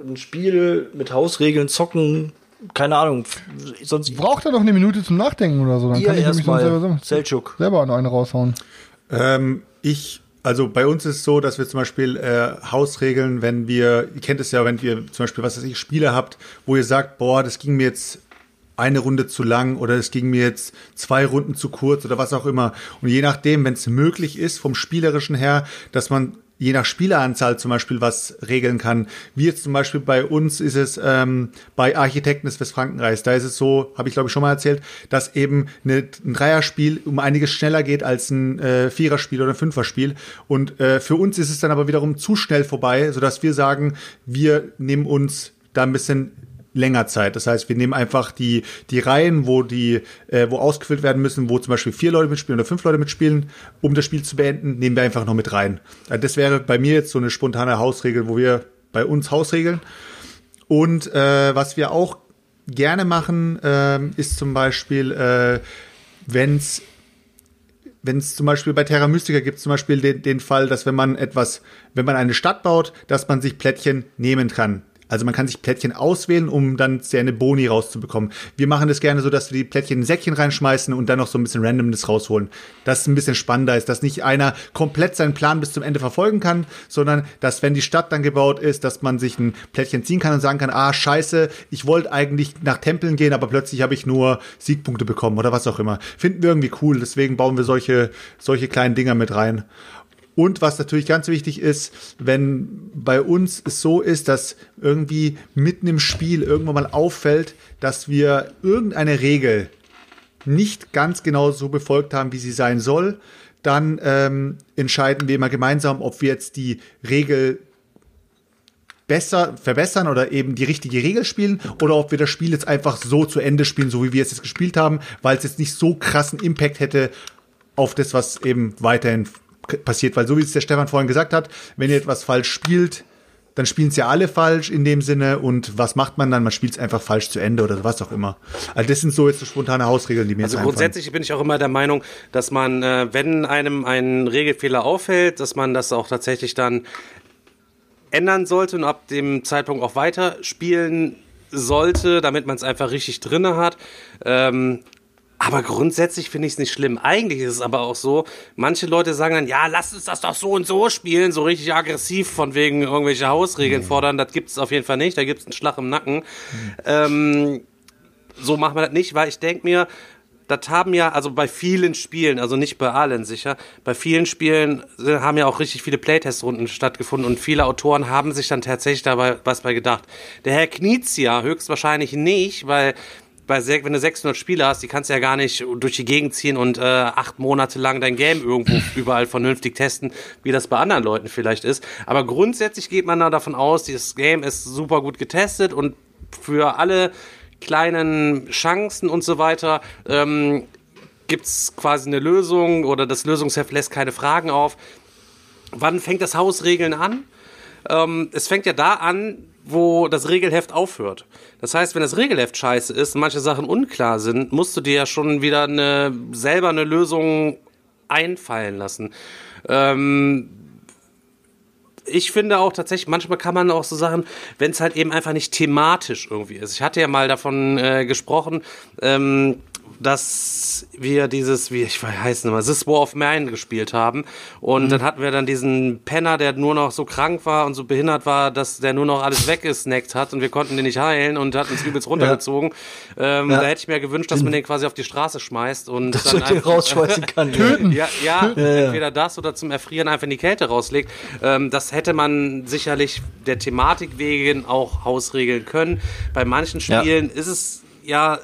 ein Spiel mit Hausregeln zocken. Keine Ahnung. Sonst Braucht er doch eine Minute zum Nachdenken oder so, dann kann ich nämlich selber, Seltschuk. selber noch eine raushauen. Ähm, ich, also bei uns ist es so, dass wir zum Beispiel äh, Hausregeln, wenn wir, ihr kennt es ja, wenn ihr zum Beispiel, was weiß ich, Spiele habt, wo ihr sagt, boah, das ging mir jetzt eine Runde zu lang oder es ging mir jetzt zwei Runden zu kurz oder was auch immer. Und je nachdem, wenn es möglich ist, vom Spielerischen her, dass man je nach Spieleranzahl zum Beispiel was regeln kann. Wie jetzt zum Beispiel bei uns ist es ähm, bei Architekten des Westfrankenreichs. Da ist es so, habe ich glaube ich schon mal erzählt, dass eben eine, ein Dreierspiel um einiges schneller geht als ein äh, Viererspiel oder ein Fünferspiel. Und äh, für uns ist es dann aber wiederum zu schnell vorbei, sodass wir sagen, wir nehmen uns da ein bisschen länger Zeit. Das heißt, wir nehmen einfach die, die Reihen, wo die, äh, wo ausgefüllt werden müssen, wo zum Beispiel vier Leute mitspielen oder fünf Leute mitspielen, um das Spiel zu beenden, nehmen wir einfach noch mit rein. Äh, Das wäre bei mir jetzt so eine spontane Hausregel, wo wir bei uns Hausregeln. Und äh, was wir auch gerne machen, ähm, ist zum Beispiel, äh, wenn's wenn es zum Beispiel bei Terra Mystica gibt zum Beispiel den, den Fall, dass wenn man etwas, wenn man eine Stadt baut, dass man sich Plättchen nehmen kann. Also man kann sich Plättchen auswählen, um dann seine Boni rauszubekommen. Wir machen das gerne so, dass wir die Plättchen in Säckchen reinschmeißen und dann noch so ein bisschen Randomness rausholen. Das ist ein bisschen spannender ist, dass nicht einer komplett seinen Plan bis zum Ende verfolgen kann, sondern dass, wenn die Stadt dann gebaut ist, dass man sich ein Plättchen ziehen kann und sagen kann, ah, scheiße, ich wollte eigentlich nach Tempeln gehen, aber plötzlich habe ich nur Siegpunkte bekommen oder was auch immer. Finden wir irgendwie cool, deswegen bauen wir solche, solche kleinen Dinger mit rein. Und was natürlich ganz wichtig ist, wenn bei uns es so ist, dass irgendwie mitten im Spiel irgendwann mal auffällt, dass wir irgendeine Regel nicht ganz genau so befolgt haben, wie sie sein soll, dann ähm, entscheiden wir immer gemeinsam, ob wir jetzt die Regel besser verbessern oder eben die richtige Regel spielen oder ob wir das Spiel jetzt einfach so zu Ende spielen, so wie wir es jetzt gespielt haben, weil es jetzt nicht so krassen Impact hätte auf das, was eben weiterhin passiert. Weil so wie es der Stefan vorhin gesagt hat, wenn ihr etwas falsch spielt, dann spielen es ja alle falsch in dem Sinne und was macht man dann? Man spielt es einfach falsch zu Ende oder was auch immer. Also das sind so jetzt so spontane Hausregeln, die mir Also grundsätzlich bin ich auch immer der Meinung, dass man, äh, wenn einem ein Regelfehler auffällt, dass man das auch tatsächlich dann ändern sollte und ab dem Zeitpunkt auch weiter spielen sollte, damit man es einfach richtig drinne hat. Ähm, aber grundsätzlich finde ich es nicht schlimm. Eigentlich ist es aber auch so, manche Leute sagen dann, ja, lass uns das doch so und so spielen, so richtig aggressiv von wegen irgendwelche Hausregeln fordern. Das gibt es auf jeden Fall nicht. Da gibt es einen Schlag im Nacken. Ähm, so machen wir das nicht, weil ich denke mir, das haben ja, also bei vielen Spielen, also nicht bei allen sicher, bei vielen Spielen haben ja auch richtig viele Playtest-Runden stattgefunden und viele Autoren haben sich dann tatsächlich dabei was bei gedacht. Der Herr Knizia höchstwahrscheinlich nicht, weil bei wenn du 600 Spiele hast, die kannst du ja gar nicht durch die Gegend ziehen und äh, acht Monate lang dein Game irgendwo überall vernünftig testen, wie das bei anderen Leuten vielleicht ist. Aber grundsätzlich geht man da davon aus, dieses Game ist super gut getestet und für alle kleinen Chancen und so weiter ähm, gibt's quasi eine Lösung oder das Lösungsheft lässt keine Fragen auf. Wann fängt das Hausregeln an? Ähm, es fängt ja da an, wo das Regelheft aufhört. Das heißt, wenn das Regelheft scheiße ist und manche Sachen unklar sind, musst du dir ja schon wieder eine, selber eine Lösung einfallen lassen. Ähm, ich finde auch tatsächlich, manchmal kann man auch so Sachen, wenn es halt eben einfach nicht thematisch irgendwie ist. Ich hatte ja mal davon äh, gesprochen, ähm, dass wir dieses, wie ich weiß nicht mal, This War of Mine gespielt haben. Und dann hatten wir dann diesen Penner, der nur noch so krank war und so behindert war, dass der nur noch alles weggesnackt hat und wir konnten den nicht heilen und hat uns übelst runtergezogen. Ähm, Ja. Da hätte ich mir gewünscht, dass man den quasi auf die Straße schmeißt und Dass du den rausschmeißen kann. Töten. ja, ja, Ja, ja. entweder das oder zum Erfrieren einfach in die Kälte rauslegt. Ähm, das hätte man sicherlich der Thematik wegen auch hausregeln können. Bei manchen Ja. Spielen ist es ja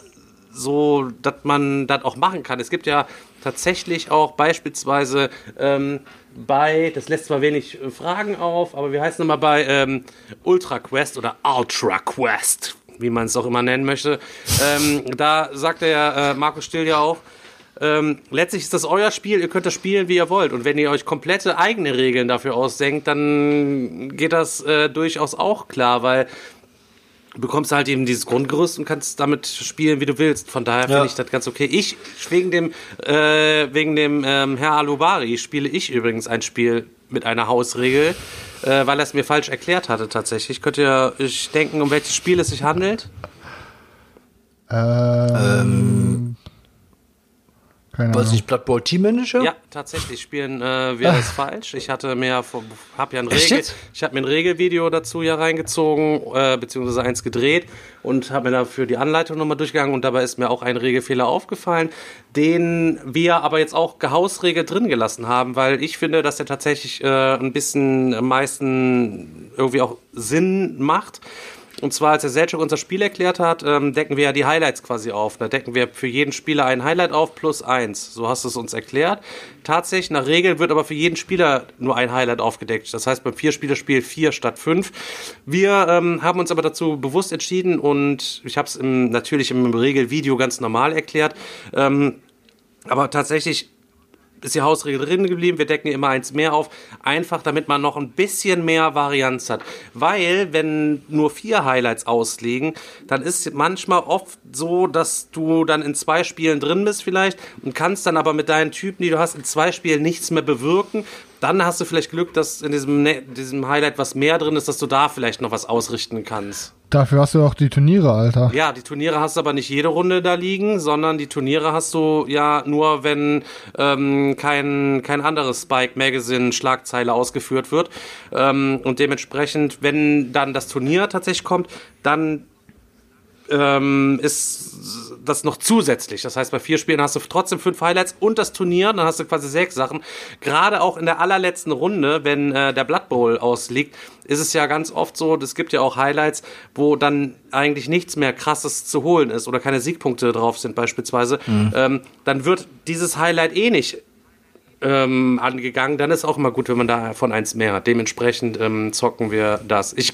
so, dass man das auch machen kann. Es gibt ja tatsächlich auch beispielsweise ähm, bei, das lässt zwar wenig äh, Fragen auf, aber wie heißt es nochmal bei ähm, Ultra Quest oder Ultra Quest, wie man es auch immer nennen möchte. Ähm, da sagt der äh, Markus Still ja auch, ähm, letztlich ist das euer Spiel, ihr könnt das spielen, wie ihr wollt. Und wenn ihr euch komplette eigene Regeln dafür ausdenkt, dann geht das äh, durchaus auch klar, weil du bekommst halt eben dieses Grundgerüst und kannst damit spielen, wie du willst. Von daher finde Ja. ich das ganz okay. Ich, wegen dem, äh, wegen dem ähm, Herr Alubari, spiele ich übrigens ein Spiel mit einer Hausregel, äh, weil er es mir falsch erklärt hatte tatsächlich. Könnt ihr euch denken, um welches Spiel es sich handelt? Ähm, keine Weiß nicht, Blood Bowl Team Manager? Ja, tatsächlich spielen äh, wir das falsch. Ich hatte mir, hab ja ein Regel, ich habe mir ein Regelvideo dazu ja reingezogen, äh, beziehungsweise eins gedreht und habe mir dafür die Anleitung nochmal durchgegangen und dabei ist mir auch ein Regelfehler aufgefallen, den wir aber jetzt auch gehausregelt drin gelassen haben, weil ich finde, dass der tatsächlich äh, ein bisschen am meisten irgendwie auch Sinn macht. Und zwar, als der Selchuk unser Spiel erklärt hat, ähm, decken wir ja die Highlights quasi auf. Da decken wir für jeden Spieler ein Highlight auf plus eins. So hast du es uns erklärt. Tatsächlich, nach Regeln wird aber für jeden Spieler nur ein Highlight aufgedeckt. Das heißt beim Vier-Spieler-Spiel vier statt fünf. Wir ähm, haben uns aber dazu bewusst entschieden und ich habe es natürlich im Regelvideo ganz normal erklärt. Ähm, aber tatsächlich ist die Hausregel drin geblieben. Wir decken immer eins mehr auf. Einfach, damit man noch ein bisschen mehr Varianz hat. Weil, wenn nur vier Highlights ausliegen, dann ist manchmal oft so, dass du dann in zwei Spielen drin bist vielleicht und kannst dann aber mit deinen Typen, die du hast, in zwei Spielen nichts mehr bewirken. Dann hast du vielleicht Glück, dass in diesem, Ne- diesem Highlight was mehr drin ist, dass du da vielleicht noch was ausrichten kannst. Dafür hast du auch die Turniere, Alter. Ja, die Turniere hast du aber nicht jede Runde da liegen, sondern die Turniere hast du ja nur, wenn ähm, kein, kein anderes Spike Magazine Schlagzeile ausgeführt wird. Ähm, und dementsprechend, wenn dann das Turnier tatsächlich kommt, dann ähm, ist das noch zusätzlich. Das heißt, bei vier Spielen hast du trotzdem fünf Highlights und das Turnier, dann hast du quasi sechs Sachen. Gerade auch in der allerletzten Runde, wenn äh, der Blood Bowl ausliegt, ist es ja ganz oft so, es gibt ja auch Highlights, wo dann eigentlich nichts mehr krasses zu holen ist oder keine Siegpunkte drauf sind beispielsweise. Ähm, dann wird dieses Highlight eh nicht ähm, angegangen. Dann ist auch immer gut, wenn man davon eins mehr hat. Dementsprechend ähm, zocken wir das. Ich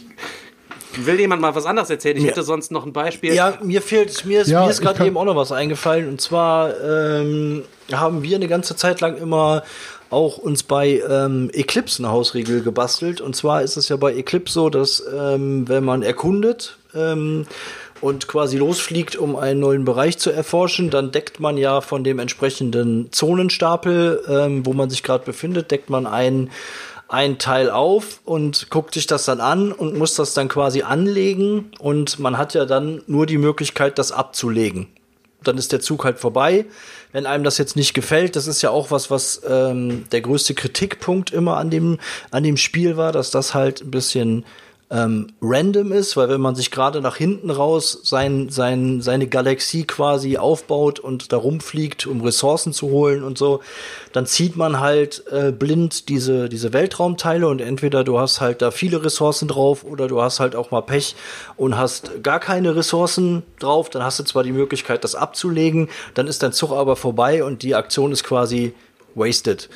Will jemand mal was anderes erzählen? Ich Ja. hätte sonst noch ein Beispiel. Ja, mir fehlt, mir ist, Ja, mir ist gerade eben auch noch was eingefallen. Und zwar ähm, haben wir eine ganze Zeit lang immer auch uns bei ähm, Eclipse eine Hausregel gebastelt. Und zwar ist es ja bei Eclipse so, dass ähm, wenn man erkundet ähm, und quasi losfliegt, um einen neuen Bereich zu erforschen, dann deckt man ja von dem entsprechenden Zonenstapel, ähm, wo man sich gerade befindet, deckt man einen ein Teil auf und guckt sich das dann an und muss das dann quasi anlegen und man hat ja dann nur die Möglichkeit, das abzulegen. Dann ist der Zug halt vorbei. Wenn einem das jetzt nicht gefällt, das ist ja auch was, was ähm, der größte Kritikpunkt immer an dem, an dem Spiel war, dass das halt ein bisschen ähm, random ist, weil wenn man sich gerade nach hinten raus sein, sein, seine Galaxie quasi aufbaut und da rumfliegt, um Ressourcen zu holen und so, dann zieht man halt äh, blind diese, diese Weltraumteile und entweder du hast halt da viele Ressourcen drauf oder du hast halt auch mal Pech und hast gar keine Ressourcen drauf, dann hast du zwar die Möglichkeit, das abzulegen, dann ist dein Zug aber vorbei und die Aktion ist quasi wasted.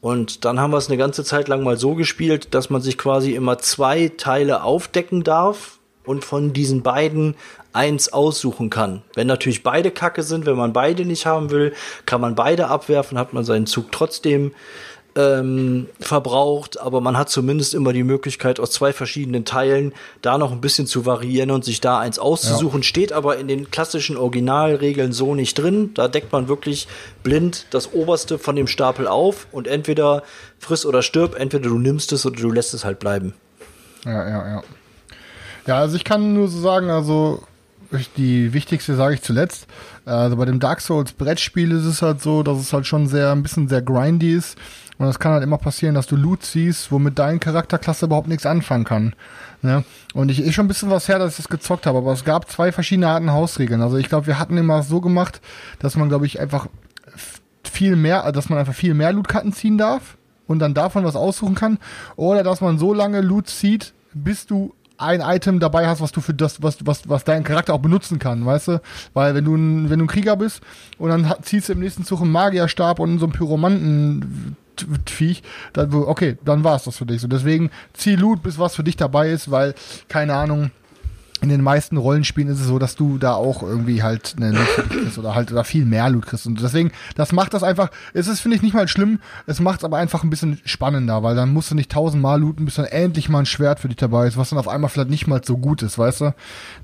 Und dann haben wir es eine ganze Zeit lang mal so gespielt, dass man sich quasi immer zwei Teile aufdecken darf und von diesen beiden eins aussuchen kann. Wenn natürlich beide Kacke sind, wenn man beide nicht haben will, kann man beide abwerfen, hat man seinen Zug trotzdem ähm, verbraucht, aber man hat zumindest immer die Möglichkeit, aus zwei verschiedenen Teilen da noch ein bisschen zu variieren und sich da eins auszusuchen. Ja. Steht aber in den klassischen Originalregeln so nicht drin. Da deckt man wirklich blind das oberste von dem Stapel auf und entweder friss oder stirb, entweder du nimmst es oder du lässt es halt bleiben. Ja, ja, ja. Ja, also ich kann nur so sagen, also die wichtigste sage ich zuletzt. Also bei dem Dark Souls Brettspiel ist es halt so, dass es halt schon sehr ein bisschen sehr grindy ist und es kann halt immer passieren, dass du Loot siehst, womit deine Charakterklasse überhaupt nichts anfangen kann. Ne? Und ich ist schon ein bisschen was her, dass ich das gezockt habe, aber es gab zwei verschiedene Arten Hausregeln. Also ich glaube, wir hatten immer so gemacht, dass man, glaube ich, einfach viel mehr, dass man einfach viel mehr Lootkarten ziehen darf und dann davon was aussuchen kann. Oder dass man so lange Loot zieht, bis du ein Item dabei hast, was du für das, was, was, was dein Charakter auch benutzen kann, weißt du? Weil wenn du ein, wenn du ein Krieger bist und dann ziehst du im nächsten Zug einen Magierstab und so einen Pyromanten Viech, dann, okay, dann war es das für dich. So deswegen zieh Loot, bis was für dich dabei ist, weil, keine Ahnung, in den meisten Rollenspielen ist es so, dass du da auch irgendwie halt eine Loot kriegst oder halt oder viel mehr Loot kriegst. Und deswegen, das macht das einfach, es ist, finde ich, nicht mal schlimm, es macht es aber einfach ein bisschen spannender, weil dann musst du nicht tausendmal looten, bis dann endlich mal ein Schwert für dich dabei ist, was dann auf einmal vielleicht nicht mal so gut ist, weißt du?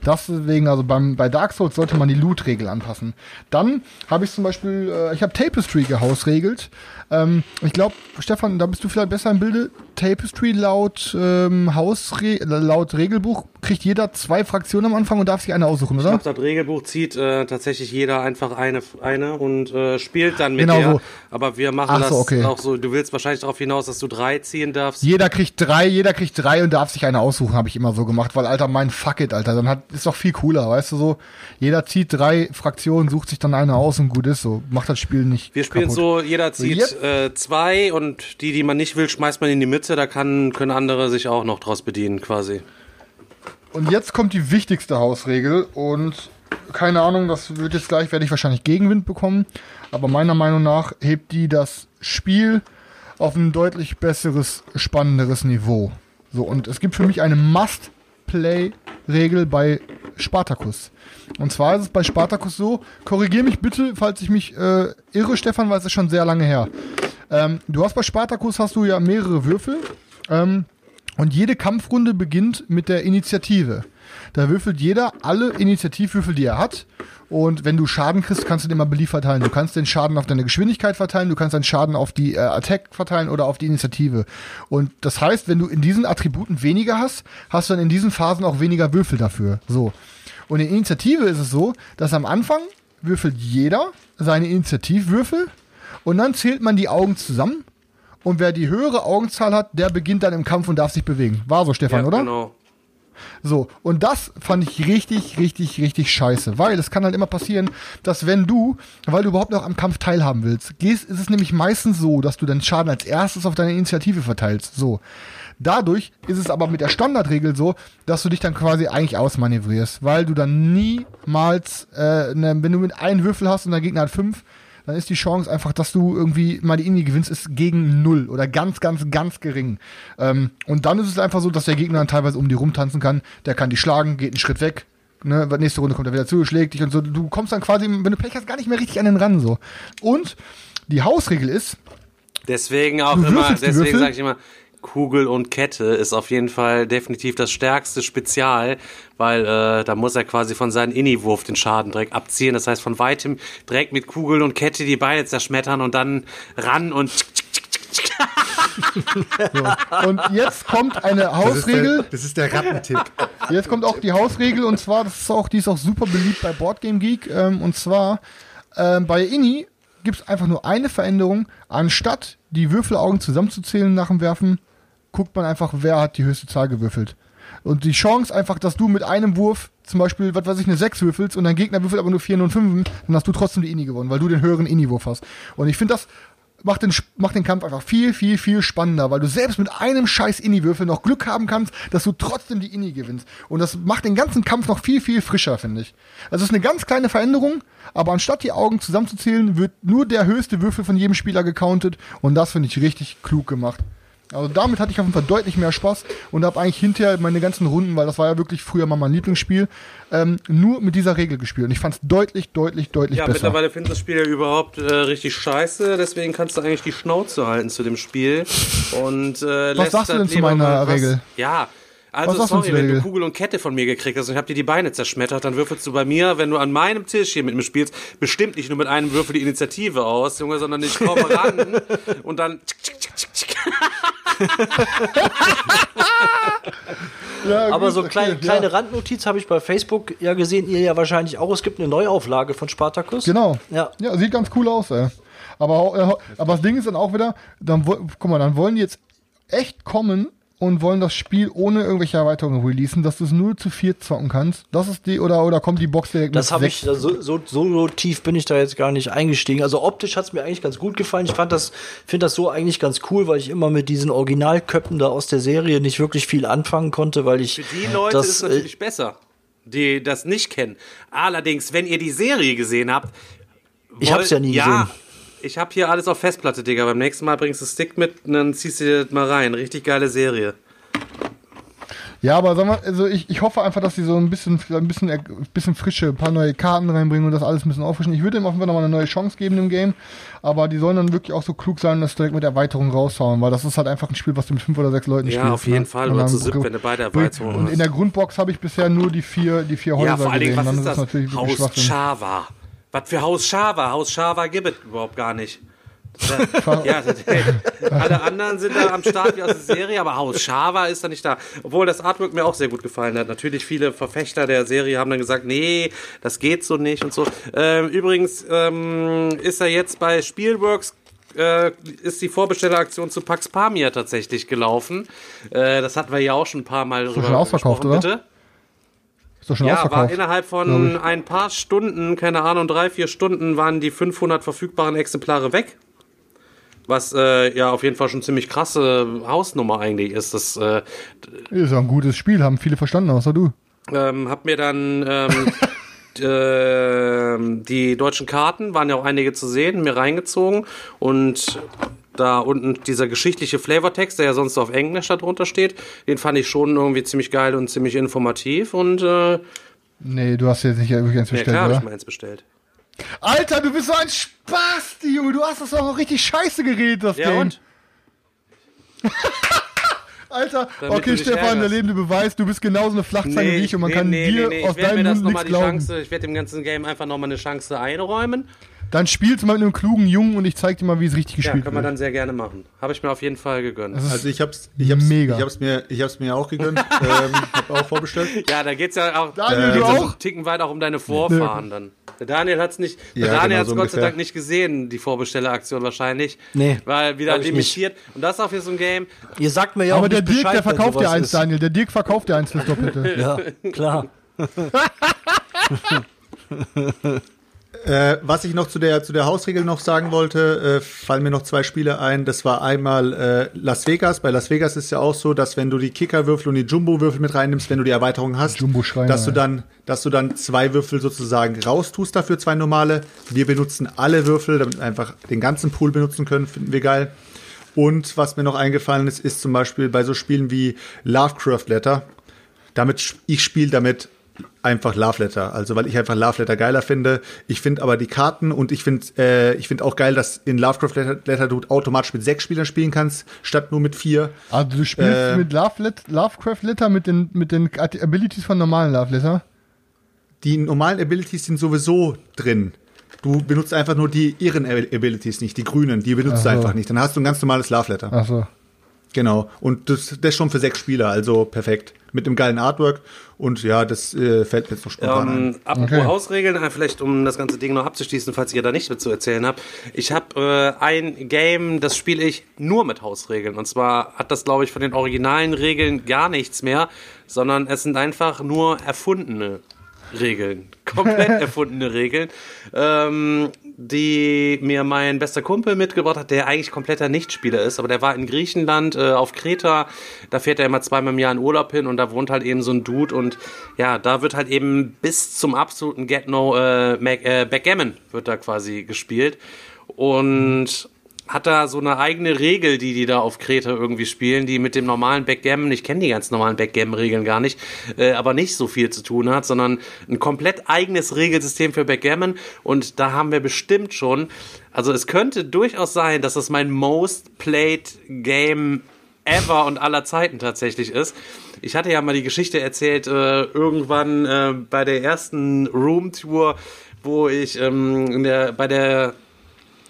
Deswegen, also beim, bei Dark Souls sollte man die Loot-Regel anpassen. Dann habe ich zum Beispiel, äh, ich habe Tapestry gehausregelt. Ähm, ich glaube, Stefan, da bist du vielleicht besser im Bilde. Tapestry laut ähm, Hausre laut Regelbuch kriegt jeder zwei Fraktionen am Anfang und darf sich eine aussuchen, oder? Ich glaube, das Regelbuch zieht äh, tatsächlich jeder einfach eine, eine und äh, spielt dann mit genau der. So. Aber wir machen Ach so, okay. das auch so. Du willst wahrscheinlich darauf hinaus, dass du drei ziehen darfst. Jeder kriegt drei, jeder kriegt drei und darf sich eine aussuchen, habe ich immer so gemacht, weil Alter, mein Fuck it, Alter, dann hat ist doch viel cooler, weißt du so. Jeder zieht drei Fraktionen, sucht sich dann eine aus und gut ist so. Macht das Spiel nicht. Wir spielen kaputt. so, jeder zieht Jetzt- äh, zwei und die, die man nicht will, schmeißt man in die Mitte. Da kann, können andere sich auch noch draus bedienen, quasi. Und jetzt kommt die wichtigste Hausregel und keine Ahnung, das wird jetzt gleich, werde ich wahrscheinlich Gegenwind bekommen, aber meiner Meinung nach hebt die das Spiel auf ein deutlich besseres, spannenderes Niveau. So, und es gibt für mich eine Must-Play-Regel bei Spartacus. Und zwar ist es bei Spartacus so, korrigier mich bitte, falls ich mich äh, irre, Stefan, weil es ist schon sehr lange her. Ähm, du hast bei Spartacus hast du ja mehrere Würfel. Ähm, und jede Kampfrunde beginnt mit der Initiative. Da würfelt jeder alle Initiativwürfel, die er hat. Und wenn du Schaden kriegst, kannst du den mal belief verteilen. Du kannst den Schaden auf deine Geschwindigkeit verteilen, du kannst deinen Schaden auf die äh, Attack verteilen oder auf die Initiative. Und das heißt, wenn du in diesen Attributen weniger hast, hast du dann in diesen Phasen auch weniger Würfel dafür. So. Und in Initiative ist es so, dass am Anfang würfelt jeder seine Initiativwürfel und dann zählt man die Augen zusammen und wer die höhere Augenzahl hat, der beginnt dann im Kampf und darf sich bewegen. War so, Stefan, oder? Genau. So, und das fand ich richtig, richtig, richtig scheiße. Weil es kann halt immer passieren, dass wenn du, weil du überhaupt noch am Kampf teilhaben willst, gehst, ist es nämlich meistens so, dass du den Schaden als erstes auf deine Initiative verteilst. So. Dadurch ist es aber mit der Standardregel so, dass du dich dann quasi eigentlich ausmanövrierst, weil du dann niemals, äh, ne, wenn du mit einem Würfel hast und der Gegner hat fünf, dann ist die Chance einfach, dass du irgendwie mal die Indie gewinnst, ist gegen null oder ganz, ganz, ganz gering. Ähm, und dann ist es einfach so, dass der Gegner dann teilweise um die rumtanzen kann. Der kann die schlagen, geht einen Schritt weg. Ne, nächste Runde kommt er wieder zu, schlägt dich und so. Du kommst dann quasi, wenn du Pech hast, gar nicht mehr richtig an den ran. so. Und die Hausregel ist, Deswegen auch immer, deswegen sage ich immer, Kugel und Kette ist auf jeden Fall definitiv das stärkste Spezial, weil äh, da muss er quasi von seinem Inni-Wurf den Schaden direkt abziehen. Das heißt, von weitem direkt mit Kugel und Kette die Beine zerschmettern und dann ran und und jetzt kommt eine Das ist, der, Hausregel. das ist der Rattentipp. Jetzt kommt auch die Hausregel und zwar, das ist auch, die ist auch super beliebt bei Boardgame Geek. Ähm, und zwar ähm, bei Inni gibt es einfach nur eine Veränderung. Anstatt die Würfelaugen zusammenzuzählen nach dem Werfen, guckt man einfach, wer hat die höchste Zahl gewürfelt. Und die Chance einfach, dass du mit einem Wurf zum Beispiel, was weiß ich, eine 6 würfelst und dein Gegner würfelt aber nur 4 und 5, dann hast du trotzdem die Inni gewonnen, weil du den höheren Inni-Wurf hast. Und ich finde das macht den, macht den Kampf einfach viel, viel, viel spannender, weil du selbst mit einem scheiß Inni-Würfel noch Glück haben kannst, dass du trotzdem die Inni gewinnst. Und das macht den ganzen Kampf noch viel, viel frischer, finde ich. Also es ist eine ganz kleine Veränderung, aber anstatt die Augen zusammenzuzählen, wird nur der höchste Würfel von jedem Spieler gecountet und das finde ich richtig klug gemacht. Also damit hatte ich auf jeden Fall deutlich mehr Spaß und habe eigentlich hinterher meine ganzen Runden, weil das war ja wirklich früher mal mein Lieblingsspiel, ähm, nur mit dieser Regel gespielt. Und ich fand es deutlich, deutlich, deutlich Ja, besser. mittlerweile findest du das Spiel ja überhaupt äh, richtig scheiße, deswegen kannst du eigentlich die Schnauze halten zu dem Spiel. Und, äh, lässt sagst du denn zu meiner mal was- Regel? Ja. Also sorry, wenn du? Kugel und Kette von mir gekriegt hast und ich habe dir die Beine zerschmettert, dann würfelst du bei mir, wenn du an meinem Tisch hier mit mir spielst, bestimmt nicht nur mit einem Würfel die Initiative aus, Junge, sondern ich komme ran und dann. Ja, Aber gut, so okay, kleine, ja. Randnotiz habe ich bei Facebook ja gesehen, ihr ja wahrscheinlich auch. Es gibt eine Neuauflage von Spartacus. Genau. Ja. Ja, sieht ganz cool aus, ey. Aber, äh, aber das Ding ist dann auch wieder, dann, guck mal, dann wollen die jetzt echt kommen und wollen das Spiel ohne irgendwelche Erweiterungen releasen, dass du es nur zu vier zocken kannst. Das ist die, oder, oder kommt die Box direkt Das habe ich, so, so, so tief bin ich da jetzt gar nicht eingestiegen. Also optisch hat es mir eigentlich ganz gut gefallen. Ich fand das, finde das so eigentlich ganz cool, weil ich immer mit diesen Originalköppen da aus der Serie nicht wirklich viel anfangen konnte, weil ich Für die Leute das, ist es äh, natürlich besser, die das nicht kennen. Allerdings, wenn ihr die Serie gesehen habt. Ich hab's ja nie ja, gesehen. Ich hab hier alles auf Festplatte, Digga. Beim nächsten Mal bringst du Stick mit und dann ziehst du dir das mal rein. Richtig geile Serie. Ja, aber sag mal, also ich, ich hoffe einfach, dass sie so ein bisschen, ein bisschen, ein bisschen frische, ein paar neue Karten reinbringen und das alles ein bisschen auffrischen. Ich würde ihm auf jeden Fall nochmal eine neue Chance geben im Game, aber die sollen dann wirklich auch so klug sein, dass direkt mit Erweiterung raushauen, weil das ist halt einfach ein Spiel, was du mit fünf oder sechs Leuten Ja, spielst. auf jeden ne? Fall. Und Oder zu siebt, wenn du beide Erweiterungen Und hast. in der Grundbox habe ich bisher nur die vier, die vier Häuser Ja, vor allen Dingen, gesehen. was Dann ist das? natürlich Haus Schwachsinn. Was für Haus Chava? Haus Chava gibt es überhaupt gar nicht. ja, alle anderen sind da am Start wie aus der Serie, aber Haus Chava ist da nicht da. Obwohl das Artwork mir auch sehr gut gefallen hat. Natürlich viele Verfechter der Serie haben dann gesagt, nee, das geht so nicht und so. Ähm, übrigens ähm, ist er jetzt bei Spielworks äh, ist die Vorbestelleraktion zu Pax Pamir tatsächlich gelaufen. Äh, das hatten wir ja auch schon ein paar Mal schon ausverkauft, gesprochen, oder? Bitte? Ist doch schon Ja, war ausverkauft. innerhalb glaub von ein paar Stunden, keine Ahnung, drei, vier Stunden waren die 500 verfügbaren Exemplare weg. Was äh, ja auf jeden Fall schon ziemlich krasse Hausnummer eigentlich ist. Das äh, Ist ja ein gutes Spiel, haben viele verstanden, außer du. ähm, hab mir dann ähm, ähm, die deutschen Karten, waren ja auch einige zu sehen, mir reingezogen und da unten dieser geschichtliche Flavortext, der ja sonst auf Englisch da drunter steht, den fand ich schon irgendwie ziemlich geil und ziemlich informativ und äh, Nee, du hast jetzt nicht wirklich eins ja bestellt, klar habe ich oder? mal eins bestellt. Alter, du bist so ein Spasti, Junge. Du hast das auch noch richtig scheiße geredet, das Ja Game. und? Alter, Damit okay, Stefan, der lebende Beweis, du bist genauso eine Flachzange wie ich und man kann dir Ich aus deinem Mund nichts glauben. Chance, ich werde dem ganzen Game einfach nochmal eine Chance einräumen. Dann spielst mal mit einem klugen Jungen und ich zeig dir mal, wie es richtig Ja, gespielt kann man wird. dann sehr gerne machen. Habe ich mir auf jeden Fall gegönnt. Das ist Also ich hab's, ich hab's, Mega. ich hab's mir, ich hab's mir auch gegönnt, ähm, hab auch vorbestellt. Ja, da geht's ja auch, Daniel, geht's du ja auch? einen Ticken weit auch um deine Vorfahren dann. Der Daniel hat's nicht, der Ja, Daniel genau, hat's so Gott sei. Dank nicht gesehen, die Vorbestelleraktion wahrscheinlich. Nee, Weil wieder limitiert. Und das ist auch wieder so ein Game. Ihr sagt mir ja aber auch der nicht Dirk, Bescheid, der verkauft dir eins, ist. Daniel. Der Dirk verkauft dir eins fürs Doppelte. Ja, klar. Äh, was ich noch zu der, zu der Hausregel noch sagen wollte, äh, fallen mir noch zwei Spiele ein. Das war einmal äh, Las Vegas. Bei Las Vegas ist ja auch so, dass wenn du die Kickerwürfel und die Jumbo-Würfel mit reinnimmst, wenn du die Erweiterung hast, dass du dann, dass du dann zwei Würfel sozusagen raustust dafür, zwei normale. Wir benutzen alle Würfel, damit wir einfach den ganzen Pool benutzen können, finden wir geil. Und was mir noch eingefallen ist, ist zum Beispiel bei so Spielen wie Lovecraft Letter. Damit ich spiele damit einfach Love Letter, also weil ich einfach Love Letter geiler finde. Ich finde aber die Karten und ich finde äh, ich finde auch geil, dass in Lovecraft Letter, Letter du automatisch mit sechs Spielern spielen kannst statt nur mit vier. Also du spielst Äh, mit Love Let Lovecraft Letter mit den, mit den Abilities von normalen Love Letter. Die normalen Abilities sind sowieso drin. Du benutzt einfach nur die ihren Abilities nicht, die grünen, die benutzt Ach du so. einfach nicht. Dann hast du ein ganz normales Love Letter. Achso. Genau. Und das, das schon für sechs Spieler, also perfekt. Mit dem geilen Artwork. Und ja, das äh, fällt mir jetzt noch spontan ein. Ähm, apropos Okay. Hausregeln, äh, vielleicht um das ganze Ding noch abzuschließen, falls ihr da nichts mit zu erzählen habt. Ich habe äh, ein Game, das spiele ich nur mit Hausregeln. Und zwar hat das, glaube ich, von den originalen Regeln gar nichts mehr. sondern es sind einfach nur erfundene Regeln. Komplett erfundene Regeln, ähm, die mir mein bester Kumpel mitgebracht hat, der eigentlich kompletter Nichtspieler ist, aber der war in Griechenland äh, auf Kreta, da fährt er immer zweimal im Jahr in Urlaub hin und da wohnt halt eben so ein Dude und ja, da wird halt eben bis zum absoluten Get-No äh, äh, Backgammon wird da quasi gespielt. Und hat da so eine eigene Regel, die die da auf Kreta irgendwie spielen, die mit dem normalen Backgammon, ich kenne die ganz normalen Backgammon-Regeln gar nicht, äh, aber nicht so viel zu tun hat, sondern ein komplett eigenes Regelsystem für Backgammon und da haben wir bestimmt schon, also es könnte durchaus sein, dass das mein most played Game ever und aller Zeiten tatsächlich ist. Ich hatte ja mal die Geschichte erzählt, äh, irgendwann äh, bei der ersten Room-Tour, wo ich ähm, der, bei der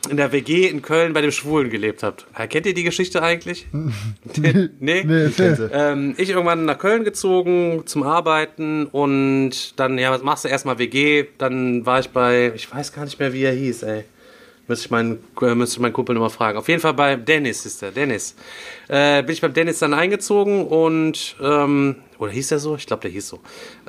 in der WG in Köln bei dem Schwulen gelebt habt. Kennt ihr die Geschichte eigentlich? nee? Nee, erzähl. Ähm, ich irgendwann nach Köln gezogen zum Arbeiten und dann, ja, was machst du erstmal WG? Dann war ich bei, ich weiß gar nicht mehr, wie er hieß, ey. Müsste ich meinen, äh, müsste ich meinen Kumpel nochmal fragen. Auf jeden Fall bei Dennis ist der, Dennis. Äh, bin ich beim Dennis dann eingezogen und, ähm, oder hieß der so? Ich glaube, der hieß so.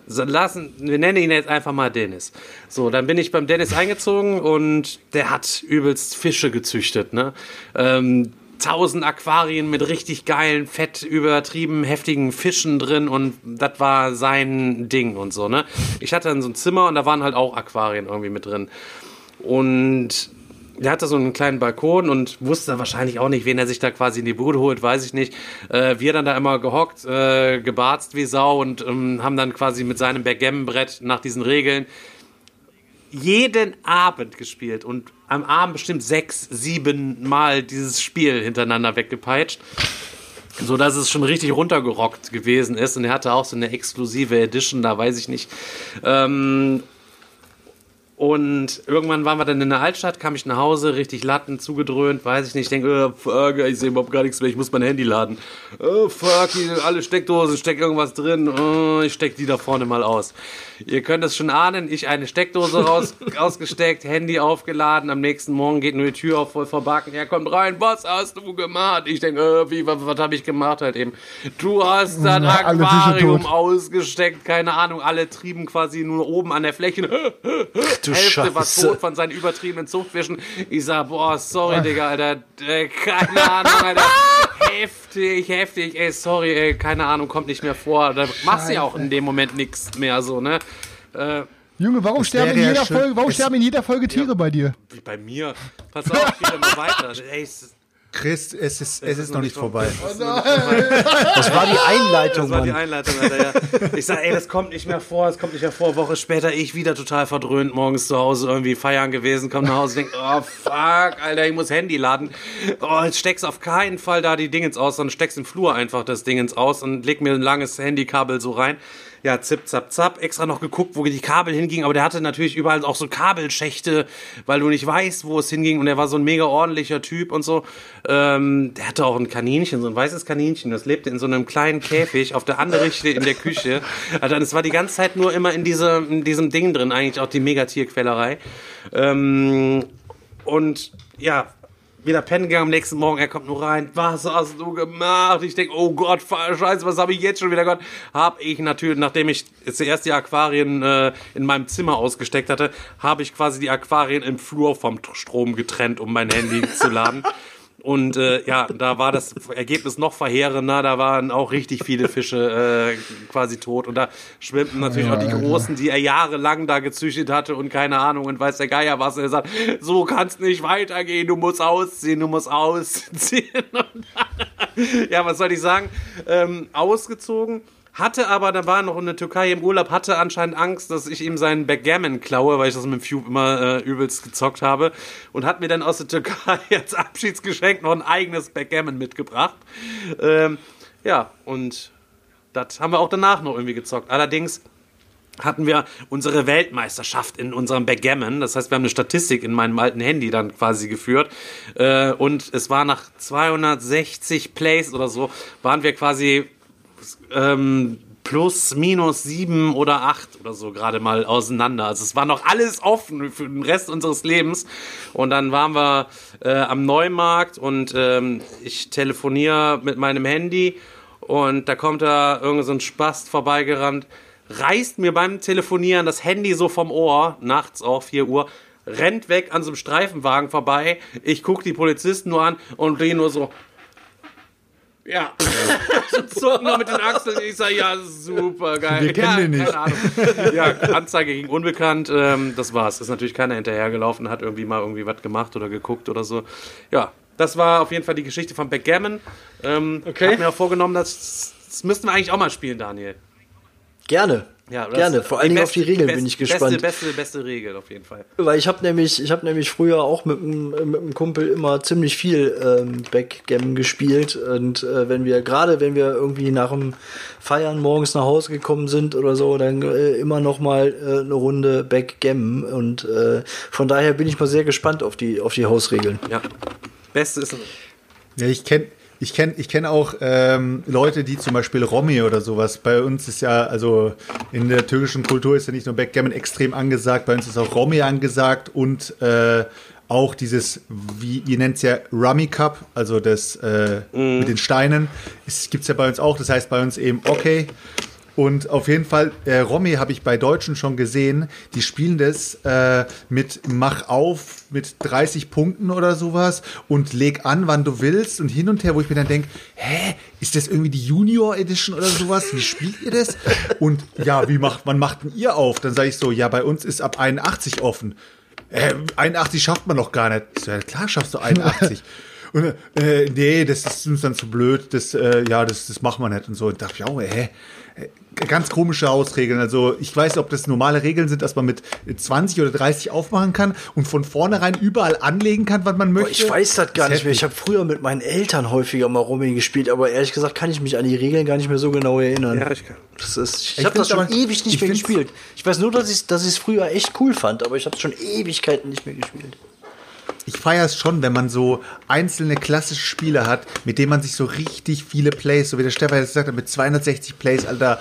so. Lassen, wir nennen ihn jetzt einfach mal Dennis. So, dann bin ich beim Dennis eingezogen und der hat übelst Fische gezüchtet, ne? Ähm, tausend Aquarien mit richtig geilen, fett übertrieben heftigen Fischen drin und das war sein Ding und so, ne? Ich hatte dann so ein Zimmer und da waren halt auch Aquarien irgendwie mit drin. Und der hatte so einen kleinen Balkon und wusste wahrscheinlich auch nicht, wen er sich da quasi in die Bude holt, weiß ich nicht. Äh, wir dann da immer gehockt, äh, gebarzt wie Sau und ähm, haben dann quasi mit seinem Backgammon-Brett nach diesen Regeln jeden Abend gespielt und am Abend bestimmt sechs, sieben Mal dieses Spiel hintereinander weggepeitscht. So dass es schon richtig runtergerockt gewesen ist. Und er hatte auch so eine exklusive Edition, da weiß ich nicht. Ähm, und irgendwann waren wir dann in der Altstadt, kam ich nach Hause, richtig Latten zugedröhnt, weiß ich nicht. Ich denke, oh, fuck, ich sehe überhaupt gar nichts mehr, ich muss mein Handy laden. Oh, fuck, alle Steckdosen, steck irgendwas drin. Oh, ich steck die da vorne mal aus. Ihr könnt es schon ahnen, ich eine Steckdose raus, ausgesteckt, Handy aufgeladen. Am nächsten Morgen geht nur die Tür auf, voll verbacken. Er kommt rein, was hast du gemacht? Ich denke, äh, wie, was, was habe ich gemacht halt eben? Du hast das Na, Aquarium ausgesteckt, keine Ahnung, alle trieben quasi nur oben an der Fläche. Du Hälfte war Scheiße. tot von seinen übertriebenen Zuchtfischen. Ich sag, boah, sorry, Digga, Alter. Äh, keine Ahnung, Alter. heftig, heftig. Ey, sorry, ey, keine Ahnung, kommt nicht mehr vor. Da machst du ja auch in dem Moment nichts mehr so, ne? Äh, Junge, warum sterben in ja Folge, warum sterben in jeder Folge Tiere bei dir? wie bei mir. Pass auf, geht dann mal weiter. Ey, es- Chris, es ist, es ist noch nicht vorbei. Das war die Einleitung, Das war die. Einleitung, Alter, ja. Ich sag, ey, das kommt nicht mehr vor, es kommt nicht mehr vor. Woche später ich wieder total verdröhnt, morgens zu Hause irgendwie feiern gewesen, komm nach Hause, denk, oh fuck, Alter, ich muss Handy laden. Oh, jetzt steckst auf keinen Fall da die Dingens aus, sondern steckst im Flur einfach das Dingens aus und leg mir ein langes Handykabel so rein. Ja, zip, zap, zap, extra noch geguckt, wo die Kabel hingingen, aber der hatte natürlich überall auch so Kabelschächte, weil du nicht weißt, wo es hinging und er war so ein mega ordentlicher Typ und so. Ähm, der hatte auch ein Kaninchen, so ein weißes Kaninchen, das lebte in so einem kleinen Käfig auf der anderen Richte in der Küche. Also es war die ganze Zeit nur immer in, diese, in diesem Ding drin, eigentlich auch die Megatierquälerei. Ähm, und ja, wieder pennen gegangen am nächsten Morgen, er kommt nur rein, was hast du gemacht? Ich denke, oh Gott, scheiße, was habe ich jetzt schon wieder gemacht? Hab ich natürlich, nachdem ich zuerst die Aquarien äh, in meinem Zimmer ausgesteckt hatte, habe ich quasi die Aquarien im Flur vom Strom getrennt, um mein Handy zu laden. Und äh, ja, da war das Ergebnis noch verheerender. Da waren auch richtig viele Fische äh, quasi tot. Und da schwimmten natürlich auch die Großen, die er jahrelang da gezüchtet hatte und keine Ahnung und weiß der Geier was. Und er sagt, so kann's nicht weitergehen. Du musst ausziehen, du musst ausziehen. Ja, was soll ich sagen? Ähm, ausgezogen. Hatte aber, da war noch in der Türkei im Urlaub, hatte anscheinend Angst, dass ich ihm seinen Backgammon klaue, weil ich das mit dem Cube immer äh, übelst gezockt habe. Und hat mir dann aus der Türkei als Abschiedsgeschenk noch ein eigenes Backgammon mitgebracht. Ähm, ja, und das haben wir auch danach noch irgendwie gezockt. Allerdings hatten wir unsere Weltmeisterschaft in unserem Backgammon. Das heißt, wir haben eine Statistik in meinem alten Handy dann quasi geführt. Äh, und es war nach 260 Plays oder so, waren wir quasi ähm, plus, minus sieben oder acht oder so gerade mal auseinander. Also es war noch alles offen für den Rest unseres Lebens. Und dann waren wir äh, am Neumarkt und ähm, ich telefoniere mit meinem Handy Und da kommt da irgend so ein Spast vorbeigerannt, reißt mir beim Telefonieren das Handy so vom Ohr, nachts auch 4 Uhr, rennt weg an so einem Streifenwagen vorbei. Ich guck die Polizisten nur an und die nur so. Ja. so nur mit den Achseln. Ich sag, ja, super geil. Wir kennen ja, den nicht. Keine Ahnung. Ja, Anzeige gegen Unbekannt. Ähm, das war's. Ist natürlich keiner hinterhergelaufen, hat irgendwie mal irgendwie was gemacht oder geguckt oder so. Ja, das war auf jeden Fall die Geschichte von Backgammon. Ähm, Okay. Hab mir auch vorgenommen, das, das müssten wir eigentlich auch mal spielen, Daniel. Gerne. Ja, das- Gerne. Vor allen Dingen auf die Regeln best- bin ich gespannt. Beste, beste, beste Regel auf jeden Fall. Weil ich habe nämlich, ich habe nämlich früher auch mit einem mit einem Kumpel immer ziemlich viel ähm, Backgammon gespielt und äh, wenn wir gerade, wenn wir irgendwie nach dem Feiern morgens nach Hause gekommen sind oder so, dann äh, immer noch mal äh, eine Runde Backgammon und äh, von daher bin ich mal sehr gespannt auf die auf die Hausregeln. Ja. Beste ist. Ja, ich kenne ich kenn, ich kenn auch ähm, Leute, die zum Beispiel Romy oder sowas. Bei uns ist ja, also in der türkischen Kultur ist ja nicht nur Backgammon extrem angesagt, bei uns ist auch Romy angesagt und äh, auch dieses, wie ihr nennt es ja Rummy Cup, also das äh, mit den Steinen, gibt es ja bei uns auch. Das heißt bei uns eben okay. Und auf jeden Fall, äh, Romy habe ich bei Deutschen schon gesehen, die spielen das äh, mit Mach auf mit 30 Punkten oder sowas und leg an, wann du willst und hin und her, wo ich mir dann denke, hä, ist das irgendwie die Junior Edition oder sowas? Wie spielt ihr das? Und ja, wie macht, wann macht denn ihr auf? Dann sage ich so, ja, bei uns ist ab 81 offen. Äh, 81 schafft man noch gar nicht. Ich so, ja, klar schaffst du 81. Und, äh, nee, das ist uns dann zu blöd, das, äh, ja, das, das machen wir nicht und so. Und dachte ich auch, hä? Äh, Ganz komische Hausregeln. Also ich weiß nicht, ob das normale Regeln sind, dass man mit 20 oder 30 aufmachen kann und von vornherein überall anlegen kann, was man möchte. Ich weiß das gar ist nicht mehr. Ich habe früher mit meinen Eltern häufiger mal Rummy gespielt, aber ehrlich gesagt kann ich mich an die Regeln gar nicht mehr so genau erinnern. Ja, ich kann. Das ist, ich Ich habe das schon aber- ewig nicht ich mehr gespielt. Ich weiß nur, dass ich dass ich es früher echt cool fand, aber ich habe es schon Ewigkeiten nicht mehr gespielt. Ich feiere es schon, wenn man so einzelne klassische Spiele hat, mit denen man sich so richtig viele Plays, so wie der Stefan jetzt gesagt hat, mit 260 Plays, Alter,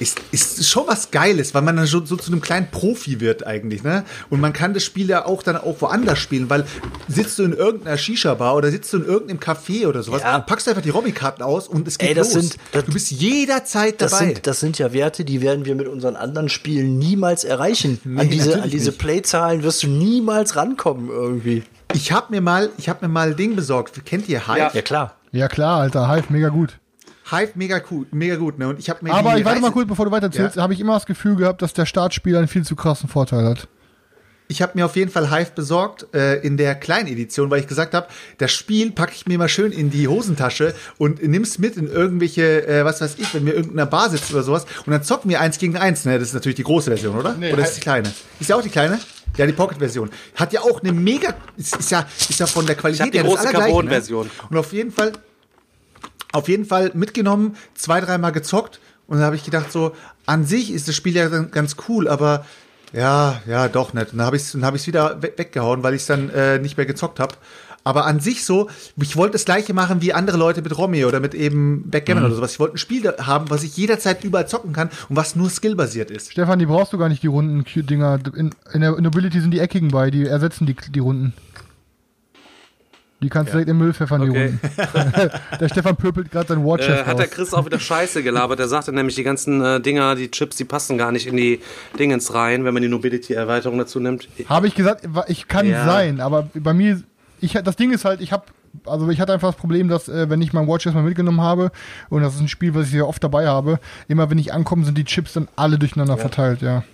ist, ist schon was Geiles, weil man dann so, so zu einem kleinen Profi wird eigentlich, ne? Und man kann das Spiel ja auch dann auch woanders spielen, weil sitzt du in irgendeiner Shisha-Bar oder sitzt du in irgendeinem Café oder sowas, Ja. packst einfach die Robby-Karten aus und es geht Ey, das los. sind- das- du bist jederzeit Das dabei. sind, das sind ja Werte, die werden wir mit unseren anderen Spielen niemals erreichen. Nee, an diese, an diese. Playzahlen wirst du niemals rankommen irgendwie. Ich habe mir mal, ich habe mir mal ein Ding besorgt. Kennt ihr Hive? Ja. Ja klar. Ja klar, Alter, Hive, mega gut. Hive mega cool, mega gut, ne? Und ich habe mir Aber ich warte mal kurz, bevor du weiterzählst, Ja. habe ich immer das Gefühl gehabt, dass der Startspieler einen viel zu krassen Vorteil hat. Ich habe mir auf jeden Fall Hive besorgt äh, in der kleinen Edition, weil ich gesagt habe, das Spiel packe ich mir mal schön in die Hosentasche und nimm's mit in irgendwelche, äh, was weiß ich, wenn wir in irgendeiner Bar sitzen oder sowas und dann zocken wir eins gegen eins. Ne? Das ist natürlich die große Version, oder? Nee, oder ist die kleine? Ist ja auch die kleine? Ja, die Pocket-Version. Hat ja auch eine mega, ist, ist ja, ist ja von der Qualität die her das große Allergleiche, Carbon-Version. Ne? Und auf jeden Fall, auf jeden Fall mitgenommen, zwei, dreimal gezockt und dann habe ich gedacht so, an sich ist das Spiel ja dann ganz cool, aber ja, ja, doch nicht. Und dann habe ich es hab ich's wieder we weggehauen, weil ich es dann äh, nicht mehr gezockt habe. Aber an sich so, ich wollte das gleiche machen wie andere Leute mit Romy oder mit eben Backgammon oder sowas. Ich wollte ein Spiel haben, was ich jederzeit überall zocken kann und was nur skillbasiert ist. Stefan, die brauchst du gar nicht, die runden Q-Dinger. In, in der Nobility sind die eckigen bei, die ersetzen die, die Runden. Die kannst du direkt im Müll pfeffern, die Okay. Runden. der Stefan pöpelt gerade sein Watch Äh, hat der. Chris auch wieder Scheiße gelabert. Er sagte nämlich, die ganzen äh, Dinger, die Chips, die passen gar nicht in die Dingens rein, wenn man die Nobility-Erweiterung dazu nimmt. Habe ich gesagt, ich kann Ja. sein, aber bei mir, ich, das Ding ist halt, ich habe, also ich hatte einfach das Problem, dass äh, wenn ich mein Watch erstmal mitgenommen habe und das ist ein Spiel, was ich sehr oft dabei habe, immer wenn ich ankomme, sind die Chips dann alle durcheinander verteilt, ja.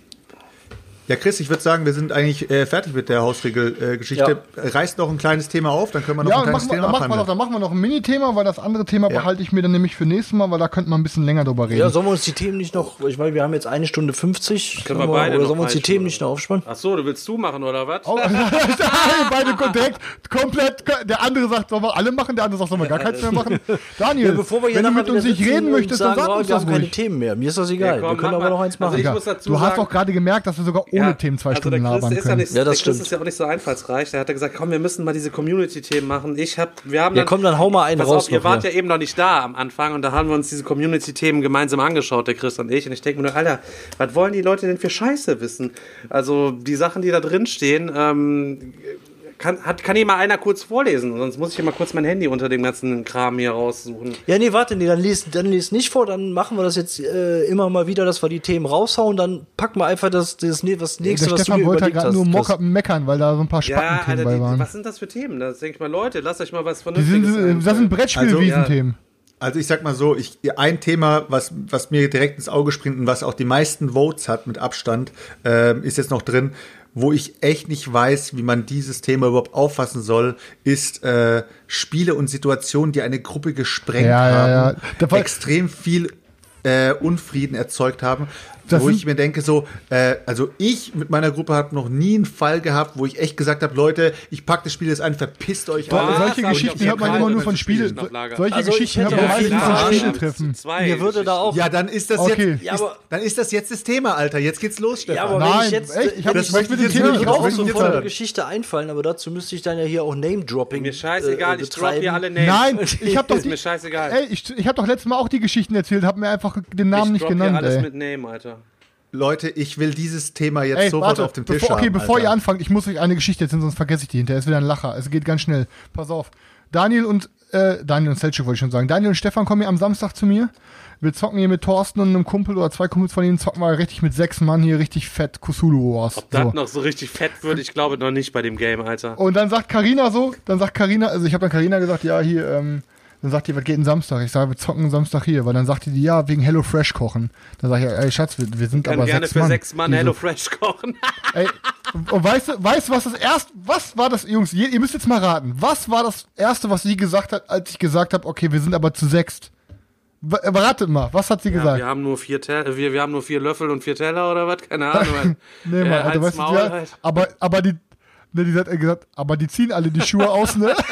Ja, Chris, ich würde sagen, wir sind eigentlich äh, fertig mit der Hausregel-Geschichte. Reißt noch ein kleines Thema auf, dann können wir noch Ja, ein kleines machen, wir, Thema dann, machen wir noch, dann machen wir noch ein Mini-Thema, weil das andere Thema Ja. behalte ich mir dann nämlich für nächstes Mal, weil da könnte man ein bisschen länger drüber reden. Ja, sollen wir uns die Themen nicht noch, ich meine, wir haben jetzt eine Stunde 50. Können wir Sollen beide oder noch sollen wir uns die Themen Stunde nicht noch aufspannen? Ach so, du willst du machen oder was? Oh, beide direkt komplett. Der andere sagt, sollen wir alle machen, der andere sagt, sollen wir gar keins mehr machen. Daniel, bevor wir hier wenn du mit uns nicht reden möchtest, dann sag oh, uns wir das haben keine. Themen mehr. Mir ist das egal. Ja, wir können aber noch eins machen. Also Ja, dazu du hast doch gerade gemerkt, dass wir sogar ohne Ja, Themen zwei also Stunden der Chris labern ist ja können. nicht, Ja, das der Chris stimmt. ist ja auch nicht so einfallsreich. Der hat ja gesagt, komm, wir müssen mal diese Community-Themen machen. Ich hab, wir haben Ja, dann, komm, dann hau mal einen Pass raus auf, ihr wart hier. ja eben noch nicht da am Anfang und da haben wir uns diese Community-Themen gemeinsam angeschaut, der Chris und ich. Und ich denke mir nur, Alter, was wollen die Leute denn für Scheiße wissen? Also die Sachen, die da drin stehen, ähm, kann, hat, kann hier mal einer kurz vorlesen? Sonst muss ich hier mal kurz mein Handy unter dem ganzen Kram hier raussuchen. Ja, nee, warte, nee, dann lies, dann lies nicht vor, dann machen wir das jetzt äh, immer mal wieder, dass wir die Themen raushauen, dann packen wir einfach das, das, ne- das nächste, Der was du Stefan dir wollte halt überlegt gerade hast. nur mocker, meckern, weil da so ein paar Ja, Spackenthemen Alter, bei die, waren. was sind das für Themen? Das denke ich mal, Leute, lasst euch mal was Die Vernünftiges sind, das sind. Brettspiel-Wiesenthemen. Also ich sag mal so, ich, ein Thema, was, was mir direkt ins Auge springt und was auch die meisten Votes hat mit Abstand, ähm, ist jetzt noch drin, wo ich echt nicht weiß, wie man dieses Thema überhaupt auffassen soll, ist äh, Spiele und Situationen, die eine Gruppe gesprengt Ja, ja, ja. haben, Da war- extrem viel äh, Unfrieden erzeugt haben. Das wo ich mir denke, so, äh, also ich mit meiner Gruppe habe noch nie einen Fall gehabt, wo ich echt gesagt habe, Leute, ich pack das Spiel jetzt ein, verpisst euch alle. Solche ich Geschichten hört man immer nur von Spielen. Spielen. Solche Also ich Geschichten hört man meistens klar, von ja, Spieletreffen. Zwei Mir würde da auch Ja, dann ist das Okay. jetzt, Ja, ist, dann ist das jetzt das Thema, Alter. Jetzt geht's los, Stefan. Ja, aber Nein, wenn ich jetzt, ey, ich hab- ich möchte mit dem Thema nicht auch raus. so jetzt von der hören. Geschichte einfallen, aber dazu müsste ich dann ja hier auch Name-Dropping Mir scheißegal, äh, ich drop hier alle Names. Nein, ich hab doch mir scheißegal. ey, ich, ich hab doch letztes Mal auch die Geschichten erzählt, hab mir einfach den Namen ich nicht drop hier genannt, alles mit Name, Alter. Leute, ich will dieses Thema jetzt Ey, sofort warte, auf dem Tisch bevor, okay, haben. bevor Alter. ihr anfangt, ich muss euch eine Geschichte erzählen, sonst vergesse ich die hinterher. Es ist wieder ein Lacher. Es geht ganz schnell. Pass auf. Daniel und, äh, Daniel und Selchuk wollte ich schon sagen. Daniel und Stefan kommen hier am Samstag zu mir. Wir zocken hier mit Thorsten und einem Kumpel oder zwei Kumpels von ihnen, zocken wir richtig mit sechs Mann hier richtig fett Cthulhu Wars. Ob das So. noch so richtig fett wird, ich glaube noch nicht bei dem Game, Alter. Und dann sagt Karina so, dann sagt Karina, also ich habe dann Karina gesagt, ja, hier, ähm, dann sagt die, was geht denn Samstag? Ich sage, wir zocken Samstag hier, weil dann sagt die, ja, wegen Hello Fresh kochen. Dann sage ich, ey Schatz, wir, wir sind Kann aber gerne sechs für Mann. sechs Mann Hello Fresh kochen. Ey, und weißt du, weißt was das erste, was war das, Jungs, ihr, ihr müsst jetzt mal raten, was war das erste, was sie gesagt hat, als ich gesagt habe, okay, wir sind aber zu sechst? Äh, Ratet mal, was hat sie Ja, gesagt? wir haben nur vier wir, wir haben nur vier Löffel und vier Teller oder was? Keine Ahnung. nee, Mann, Äh, Alter, halt's weißt du, ja, halt. aber, aber die, ne, die hat gesagt, aber die ziehen alle die Schuhe aus, ne?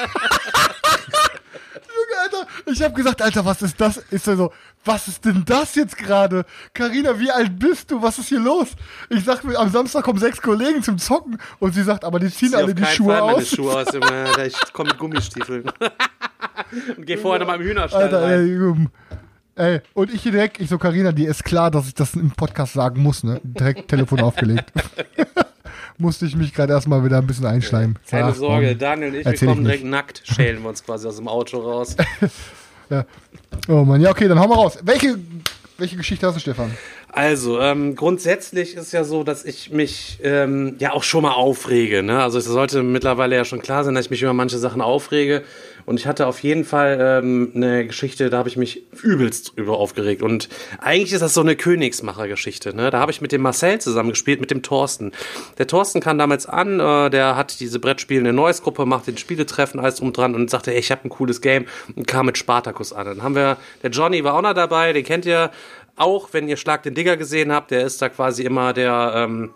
Ich habe gesagt, Alter, was ist das? Ist er so, was ist denn das jetzt gerade? Karina, wie alt bist du? Was ist hier los? Ich sag mir, am Samstag kommen sechs Kollegen zum Zocken und sie sagt, aber die ziehen Zieh alle auf die keinen Schuhe Fall meine aus. Schuhe aus. Alter, ich komme mit Gummistiefeln. und geh vorher noch mal im Hühnerstall Alter, rein. ey, um, ey, und ich hier direkt, ich so, Karina, dir ist klar, dass ich das im Podcast sagen muss, ne? Direkt Telefon aufgelegt. Musste ich mich gerade erstmal wieder ein bisschen einschleimen. Keine Ach, Sorge. Daniel und ich, wir kommen ich direkt nackt, schälen wir uns quasi aus dem Auto raus. Oh Mann, ja, okay, dann hau mal raus. Welche, welche Geschichte hast du, Stefan? Also, ähm, grundsätzlich ist ja so, dass ich mich ähm, ja auch schon mal aufrege. Ne? Also es sollte mittlerweile ja schon klar sein, dass ich mich über manche Sachen aufrege. Und ich hatte auf jeden Fall ähm, eine Geschichte, da habe ich mich übelst drüber aufgeregt. Und eigentlich ist das so eine Königsmacher-Geschichte. Ne? Da habe ich mit dem Marcel zusammengespielt, mit dem Thorsten. Der Thorsten kam damals an, äh, der hat diese Brettspielende Neues-Gruppe, macht den Spieletreffen, alles drum dran und sagte, ey, ich habe ein cooles Game und kam mit Spartacus an. Dann haben wir, der Johnny war auch noch dabei, den kennt ihr auch, wenn ihr Schlag den Digger gesehen habt, der ist da quasi immer der, ähm,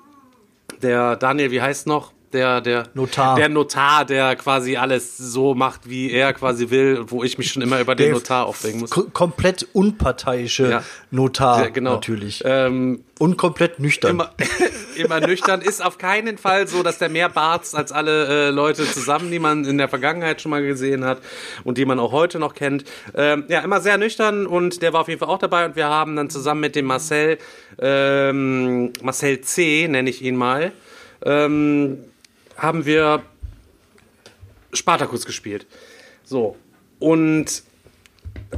der Daniel, wie heißt noch? Der, der Notar. Der Notar, der quasi alles so macht, wie er quasi will, wo ich mich schon immer über den Der Notar aufregen muss. Ko komplett unparteiische Ja. Notar, Ja, genau. natürlich. Ähm, Und komplett nüchtern. immer, immer nüchtern ist auf keinen Fall so, dass der mehr barzt als alle äh, Leute zusammen, die man in der Vergangenheit schon mal gesehen hat und die man auch heute noch kennt. Ähm, ja, immer sehr nüchtern und der war auf jeden Fall auch dabei und wir haben dann zusammen mit dem Marcel, ähm, Marcel C, nenne ich ihn mal, ähm, haben wir Spartacus gespielt. So. Und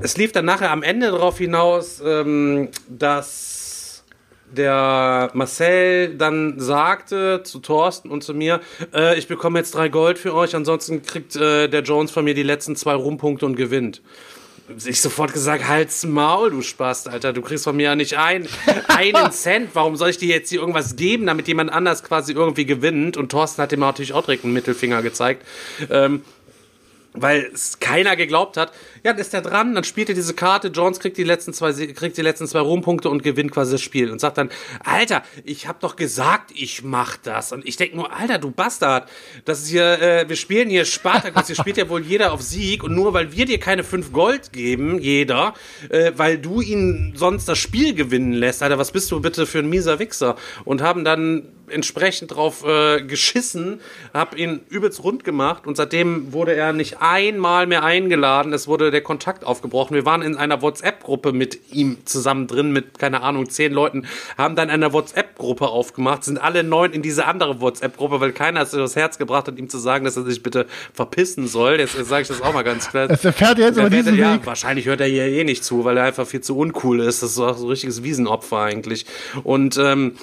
es lief dann nachher am Ende darauf hinaus, ähm, dass der Marcel dann sagte zu Thorsten und zu mir, äh, ich bekomme jetzt drei Gold für euch, ansonsten kriegt äh, der Jones von mir die letzten zwei Rumpunkte und gewinnt. Ich sofort gesagt, halt's Maul, du Spast, Alter, du kriegst von mir ja nicht ein, einen Cent. Warum soll ich dir jetzt hier irgendwas geben, damit jemand anders quasi irgendwie gewinnt? Und Thorsten hat ihm natürlich auch direkt einen Mittelfinger gezeigt. Ähm, weil es keiner geglaubt hat. Ja, dann ist er dran, dann spielt er diese Karte, Jones kriegt die letzten zwei, kriegt die letzten zwei Rumpunkte und gewinnt quasi das Spiel und sagt dann, Alter, ich hab doch gesagt, ich mach das. Und ich denk nur, Alter, du Bastard, das ist hier, äh, wir spielen hier Spartacus, hier spielt ja wohl jeder auf Sieg und nur weil wir dir keine fünf Gold geben, jeder, äh, weil du ihn sonst das Spiel gewinnen lässt, Alter, was bist du bitte für ein mieser Wichser? Und haben dann entsprechend drauf äh, geschissen, hab ihn übelst rund gemacht und seitdem wurde er nicht einmal mehr eingeladen. Es wurde der Kontakt aufgebrochen. Wir waren in einer WhatsApp-Gruppe mit ihm zusammen drin, mit, keine Ahnung, zehn Leuten, haben dann eine WhatsApp-Gruppe aufgemacht, sind alle neun in diese andere WhatsApp-Gruppe, weil keiner es übers Herz gebracht hat, ihm zu sagen, dass er sich bitte verpissen soll. Jetzt sage ich das auch mal ganz klar. Es erfährt er jetzt über diesen ja, Weg. wahrscheinlich hört er hier eh nicht zu, weil er einfach viel zu uncool ist. Das ist auch so ein richtiges Wiesenopfer eigentlich. Und ähm,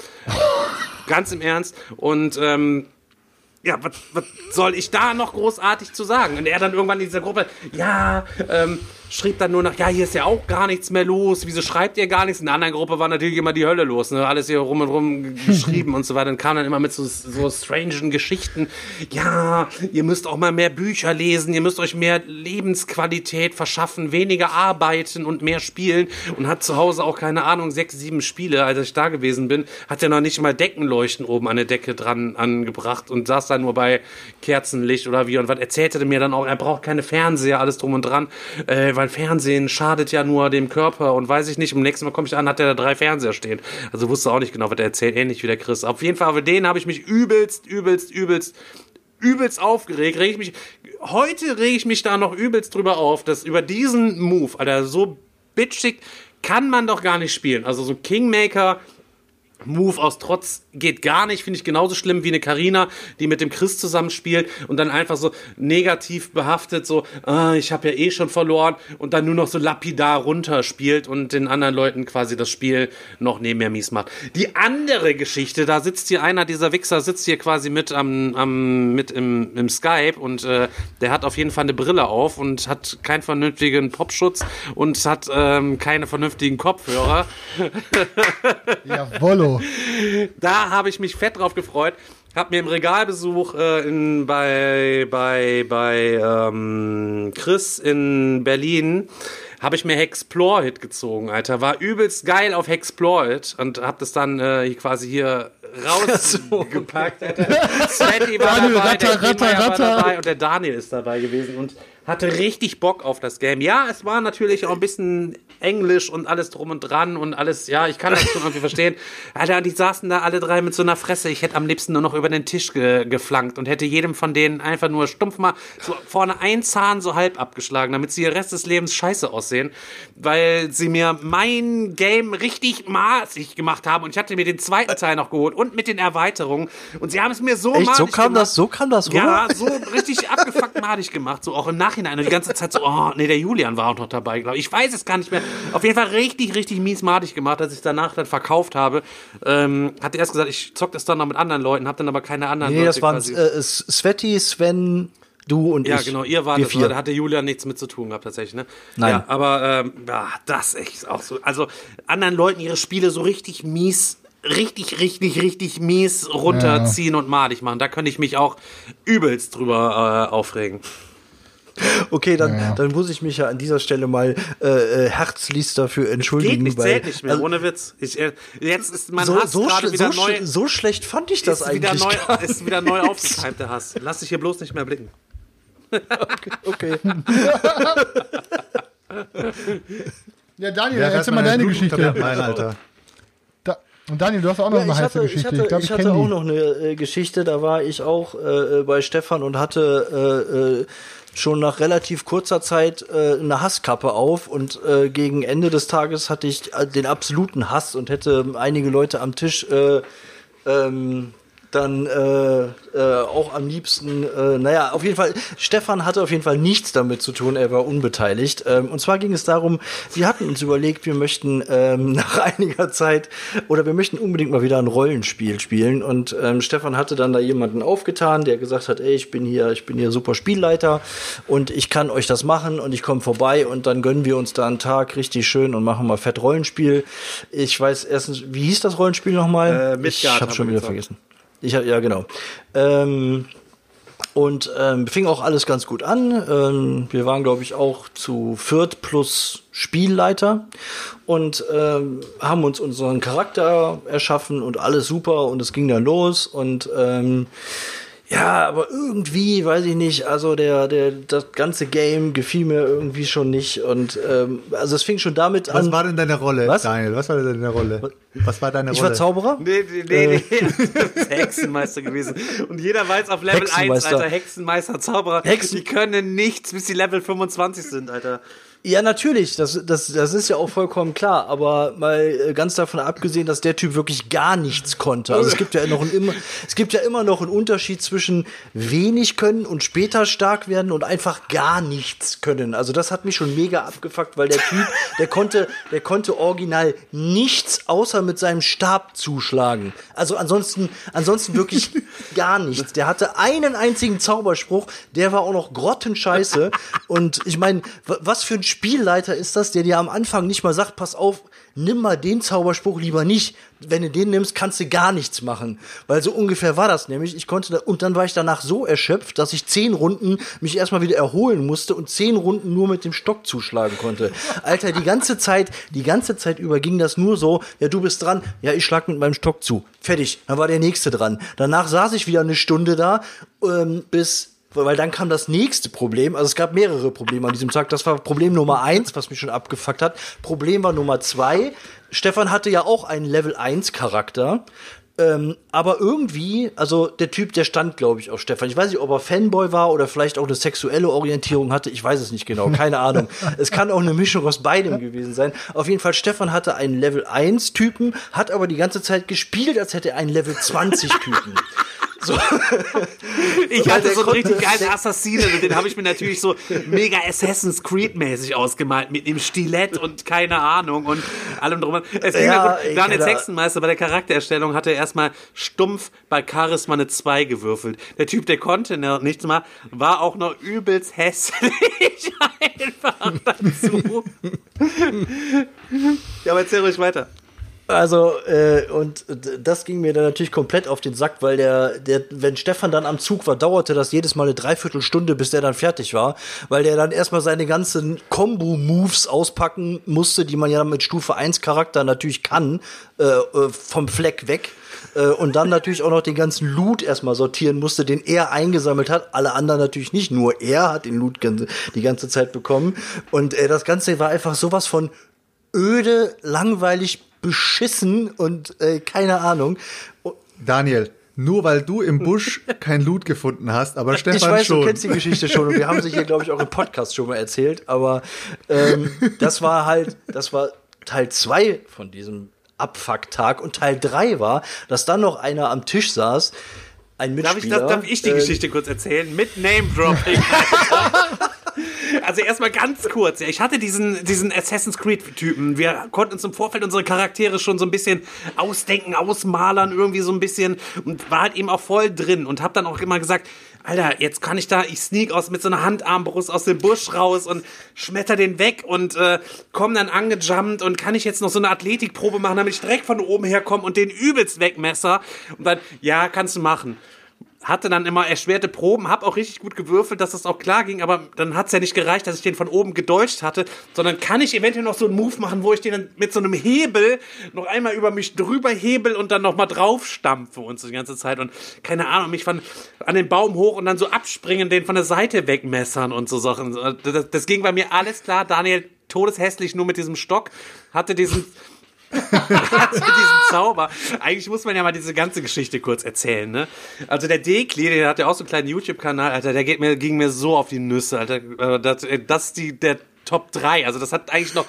ganz im Ernst. Und ähm, ja, was, was soll ich da noch großartig zu sagen? Und er dann irgendwann in dieser Gruppe, ja, ähm, schrieb dann nur nach, ja, hier ist ja auch gar nichts mehr los, wieso schreibt ihr gar nichts? In der anderen Gruppe war natürlich immer die Hölle los, ne? alles hier rum und rum geschrieben und so weiter. Dann kam dann immer mit so, so strangen Geschichten, ja, ihr müsst auch mal mehr Bücher lesen, ihr müsst euch mehr Lebensqualität verschaffen, weniger arbeiten und mehr spielen und hat zu Hause auch, keine Ahnung, sechs, sieben Spiele, als ich da gewesen bin, hat er noch nicht mal Deckenleuchten oben an der Decke dran angebracht und saß da nur bei Kerzenlicht oder wie und was erzählte er mir dann auch, er braucht keine Fernseher, alles drum und dran, äh, weil Fernsehen schadet ja nur dem Körper und weiß ich nicht, im nächsten Mal komme ich an, hat er da drei Fernseher stehen. Also wusste auch nicht genau, was er erzählt, ähnlich wie der Chris. Auf jeden Fall, für den habe ich mich übelst, übelst, übelst übelst aufgeregt, reg ich mich, heute rege ich mich da noch übelst drüber auf, dass über diesen Move, Alter, so bitchig kann man doch gar nicht spielen. Also so Kingmaker Move aus Trotz geht gar nicht, finde ich genauso schlimm wie eine Karina, die mit dem Chris zusammenspielt und dann einfach so negativ behaftet, so, ah, ich habe ja eh schon verloren und dann nur noch so lapidar runterspielt und den anderen Leuten quasi das Spiel noch nebenher mies macht. Die andere Geschichte, da sitzt hier einer dieser Wichser, sitzt hier quasi mit am, am mit im, im Skype und äh, der hat auf jeden Fall eine Brille auf und hat keinen vernünftigen Popschutz und hat ähm, keine vernünftigen Kopfhörer. Jawollo. Da habe ich mich fett drauf gefreut. Hab mir im Regalbesuch äh, in, bei, bei, bei ähm, Chris in Berlin habe ich mir Hexplore-Hit gezogen, Alter. War übelst geil auf Hexplore-Hit und hab das dann äh, quasi hier rausgepackt. Alter. Svetty war Daniel, dabei, ratter, der ratter, Niemeyer war ratter. dabei und der Daniel ist dabei gewesen und hatte richtig Bock auf das Game. Ja, es war natürlich auch ein bisschen Englisch und alles drum und dran und alles, ja, ich kann das schon irgendwie verstehen. Alter, die saßen da alle drei mit so einer Fresse. Ich hätte am liebsten nur noch über den Tisch ge geflankt und hätte jedem von denen einfach nur stumpf mal so vorne ein Zahn so halb abgeschlagen, damit sie ihr Rest des Lebens scheiße aussehen, weil sie mir mein Game richtig maßig gemacht haben und ich hatte mir den zweiten Teil noch geholt und mit den Erweiterungen und sie haben es mir so Echt, so madig kam gemacht. das, so kam das rüber? Ja, so richtig abgefuckt madig gemacht, so auch im Nachhinein und die ganze Zeit so, oh, nee, der Julian war auch noch dabei, glaube ich. Ich weiß es gar nicht mehr. Auf jeden Fall richtig, richtig mies madig gemacht, als ich danach dann verkauft habe. Ähm, hatte erst gesagt, ich zock das dann noch mit anderen Leuten, hab dann aber keine anderen Nee, Leute das waren äh, Sveti, Sven, du und ja, ich. genau, ihr wart das, vier. da hatte Julian nichts mit zu tun gehabt, tatsächlich, ne? Nein. Ja, aber ähm, ja, das echt auch so. Also anderen Leuten ihre Spiele so richtig mies, richtig, richtig, richtig mies runterziehen und madig machen. Da könnte ich mich auch übelst drüber äh, aufregen. Okay, dann, dann muss ich mich ja an dieser Stelle mal äh, äh, herzlichst dafür Geht entschuldigen. nicht, weil- zählt nicht mehr, also, ohne Witz. Ich, äh, jetzt ist mein so, Hass so, gerade wieder so, neu. so schlecht fand ich das ist wieder eigentlich neu, gar ist wieder neu aufgekeimt, der Hass. Lass dich hier bloß nicht mehr blicken. Okay. Ja, Daniel, Ja, erzähl mal deine Geschichte. Mein Alter. Und Daniel, du hast auch noch Ja, eine ich heiße hatte, ich Geschichte. hatte, ich glaube, ich ich, hatte auch die. noch eine äh, Geschichte, da war ich auch äh, äh, bei Stefan und hatte äh, schon nach relativ kurzer Zeit äh, eine Hasskappe auf und äh, gegen Ende des Tages hatte ich äh, den absoluten Hass und hätte einige Leute am Tisch äh, ähm, dann äh, äh, auch am liebsten, äh, naja, auf jeden Fall, Stefan hatte auf jeden Fall nichts damit zu tun, er war unbeteiligt. Ähm, und zwar ging es darum, wir hatten uns überlegt, wir möchten ähm, nach einiger Zeit oder wir möchten unbedingt mal wieder ein Rollenspiel spielen. Und ähm, Stefan hatte dann da jemanden aufgetan, der gesagt hat, ey, ich bin hier, ich bin hier super Spielleiter und ich kann euch das machen und ich komme vorbei und dann gönnen wir uns da einen Tag richtig schön und machen mal fett Rollenspiel. Ich weiß erstens, wie hieß das Rollenspiel nochmal? Äh, ich Midgard habe haben schon wieder gesagt. vergessen. Ich hab, ja, genau. Ähm, und ähm, fing auch alles ganz gut an. Ähm, wir waren, glaube ich, auch zu viert plus Spielleiter und ähm, haben uns unseren Charakter erschaffen und alles super und es ging dann los und ähm, Ja, aber irgendwie, weiß ich nicht, also der, der, das ganze Game gefiel mir irgendwie schon nicht. Und ähm, also es fing schon damit Was an. war denn deine Rolle, Was? Daniel? Was war denn deine Rolle? Was war deine ich Rolle? war Zauberer? Nee, nee, nee, nee. Das ist Hexenmeister gewesen. Und jeder weiß auf Level 1, Hexenmeister. Alter, Hexenmeister, Zauberer, Hexen- die können nichts, bis die Level 25 sind, Alter. Ja, natürlich, das, das, das ist ja auch vollkommen klar, aber mal äh, ganz davon abgesehen, dass der Typ wirklich gar nichts konnte. Also es gibt ja noch ein, immer, es gibt ja immer noch einen Unterschied zwischen wenig können und später stark werden und einfach gar nichts können. Also das hat mich schon mega abgefuckt, weil der Typ, der konnte, der konnte original nichts außer mit seinem Stab zuschlagen. Also ansonsten, ansonsten wirklich gar nichts. Der hatte einen einzigen Zauberspruch, der war auch noch grottenscheiße. Und ich meine, wa- was für ein Spielleiter ist das, der dir am Anfang nicht mal sagt, pass auf, nimm mal den Zauberspruch lieber nicht. Wenn du den nimmst, kannst du gar nichts machen. Weil so ungefähr war das nämlich. Ich konnte, da, und dann war ich danach so erschöpft, dass ich zehn Runden mich erstmal wieder erholen musste und zehn Runden nur mit dem Stock zuschlagen konnte. Alter, die ganze Zeit, die ganze Zeit über ging das nur so, ja, du bist dran, ja, ich schlag mit meinem Stock zu. Fertig. Dann war der nächste dran. Danach saß ich wieder eine Stunde da, ähm, bis weil dann kam das nächste Problem. Also es gab mehrere Probleme an diesem Tag. Das war Problem Nummer eins, was mich schon abgefuckt hat. Problem war Nummer zwei. Stefan hatte ja auch einen Level 1 Charakter. Ähm, aber irgendwie, also der Typ, der stand, glaube ich, auf Stefan. Ich weiß nicht, ob er Fanboy war oder vielleicht auch eine sexuelle Orientierung hatte. Ich weiß es nicht genau, keine Ahnung. Es kann auch eine Mischung aus beidem gewesen sein. Auf jeden Fall, Stefan hatte einen Level 1 Typen, hat aber die ganze Zeit gespielt, als hätte er einen Level 20 Typen. So. Ich hatte so einen richtig geilen Assassinen und den habe ich mir natürlich so mega Assassin's Creed-mäßig ausgemalt mit dem Stilett und keine Ahnung und allem drum. Es ging Ja, ey, gut. Daniel Hexenmeister bei der Charaktererstellung hatte erstmal stumpf bei Charisma eine 2 gewürfelt. Der Typ, der konnte noch nichts mal, war auch noch übelst hässlich einfach dazu. ja, aber erzähl ruhig weiter. Also, äh, und das ging mir dann natürlich komplett auf den Sack, weil der, der, wenn Stefan dann am Zug war, dauerte das jedes Mal eine Dreiviertelstunde, bis der dann fertig war, weil der dann erstmal seine ganzen Combo-Moves auspacken musste, die man ja mit Stufe 1 Charakter natürlich kann, äh, äh, vom Fleck weg. Äh, und dann natürlich auch noch den ganzen Loot erstmal sortieren musste, den er eingesammelt hat. Alle anderen natürlich nicht, nur er hat den Loot die ganze Zeit bekommen. Und äh, das Ganze war einfach sowas von öde, langweilig, beschissen und äh, keine Ahnung. Und Daniel, nur weil du im Busch kein Loot gefunden hast, aber Stefan ich weiß, schon. du kennst die Geschichte schon und wir haben sie hier, glaube ich, auch im Podcast schon mal erzählt, aber ähm, das war halt, das war Teil zwei von diesem Abfucktag und Teil drei war, dass dann noch einer am Tisch saß, ein Darf ich, Mitspieler. das, darf ich die äh, Geschichte kurz erzählen? Mit Name-Dropping. also erstmal ganz kurz. ja, Ich hatte diesen, diesen Assassin's Creed-Typen. Wir konnten uns im Vorfeld unsere Charaktere schon so ein bisschen ausdenken, ausmalern, irgendwie so ein bisschen. Und war halt eben auch voll drin. Und hab dann auch immer gesagt, Alter, jetzt kann ich da, ich sneak aus mit so einer Handarmbrust aus dem Busch raus und schmetter den weg und äh, komm dann angejumpt und kann ich jetzt noch so eine Athletikprobe machen, damit ich direkt von oben herkomme und den übelst wegmesser. Und dann, ja, kannst du machen hatte dann immer erschwerte Proben, hab auch richtig gut gewürfelt, dass das auch klar ging, aber dann hat's ja nicht gereicht, dass ich den von oben gedeutscht hatte, sondern kann ich eventuell noch so einen Move machen, wo ich den dann mit so einem Hebel noch einmal über mich drüber hebel und dann noch mal drauf stampfe und so die ganze Zeit und keine Ahnung, mich von an den Baum hoch und dann so abspringen, den von der Seite wegmessern und so Sachen. Das, das ging bei mir alles klar. Daniel todeshässlich nur mit diesem Stock, hatte diesen hatte diesen Zauber. Eigentlich muss man ja mal diese ganze Geschichte kurz erzählen, ne? Also der Dekli, der hat ja auch so einen kleinen YouTube-Kanal, Alter, der geht mir, ging mir so auf die Nüsse, Alter. Äh, Das, äh, das ist die, der Top 3. Also das hat eigentlich noch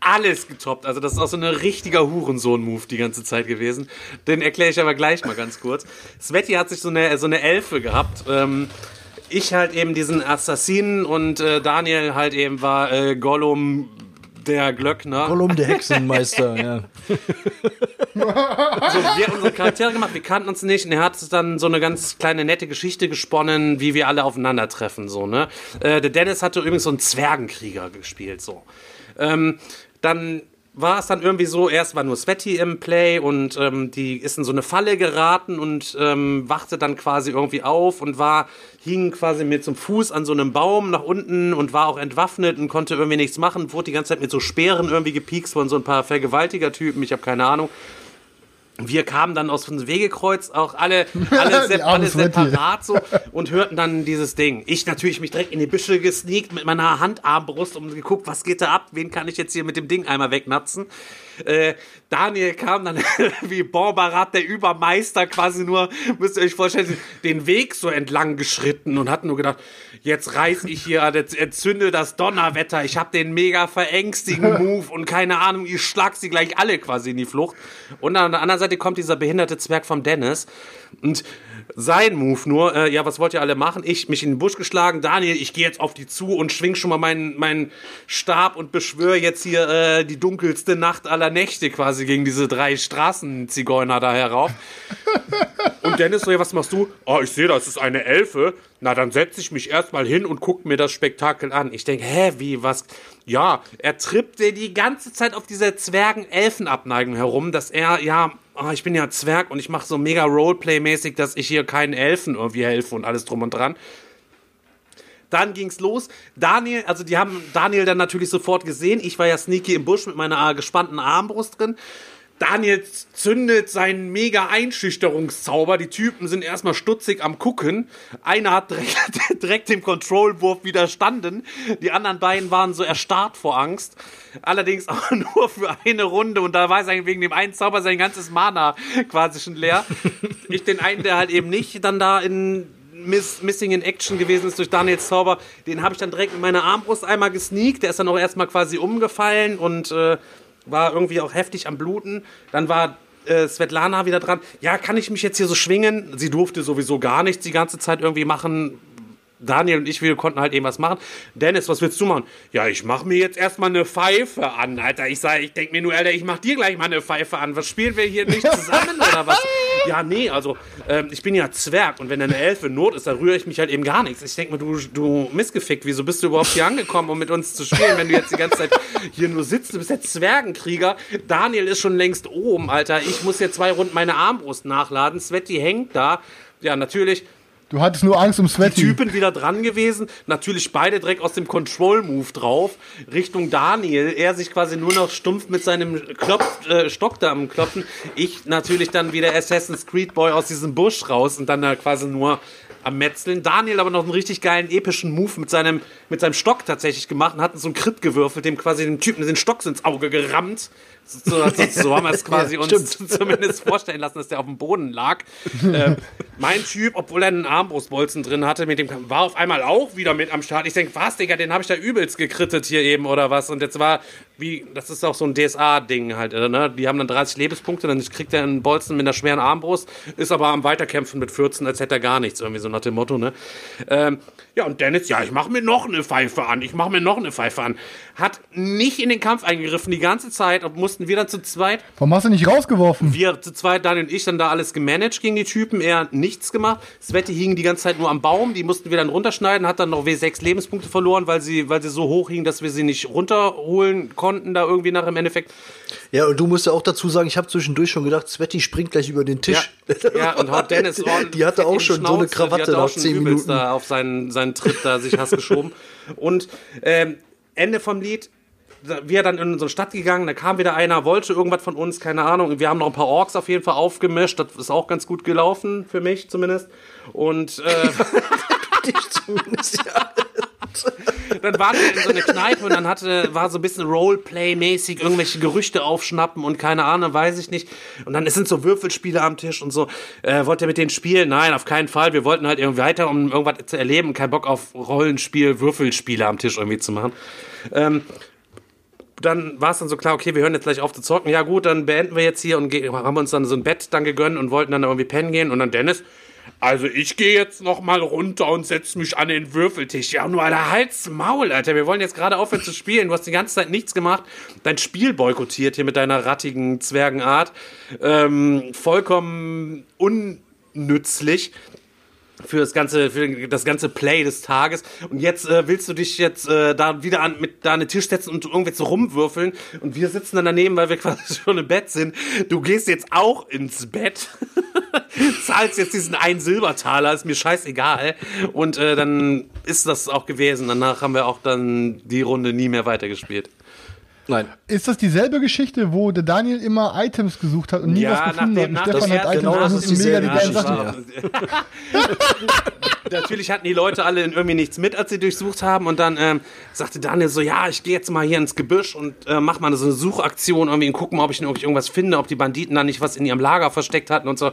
alles getoppt. Also das ist auch so ein richtiger Hurensohn-Move die ganze Zeit gewesen. Den erkläre ich aber gleich mal ganz kurz. Sveti hat sich so eine, so eine Elfe gehabt. Ähm, ich halt eben diesen Assassinen und äh, Daniel halt eben war äh, Gollum der Glöckner. Gollum, der Hexenmeister, ja. So, wir haben unsere Charaktere gemacht, wir kannten uns nicht und er hat dann so eine ganz kleine nette Geschichte gesponnen, wie wir alle aufeinandertreffen, so, ne. Äh, der Dennis hatte übrigens so einen Zwergenkrieger gespielt, so. Ähm, dann war es dann irgendwie so, erst war nur Sweaty im Play und ähm, die ist in so eine Falle geraten und ähm, wachte dann quasi irgendwie auf und war, hing quasi mit zum Fuß an so einem Baum nach unten und war auch entwaffnet und konnte irgendwie nichts machen, wurde die ganze Zeit mit so Speeren irgendwie gepiekst von so ein paar Vergewaltigertypen, ich habe keine Ahnung. Wir kamen dann aus dem Wegekreuz auch alle, alle, armen alle separat so und hörten dann dieses Ding. Ich natürlich mich direkt in die Büsche gesneakt mit meiner Handarmbrust und geguckt, was geht da ab? Wen kann ich jetzt hier mit dem Ding einmal wegnatzen? Äh, Daniel kam dann wie Borbarat, der Übermeister, quasi nur, müsst ihr euch vorstellen, den Weg so entlang geschritten und hat nur gedacht, jetzt reiß ich hier, jetzt entzünde das Donnerwetter, ich habe den mega verängstigen Move und keine Ahnung, ich schlag sie gleich alle quasi in die Flucht. Und an der anderen Seite kommt dieser behinderte Zwerg vom Dennis und sein Move nur, äh, ja, was wollt ihr alle machen? Ich, mich in den Busch geschlagen, Daniel, ich gehe jetzt auf die zu und schwing schon mal meinen, meinen Stab und beschwöre jetzt hier äh, die dunkelste Nacht aller Nächte quasi gegen diese drei Straßenzigeuner da herauf. Und Dennis so, ja, was machst du? Oh, ich sehe, das ist eine Elfe. Na, dann setze ich mich erstmal hin und gucke mir das Spektakel an. Ich denke, hä, wie, was? Ja, er trippte die ganze Zeit auf dieser Zwergen-Elfen-Abneigung herum, dass er, ja, oh, ich bin ja Zwerg und ich mache so mega Roleplay-mäßig, dass ich hier keinen Elfen irgendwie helfe und alles drum und dran. Dann ging's los. Daniel, also die haben Daniel dann natürlich sofort gesehen. Ich war ja sneaky im Busch mit meiner gespannten Armbrust drin. Daniel zündet seinen mega Einschüchterungszauber. Die Typen sind erstmal stutzig am gucken. Einer hat direkt, direkt dem Control-Wurf widerstanden. Die anderen beiden waren so erstarrt vor Angst. Allerdings auch nur für eine Runde. Und da war sein, wegen dem einen Zauber sein ganzes Mana quasi schon leer. Ich den einen, der halt eben nicht dann da in Miss, Missing in Action gewesen ist durch Daniels Zauber, den habe ich dann direkt mit meiner Armbrust einmal gesneakt. Der ist dann auch erstmal quasi umgefallen und äh, war irgendwie auch heftig am Bluten. Dann war äh, Svetlana wieder dran. Ja, kann ich mich jetzt hier so schwingen? Sie durfte sowieso gar nichts die ganze Zeit irgendwie machen. Daniel und ich, wir konnten halt eben was machen. Dennis, was willst du machen? Ja, ich mach mir jetzt erstmal eine Pfeife an, Alter. Ich sage, ich denk mir nur, Alter, ich mach dir gleich mal eine Pfeife an. Was spielen wir hier nicht zusammen oder was? Ja, nee, also ähm, ich bin ja Zwerg und wenn eine Elfe in Not ist, dann rühre ich mich halt eben gar nichts. Ich denk mir, du, du missgefickt, wieso bist du überhaupt hier angekommen, um mit uns zu spielen, wenn du jetzt die ganze Zeit hier nur sitzt? Du bist jetzt Zwergenkrieger. Daniel ist schon längst oben, Alter. Ich muss jetzt zwei Runden meine Armbrust nachladen. Sveti hängt da. Ja, natürlich. Du hattest nur Angst um Die Sweaty. Typen wieder dran gewesen. Natürlich beide direkt aus dem Control-Move drauf. Richtung Daniel. Er sich quasi nur noch stumpf mit seinem Klopf, äh, Stock da am Klopfen. Ich natürlich dann wieder Assassin's Creed Boy aus diesem Busch raus und dann da quasi nur am Metzeln. Daniel aber noch einen richtig geilen epischen Move mit seinem, mit seinem Stock tatsächlich gemacht und hat so einen Crit gewürfelt, dem quasi dem Typen den Stock ins Auge gerammt. So, so, so haben wir es quasi uns zumindest vorstellen lassen, dass der auf dem Boden lag. Ähm, mein Typ, obwohl er einen Armbrustbolzen drin hatte, mit dem war auf einmal auch wieder mit am Start. Ich denke, was, Digga, den habe ich da übelst gekrittet hier eben oder was. Und jetzt war, wie, das ist auch so ein DSA-Ding halt, äh, ne? Die haben dann 30 Lebenspunkte, dann kriegt er einen Bolzen mit einer schweren Armbrust, ist aber am Weiterkämpfen mit 14, als hätte er gar nichts, irgendwie so nach dem Motto, ne? Ähm, ja, und Dennis, ja, ich mache mir noch eine Pfeife an, ich mache mir noch eine Pfeife an. Hat nicht in den Kampf eingegriffen die ganze Zeit und mussten wir dann zu zweit Warum hast du nicht rausgeworfen? wir zu zweit, Daniel und ich, dann da alles gemanagt gegen die Typen. Er hat nichts gemacht. Sveti hing die ganze Zeit nur am Baum. Die mussten wir dann runterschneiden. Hat dann noch W6 Lebenspunkte verloren, weil sie, weil sie so hoch hing, dass wir sie nicht runterholen konnten, da irgendwie nach im Endeffekt. Ja, und du musst ja auch dazu sagen, ich habe zwischendurch schon gedacht, Sweaty springt gleich über den Tisch. Ja, und haut Dennis ordentlich Die hatte auch schon so eine Schnauze. Krawatte nach schon 10 übelst Minuten. da auf seinen, seinen Tritt da sich Hass geschoben. Und ähm, Ende vom Lied, wir dann in unsere Stadt gegangen, da kam wieder einer, wollte irgendwas von uns, keine Ahnung. Wir haben noch ein paar Orks auf jeden Fall aufgemischt, das ist auch ganz gut gelaufen, für mich zumindest. Und äh, zumindest, ja. Dann waren wir in so eine Kneipe und dann hatte, war so ein bisschen Roleplay-mäßig, irgendwelche Gerüchte aufschnappen und keine Ahnung, weiß ich nicht. Und dann sind so Würfelspiele am Tisch und so. Äh, wollt ihr mit denen spielen? Nein, auf keinen Fall. Wir wollten halt irgendwie weiter, um irgendwas zu erleben. Kein Bock auf Rollenspiel, Würfelspiele am Tisch irgendwie zu machen. Ähm, dann war es dann so klar, okay, wir hören jetzt gleich auf zu zocken. Ja gut, dann beenden wir jetzt hier und haben uns dann so ein Bett dann gegönnt und wollten dann irgendwie pennen gehen. Und dann Dennis, also ich gehe jetzt noch mal runter und setze mich an den Würfeltisch. Ja, nur Alter, Hals, Maul, Alter. Wir wollen jetzt gerade aufhören zu spielen. Du hast die ganze Zeit nichts gemacht. Dein Spiel boykottiert hier mit deiner rattigen Zwergenart. Ähm, vollkommen unnützlich für das ganze für das ganze Play des Tages und jetzt äh, willst du dich jetzt äh, da wieder an mit da an den Tisch setzen und irgendwie so rumwürfeln und wir sitzen dann daneben, weil wir quasi schon im Bett sind. Du gehst jetzt auch ins Bett, zahlst jetzt diesen einen Silbertaler, ist mir scheißegal und äh, dann ist das auch gewesen. Danach haben wir auch dann die Runde nie mehr weitergespielt. Nein. Ist das dieselbe Geschichte, wo der Daniel immer Items gesucht hat und nie Ja, was gefunden nachdem- hat? nach Und Stefan dem hat Items genau, das ist mega die geilen Geschichte, Sachen. Natürlich hatten die Leute alle irgendwie nichts mit, als sie durchsucht haben. Und dann ähm, sagte Daniel so, ja, ich gehe jetzt mal hier ins Gebüsch und äh, mach mal so eine Suchaktion irgendwie und gucken, ob ich, ob ich irgendwas finde, ob die Banditen da nicht was in ihrem Lager versteckt hatten und so.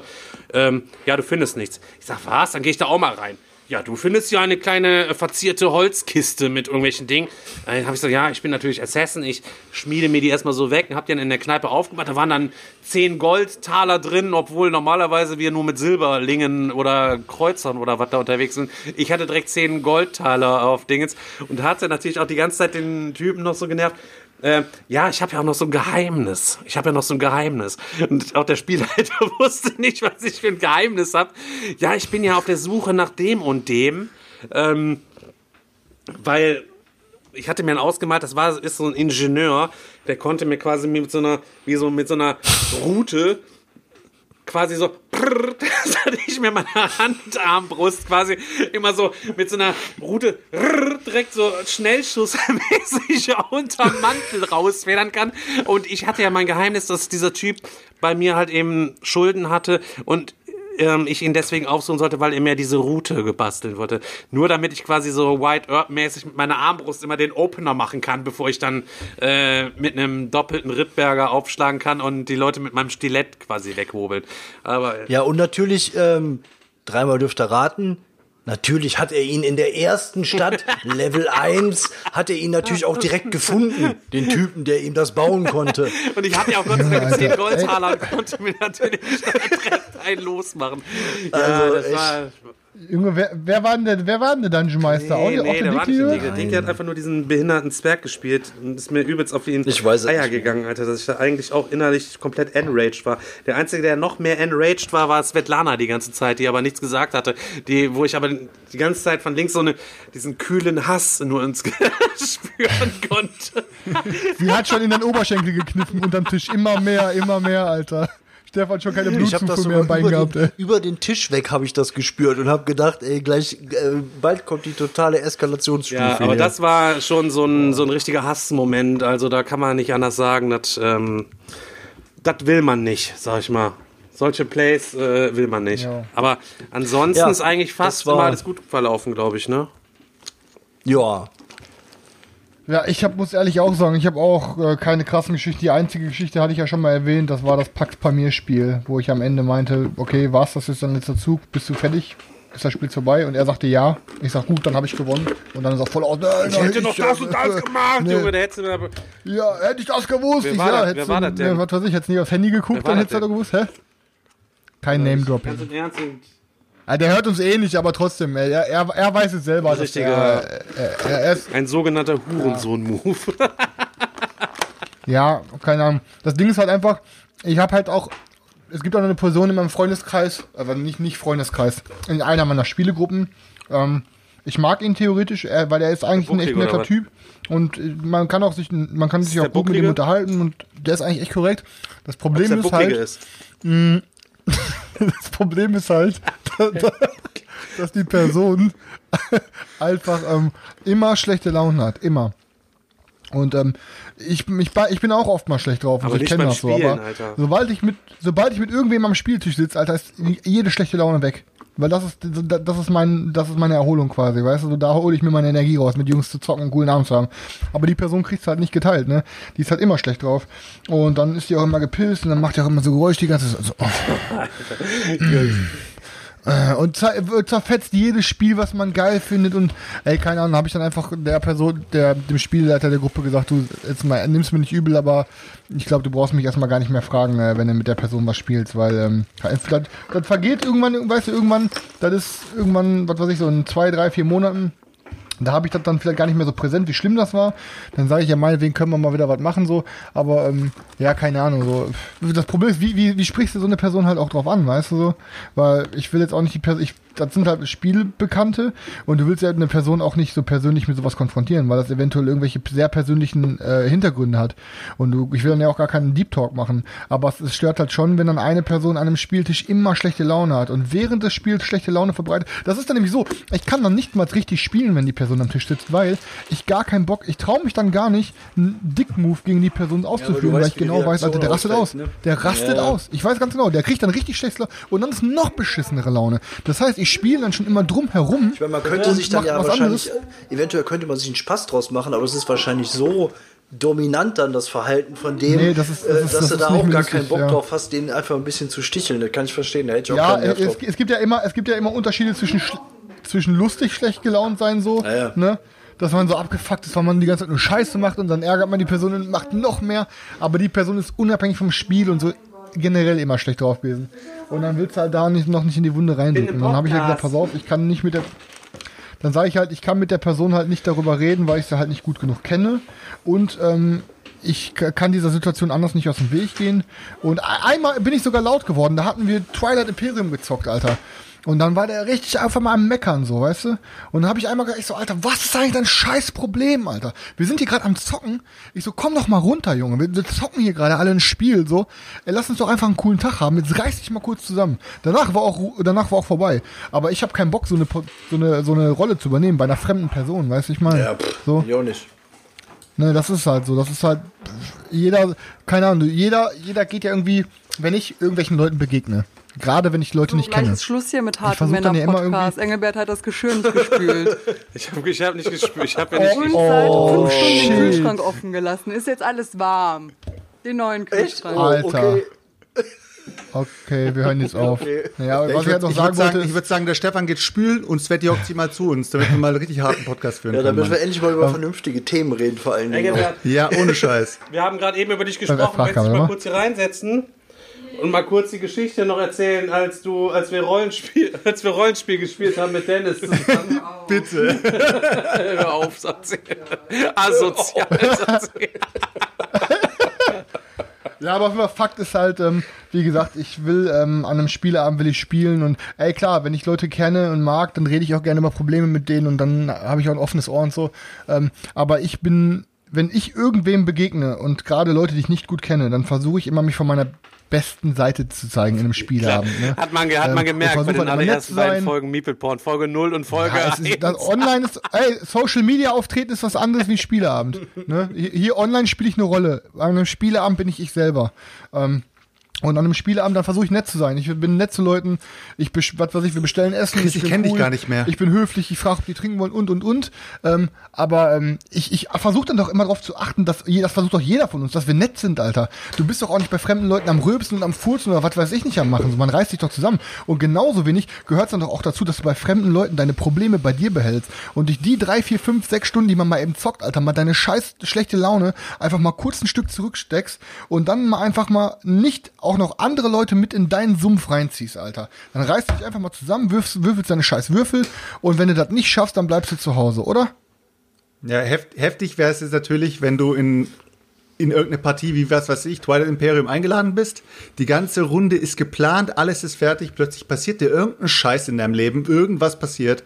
Ähm, ja, du findest nichts. Ich sag, was? Dann gehe ich da auch mal rein. Ja, du findest ja eine kleine äh, verzierte Holzkiste mit irgendwelchen Dingen. Dann habe ich gesagt, ja, ich bin natürlich Assassin, ich schmiede mir die erstmal so weg und hab die dann in der Kneipe aufgemacht. Da waren dann 10 Goldtaler drin, obwohl normalerweise wir nur mit Silberlingen oder Kreuzern oder was da unterwegs sind. Ich hatte direkt 10 Goldtaler auf Dingens und hatte natürlich auch die ganze Zeit den Typen noch so genervt. Äh, ja, ich habe ja auch noch so ein Geheimnis. Ich habe ja noch so ein Geheimnis. Und auch der Spielleiter wusste nicht, was ich für ein Geheimnis habe. Ja, ich bin ja auf der Suche nach dem und dem. Ähm, weil ich hatte mir einen ausgemalt, das war ist so ein Ingenieur, der konnte mir quasi mit so einer wie so mit so einer Route quasi so prrr, dass hatte ich mir meine Handarmbrust quasi immer so mit so einer Route rrr, direkt so schnellschussmäßig unterm Mantel rausfedern kann. Und ich hatte ja mein Geheimnis, dass dieser Typ bei mir halt eben Schulden hatte. Und ähm, ich ihn deswegen aufsuchen sollte, weil er mir diese Route gebastelt wollte. Nur damit ich quasi so White Earth-mäßig mit meiner Armbrust immer den Opener machen kann, bevor ich dann äh, mit einem doppelten Rittberger aufschlagen kann und die Leute mit meinem Stilett quasi weghobeln. Aber äh, Ja, und natürlich, ähm, dreimal dürft ihr raten, natürlich hat er ihn in der ersten Stadt, Level 1, hat er ihn natürlich auch direkt gefunden, den Typen, der ihm das bauen konnte. und ich hatte ja auch Gott sei Dank Alter. 10 Goldtaler und konnte mir natürlich direkt einen losmachen. Ja, Also das echt. war, Junge, wer, wer war denn der, wer war denn der Dungeon Meister? Nee, die- auch nee, der der war nicht hier? Digger. Dinky hat einfach nur diesen behinderten Zwerg gespielt und ist mir übelst auf ihn Ich weiß Eier gegangen, Alter, dass ich da eigentlich auch innerlich komplett enraged war. Der Einzige, der noch mehr enraged war, war Svetlana die ganze Zeit, die aber nichts gesagt hatte. Die, wo ich aber die ganze Zeit von links so eine, diesen kühlen Hass nur ins spüren konnte. Sie hat schon in den Oberschenkel gekniffen unterm Tisch. Immer mehr, immer mehr, Alter. Stefan hat schon keine Ich habe das Blutzufuhr mehr sogar im Bein über gehabt, ey. den, über den Tisch weg habe ich das gespürt und habe gedacht, ey, gleich äh, bald kommt die totale Eskalationsstufe. Ja, aber hier. das war schon so ein, so ein richtiger Hassmoment. Also da kann man nicht anders sagen, das, ähm, das will man nicht, sag ich mal. Solche Plays äh, will man nicht. Ja. Aber ansonsten Ja, ist eigentlich fast war- immer alles gut verlaufen, glaube ich, ne? ja, Ja, ich hab, muss ehrlich auch sagen, ich habe auch äh, keine krassen Geschichten. Die einzige Geschichte hatte ich ja schon mal erwähnt, das war das Pax Pamir-Spiel, wo ich am Ende meinte, okay, war's das jetzt dein letzter Zug? Bist du fertig? Ist das Spiel vorbei? Und er sagte ja. Ich sag, gut, dann habe ich gewonnen. Und dann ist er voll aus. Nein, Ich hätte nein, noch das und das äh, gemacht, nee. Junge, der hätte mir. Ja, hätte ich das gewusst. Wer ich, war ja, das? hättest Wer war du- das denn? ne, Was weiß ich, hättest nie aufs Handy geguckt, dann hättest du doch gewusst, hä? Kein Name-Dropping. Ganz im Ernst. Ah, der hört uns eh nicht, aber trotzdem, er, er, er weiß es selber. Richtiger- Er, er, er, er ist, Ein sogenannter Hurensohn-Move. ja, keine Ahnung. Das Ding ist halt einfach, ich habe halt auch, es gibt auch eine Person in meinem Freundeskreis, aber nicht, nicht Freundeskreis, in einer meiner Spielegruppen. Ähm, ich mag ihn theoretisch, weil er ist eigentlich ein echt netter? Typ. Und äh, man kann auch sich, man kann sich auch gut mit ihm unterhalten und der ist eigentlich echt korrekt. Das Problem ist halt, ist. das Problem ist halt, dass die Person einfach ähm, immer schlechte Launen hat. Immer. Und ähm, ich, ich, ich bin auch oft mal schlecht drauf. Aber also ich kenne das so. Aber Alter. sobald ich mit, sobald ich mit irgendwem am Spieltisch sitze, Alter, ist jede schlechte Laune weg. Weil das ist, das ist mein, das ist meine Erholung quasi, weißt du? Da hole ich mir meine Energie raus, mit Jungs zu zocken und coolen Abend zu haben. Aber die Person kriegt's halt nicht geteilt, ne? Die ist halt immer schlecht drauf. Und dann ist die auch immer gepisst und dann macht die auch immer so Geräusch die ganze Zeit. So, oh. Äh, und zer zerfetzt jedes Spiel, was man geil findet und ey, keine Ahnung, habe ich dann einfach der Person, der dem Spielleiter der Gruppe gesagt, du jetzt mal nimm's mir nicht übel, aber ich glaube, du brauchst mich erstmal gar nicht mehr fragen, äh, wenn du mit der Person was spielst, weil ähm, das, das vergeht irgendwann, weißt du, irgendwann, das ist irgendwann, was weiß ich, so in zwei, drei, vier Monaten. Da habe ich das dann vielleicht gar nicht mehr so präsent, wie schlimm das war. Dann sage ich ja, meinetwegen können wir mal wieder was machen, so. Aber ähm, ja, keine Ahnung. So. Das Problem ist, wie, wie, wie sprichst du so eine Person halt auch drauf an, weißt du so? Weil ich will jetzt auch nicht die Person, ich das sind halt Spielbekannte und du willst ja eine Person auch nicht so persönlich mit sowas konfrontieren, weil das eventuell irgendwelche sehr persönlichen äh, Hintergründe hat. Und du, ich will dann ja auch gar keinen Deep Talk machen, aber es, es stört halt schon, wenn dann eine Person an einem Spieltisch immer schlechte Laune hat und während des Spiels schlechte Laune verbreitet. Das ist dann nämlich so, ich kann dann nicht mal richtig spielen, wenn die Person am Tisch sitzt, weil ich gar keinen Bock, ich traue mich dann gar nicht, einen Dick-Move gegen die Person auszuführen, weißt, weil ich genau weiß, Alter, der rastet aus. Ne? Der rastet Ja. aus. Ich weiß ganz genau, der kriegt dann richtig schlechte Laune und dann ist noch beschissenere Laune. Das heißt, ich spiele dann schon immer drum herum. Ich meine, man könnte und sich dann ja wahrscheinlich, anderes. eventuell könnte man sich einen Spaß draus machen, aber es ist wahrscheinlich so dominant dann das Verhalten von dem, Nee, das ist- das äh, ist- dass das du da auch gar keinen Bock ja. drauf hast, den einfach ein bisschen zu sticheln. Das kann ich verstehen. Da hätte ich auch Ja, keinen Nerv es, es gibt ja immer, es gibt ja immer Unterschiede zwischen, zwischen lustig schlecht gelaunt sein so, Ja, ja. ne? Dass man so abgefuckt ist, weil man die ganze Zeit nur Scheiße macht und dann ärgert man die Person und macht noch mehr. Aber die Person ist unabhängig vom Spiel und so generell immer schlecht drauf gewesen. Und dann willst du halt da nicht, noch nicht in die Wunde reindrücken. Und dann habe ich halt gesagt, pass auf, ich kann nicht mit der dann sage ich halt, ich kann mit der Person halt nicht darüber reden, weil ich sie halt nicht gut genug kenne. Und ähm, ich kann dieser Situation anders nicht aus dem Weg gehen. Und e- einmal bin ich sogar laut geworden. Da hatten wir Twilight Imperium gezockt, Alter. Und dann war der richtig einfach mal am Meckern, so, weißt du? Und dann habe ich einmal gesagt, ich so, Alter, was ist eigentlich dein scheiß Problem, Alter? Wir sind hier gerade am Zocken. Ich so, komm doch mal runter, Junge. Wir, wir zocken hier gerade alle ein Spiel, so. Ey, lass uns doch einfach einen coolen Tag haben. Jetzt reiß dich mal kurz zusammen. Danach war auch, danach war auch vorbei. Aber ich habe keinen Bock, so eine, so eine, so eine Rolle zu übernehmen bei einer fremden Person, weißt du, ich meine. ja, pff, so. ich auch nicht. Ne, das ist halt so. Das ist halt jeder, keine Ahnung, jeder, jeder geht ja irgendwie, wenn ich irgendwelchen Leuten begegne. Gerade wenn ich Leute nicht Gleich kenne. ist Schluss hier mit harten dann ja immer Männer-Podcast. Engelbert hat das Geschirr nicht gespült. Ich habe ich hab nicht gespürt. Ich habe ja nicht. seit Oh, fünf Stunden den shit. Kühlschrank offen gelassen. Ist jetzt alles warm. Den neuen Kühlschrank. Alter. Okay. Okay, wir hören jetzt auf. Ja, aber Ja, was ich ich halt würde noch würd sagen sagen, wollte, ich würd sagen, der Stefan geht spülen und Sveti hockt sich mal zu uns, damit wir mal einen richtig harten Podcast führen Ja, können. damit wir endlich mal über vernünftige Themen reden, vor allen Dingen. Engelbert, Ja, ohne Scheiß. Wir haben gerade eben über dich Bei gesprochen. Willst du dich mal kurz hier reinsetzen und mal kurz die Geschichte noch erzählen, als du, als wir Rollenspiel, als wir Rollenspiel gespielt haben mit Dennis zusammen. Bitte. Hör auf, Satz. Asozial. Satz. Ja, aber Fakt ist halt, ähm, wie gesagt, ich will ähm, an einem Spieleabend will ich spielen und ey klar, wenn ich Leute kenne und mag, dann rede ich auch gerne über Probleme mit denen und dann habe ich auch ein offenes Ohr und so. Ähm, aber ich bin, wenn ich irgendwem begegne und gerade Leute, die ich nicht gut kenne, dann versuche ich immer mich von meiner besten Seite zu zeigen in einem Spieleabend. Ne? Hat man, hat man Ähm, gemerkt und bei den allerersten beiden. Folgen Meeple Porn. Folge 0 und Folge Ja, es 1. ist, das online ist, ey, Social Media Auftreten ist was anderes wie Spieleabend. Ne? Hier, hier online spiele ich eine Rolle. An einem Spieleabend bin ich ich selber. Ähm, und an einem Spieleabend, dann versuche ich nett zu sein. Ich bin nett zu Leuten. Ich, was weiß ich, wir bestellen Essen. Chris, ich bin kenn dich gar nicht mehr. Ich bin höflich, ich frage, ob die trinken wollen und, und, und. Ähm, aber ähm, ich, ich versuche dann doch immer darauf zu achten, dass, das versucht doch jeder von uns, dass wir nett sind, Alter. Du bist doch auch nicht bei fremden Leuten am Rülpsen und am Furzen oder was weiß ich nicht am Machen. Man reißt sich doch zusammen. Und genauso wenig gehört es dann doch auch dazu, dass du bei fremden Leuten deine Probleme bei dir behältst. Und dich die drei, vier, fünf, sechs Stunden, die man mal eben zockt, Alter, mal deine scheiß schlechte Laune einfach mal kurz ein Stück zurücksteckst und dann mal einfach mal nicht auch noch andere Leute mit in deinen Sumpf reinziehst, Alter. Dann reißt du dich einfach mal zusammen, wirfst, würfelst deine scheiß Würfel und wenn du das nicht schaffst, dann bleibst du zu Hause, oder? Ja, heft, heftig wäre es natürlich, wenn du in, in irgendeine Partie wie was weiß ich, Twilight Imperium eingeladen bist. Die ganze Runde ist geplant, alles ist fertig, plötzlich passiert dir irgendein Scheiß in deinem Leben, irgendwas passiert.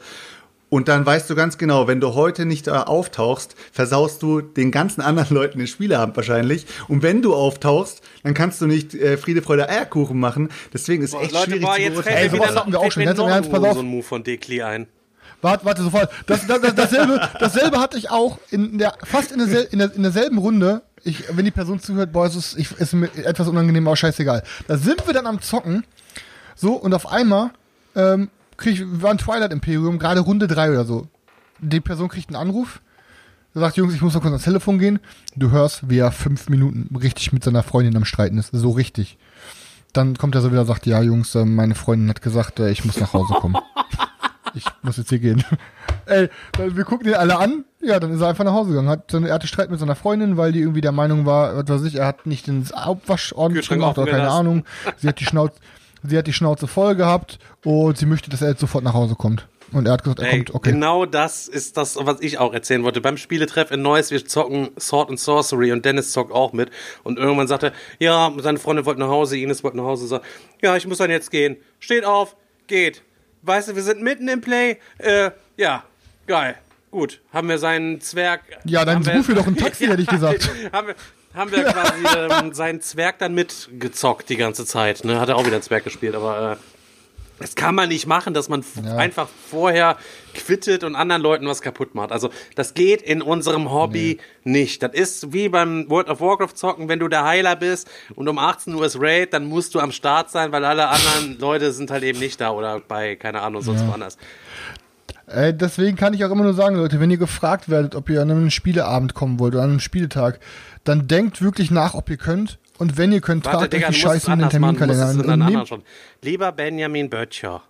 Und dann weißt du ganz genau, wenn du heute nicht da auftauchst, versaust du den ganzen anderen Leuten den Spieleabend wahrscheinlich. Und wenn du auftauchst, dann kannst du nicht äh, Friede, Freude, Eierkuchen machen. Deswegen ist echt Leute, schwierig boah, zu jetzt fällt Ey, mir sowas wieder hatten wir auch schon. noch Ernst, pass auf. so ein Move von Dekli ein. Warte, warte, sofort. Das, das, das, dasselbe, dasselbe hatte ich auch in der, fast in, der, in, der, in derselben Runde. Ich, wenn die Person zuhört, boah, es ist, ich, ist mir etwas unangenehm, aber scheißegal. Da sind wir dann am Zocken. So, und auf einmal, ähm, krieg wir waren Twilight Imperium, gerade Runde 3 oder so. Die Person kriegt einen Anruf. Er sagt, Jungs, ich muss noch kurz ans Telefon gehen. Du hörst, wie er fünf Minuten richtig mit seiner Freundin am Streiten ist. So richtig. Dann kommt er so wieder und sagt, ja, Jungs, äh, meine Freundin hat gesagt, äh, ich muss nach Hause kommen. ich muss jetzt hier gehen. Ey, wir gucken ihn alle an. Ja, dann ist er einfach nach Hause gegangen. Hat, er hatte Streit mit seiner Freundin, weil die irgendwie der Meinung war, was weiß ich, er hat nicht den Abwasch ordentlich gemacht oder keine. Ahnung. Sie hat die Schnauze, sie hat die Schnauze voll gehabt und sie möchte, dass er jetzt sofort nach Hause kommt. Und er hat gesagt, er Ey, kommt, okay. Genau das ist das, was ich auch erzählen wollte. Beim Spieletreff in Neuss, wir zocken Sword and Sorcery und Dennis zockt auch mit. Und irgendwann sagt er, ja, seine Freundin wollte nach Hause, Ines wollte nach Hause, sagt, ja, ich muss dann jetzt gehen. Steht auf, geht. weißt du, wir sind mitten im Play. Äh, ja, geil. Gut. Haben wir seinen Zwerg. Ja, dann wir- ruf mir doch ein Taxi, hätte ich gesagt. haben wir, haben wir quasi ähm, seinen Zwerg dann mitgezockt die ganze Zeit. Ne? Hat er auch wieder einen Zwerg gespielt, aber äh, das kann man nicht machen, dass man Ja. einfach vorher quittet und anderen Leuten was kaputt macht. Also das geht in unserem Hobby nicht. Das ist wie beim World of Warcraft zocken, wenn du der Heiler bist und um 18 Uhr ist Raid, dann musst du am Start sein, weil alle anderen Leute sind halt eben nicht da oder bei, keine Ahnung, sonst woanders. Äh, deswegen kann ich auch immer nur sagen, Leute, wenn ihr gefragt werdet, ob ihr an einen Spieleabend kommen wollt oder an einen Spieletag, dann denkt wirklich nach, ob ihr könnt. Und wenn ihr könnt, Warte, tragt euch Digga, die musst es Scheiße in den machen, Terminkalender an. in schon. Lieber Benjamin Böttcher.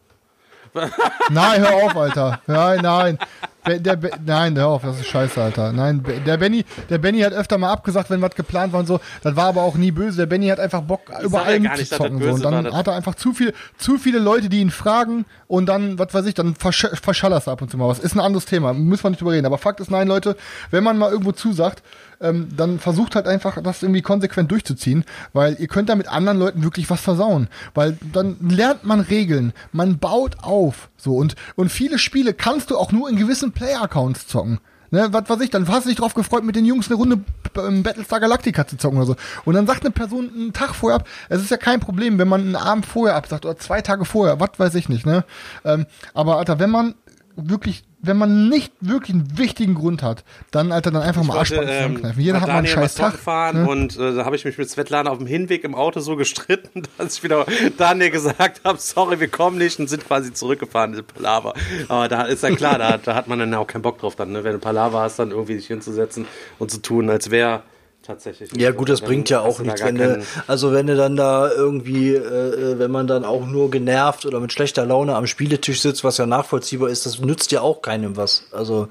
nein, hör auf, Alter. Nein, nein. Der, Be- nein, hör auf, das ist scheiße, Alter. Nein, der Benny, der Benny hat öfter mal abgesagt, wenn was geplant war und so. Das war aber auch nie böse. Der Benny hat einfach Bock, überall dass das mitzuzocken. So. Und dann hat er einfach zu viel, zu viele Leute, die ihn fragen und dann, was weiß ich, dann versch verschallerst du ab und zu mal was. Ist ein anderes Thema, müssen wir nicht drüber reden. Aber Fakt ist, nein, Leute, wenn man mal irgendwo zusagt, ähm, dann versucht halt einfach, das irgendwie konsequent durchzuziehen, weil ihr könnt da mit anderen Leuten wirklich was versauen. Weil dann lernt man Regeln, man baut auf, so und, und viele Spiele kannst du auch nur in gewissen Player-Accounts zocken. Ne, was weiß ich, dann hast du dich drauf gefreut, mit den Jungs eine Runde ähm, Battlestar Galactica zu zocken oder so. Und dann sagt eine Person einen Tag vorher ab, es ist ja kein Problem, wenn man einen Abend vorher absagt oder zwei Tage vorher, was weiß ich nicht, ne? Ähm, aber Alter, wenn man wirklich, wenn man nicht wirklich einen wichtigen Grund hat, dann Alter, dann einfach mal wollte, Arschbacken ähm, zusammenkneifen. Jeder mit hat mal einen scheiß Tag. fahren ne? und äh, da habe ich mich mit Svetlana auf dem Hinweg im Auto so gestritten, dass ich wieder Daniel gesagt habe, sorry, wir kommen nicht und sind quasi zurückgefahren, diese Palaver. Aber da ist ja klar, da, da hat man dann auch keinen Bock drauf dann, ne? wenn du Palaver hast, dann irgendwie sich hinzusetzen und zu tun, als wäre tatsächlich. Ja gut, das bringt ja auch nichts, wenn du, also wenn du dann da irgendwie, äh, äh, wenn man dann auch nur genervt oder mit schlechter Laune am Spieletisch sitzt, was ja nachvollziehbar ist, das nützt ja auch keinem was. Also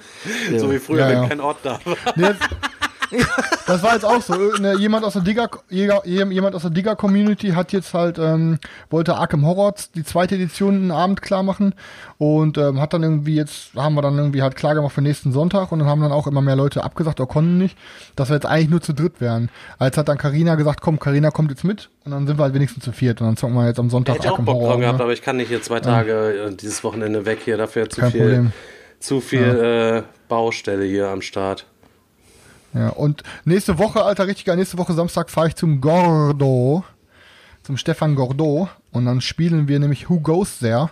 ja. So wie früher, Ja, wenn ja. kein Ort da war. Das war jetzt auch so. Ne, jemand aus der Digger, jemand aus der Digger Community hat jetzt halt ähm, wollte Arkham Horror die zweite Edition einen Abend klar machen und ähm, hat dann irgendwie jetzt haben wir dann irgendwie halt klar gemacht für nächsten Sonntag und dann haben dann auch immer mehr Leute abgesagt oder konnten nicht, dass wir jetzt eigentlich nur zu dritt wären. Als hat dann Karina gesagt, komm, Karina kommt jetzt mit und dann sind wir halt wenigstens zu viert und dann zocken wir jetzt am Sonntag Hätte ich auch Arkham Bock Horror. drauf gehabt, ne? aber ich kann nicht hier zwei Tage äh, dieses Wochenende weg hier, dafür zu Kein viel, Problem. zu viel äh, Baustelle hier am Start. Ja, und nächste Woche, Alter, richtig geil, nächste Woche Samstag fahre ich zum Gordo, zum Stefan Gordo und dann spielen wir nämlich Who Goes There,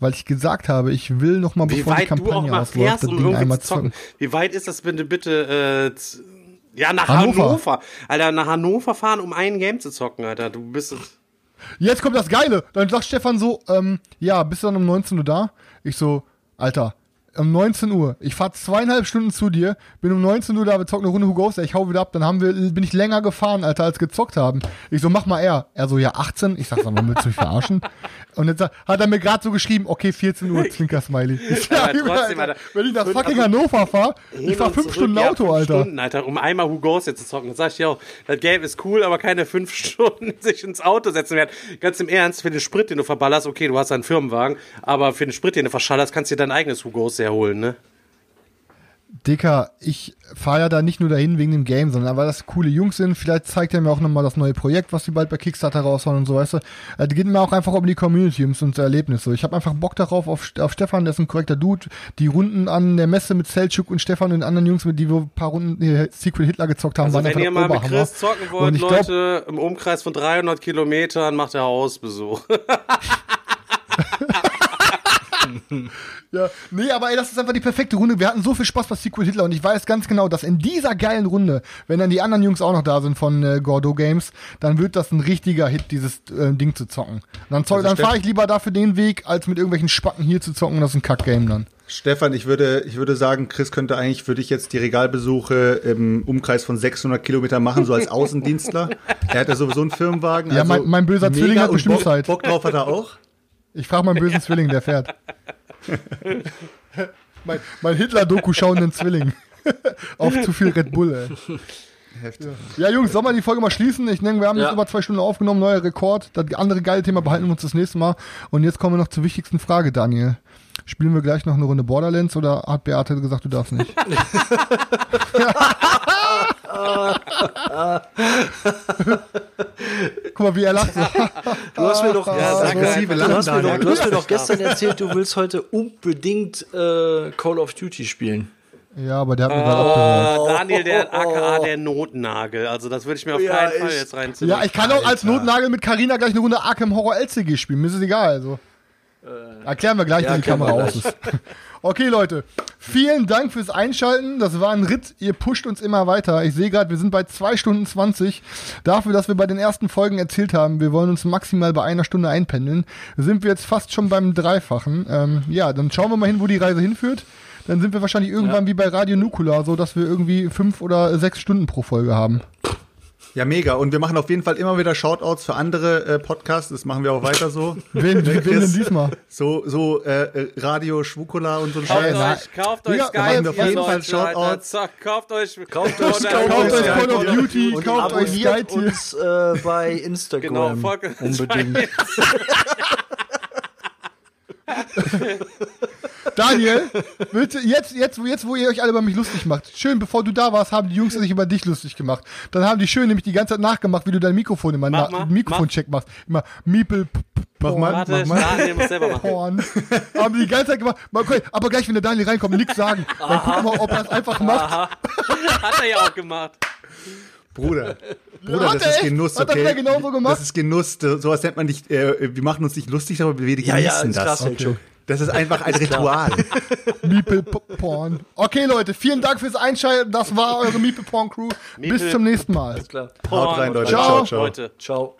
weil ich gesagt habe, ich will noch mal, bevor die Kampagne ausläuft, das um Ding einmal zocken. zocken. Wie weit ist das, wenn du bitte, äh, ja, nach Hannover. Hannover. Alter, nach Hannover fahren, um ein Game zu zocken, Alter. Du bist, Jetzt kommt das Geile. Dann sagt Stefan so, ähm, ja, bist du dann um 19 Uhr da? Ich so, Alter, um 19 Uhr. Ich fahre zweieinhalb Stunden zu dir, bin um 19 Uhr da, wir zocken eine Runde Who Goes ich hau wieder ab, dann haben wir, bin ich länger gefahren, Alter, als gezockt haben. Ich so, mach mal er. Er so, ja, 18. Ich sag, sag mal, willst du mich verarschen? Und jetzt hat er mir gerade so geschrieben, okay, 14 Uhr, Zwinker-Smiley. Ich sag, trotzdem, Alter. wenn ich nach fucking also- Hannover fahre, ich fahr fünf Stunden ja, Auto, fünf Alter. Stunden, Alter, um einmal Who Goes jetzt zu zocken. Das sag ich auch. Das Game ist cool, aber keine fünf Stunden sich ins Auto setzen werden. Ganz im Ernst, für den Sprit, den du verballerst, okay, du hast einen Firmenwagen, aber für den Sprit, den du verschallerst, kannst du dir dein eigenes Who Goes sehr holen, ne? Dicker, ich fahre ja da nicht nur dahin wegen dem Game, sondern weil das coole Jungs sind. Vielleicht zeigt er mir auch nochmal das neue Projekt, was die bald bei Kickstarter raushauen und so, weißt du. Es geht mir auch einfach um die Community, ums ums Erlebnis. So, Ich habe einfach Bock darauf, auf, auf Stefan, der ist ein korrekter Dude. Die Runden an der Messe mit Selchuk und Stefan und den anderen Jungs, mit die wir ein paar Runden hier Secret Hitler gezockt haben, Also waren wenn ihr mal mit Oberhammer. Chris zocken wollt, ich glaub- Leute, im Umkreis von 300 Kilometern macht er Hausbesuch. Ja, nee, aber ey, das ist einfach die perfekte Runde. Wir hatten so viel Spaß bei Secret Hitler und ich weiß ganz genau, dass in dieser geilen Runde, wenn dann die anderen Jungs auch noch da sind von äh, Gordo Games, dann wird das ein richtiger Hit, dieses äh, Ding zu zocken. Und dann, zock, Also dann fahre ich lieber dafür den Weg, als mit irgendwelchen Spacken hier zu zocken. Das ist ein Kack-Game dann. Stefan, ich würde, ich würde sagen, Chris könnte eigentlich für dich jetzt die Regalbesuche im Umkreis von 600 Kilometern machen, so als Außendienstler. er hat ja sowieso einen Firmenwagen. also Ja, mein- mein böser Zwilling hat und bestimmt Bock, Zeit. Bock drauf hat er auch. Ich frage meinen bösen Zwilling, der fährt. mein mein Hitler-Doku schauenden Zwilling. Auf zu viel Red Bull, ey. Heftig. Ja, Jungs, sollen wir die Folge mal schließen? Ich denke, wir haben Ja. jetzt über zwei Stunden aufgenommen, neuer Rekord. Das andere geile Thema behalten wir uns das nächste Mal. Und jetzt kommen wir noch zur wichtigsten Frage, Daniel. Spielen wir gleich noch eine Runde Borderlands oder hat Beate gesagt, du darfst nicht? Guck mal, wie er lacht. Du hast mir doch, Ja, sag aggressive du hast mir doch, du hast mir doch gestern erzählt, du willst heute unbedingt äh, Call of Duty spielen. Ja, aber der hat mir gerade abgehört. Äh, Daniel, der aka der Notnagel. Also das würde ich mir auf Ja, keinen Fall ich- jetzt reinziehen. Ja, ich kann auch als Notnagel mit Karina gleich eine Runde Arkham Horror LCG spielen. Mir ist es egal. Also. Erklären wir gleich, ja, wenn die Kamera aus ist. Okay, Leute. Vielen Dank fürs Einschalten. Das war ein Ritt. Ihr pusht uns immer weiter. Ich sehe gerade, wir sind bei 2 Stunden 20. Dafür, dass wir bei den ersten Folgen erzählt haben, wir wollen uns maximal bei einer Stunde einpendeln, sind wir jetzt fast schon beim Dreifachen. Ähm, ja, dann schauen wir mal hin, wo die Reise hinführt. Dann sind wir wahrscheinlich irgendwann wie bei Radio Nukular, so dass wir irgendwie fünf oder sechs Stunden pro Folge haben. Ja, mega. Und wir machen auf jeden Fall immer wieder Shoutouts für andere äh, Podcasts. Das machen wir auch weiter so. Wen, wen denn diesmal? So, so äh, äh, Radio Schwukola und so ein Kauft Scheiß. nein. euch, kauft euch Ja, Skype, machen wir auf jeden Fall Shoutouts. Zack, kauft euch, Kauft euch Skype. Kauft euch Call of. Duty, kauft euch Sky abonniert Tier. uns äh, bei Instagram. Genau, folgt Unbedingt. Daniel, bitte, jetzt, jetzt, jetzt, wo ihr euch alle über mich lustig macht. Schön, bevor du da warst, haben die Jungs sich über dich lustig gemacht. Dann haben die schön nämlich die ganze Zeit nachgemacht, wie du dein Mikrofon immer, Mach na, Mikrofoncheck machst. Immer Miepel, Mach mal. Warte, Mach mal. Daniel muss selber machen. Porn. haben die ganze Zeit gemacht. Mal, Okay, aber gleich, wenn der Daniel reinkommt, nichts sagen. Dann gucken wir, ob er es einfach macht. Hat er ja auch gemacht. Bruder. Bruder, Hat das ist echt? Genuss, Hat er okay? wieder genauso gemacht? Das ist Genuss. Sowas nennt man nicht, äh, wir machen uns nicht lustig, aber wir Ja, genießen ja, das. klar, Selchuk. Das ist einfach ein Ritual. Miepel, p- Porn. Okay, Leute, vielen Dank fürs Einschalten. Das war eure Miepel Porn Crew. Bis zum nächsten Mal. Klar. Haut rein, Leute. Ciao. Ciao, ciao. Leute. Ciao.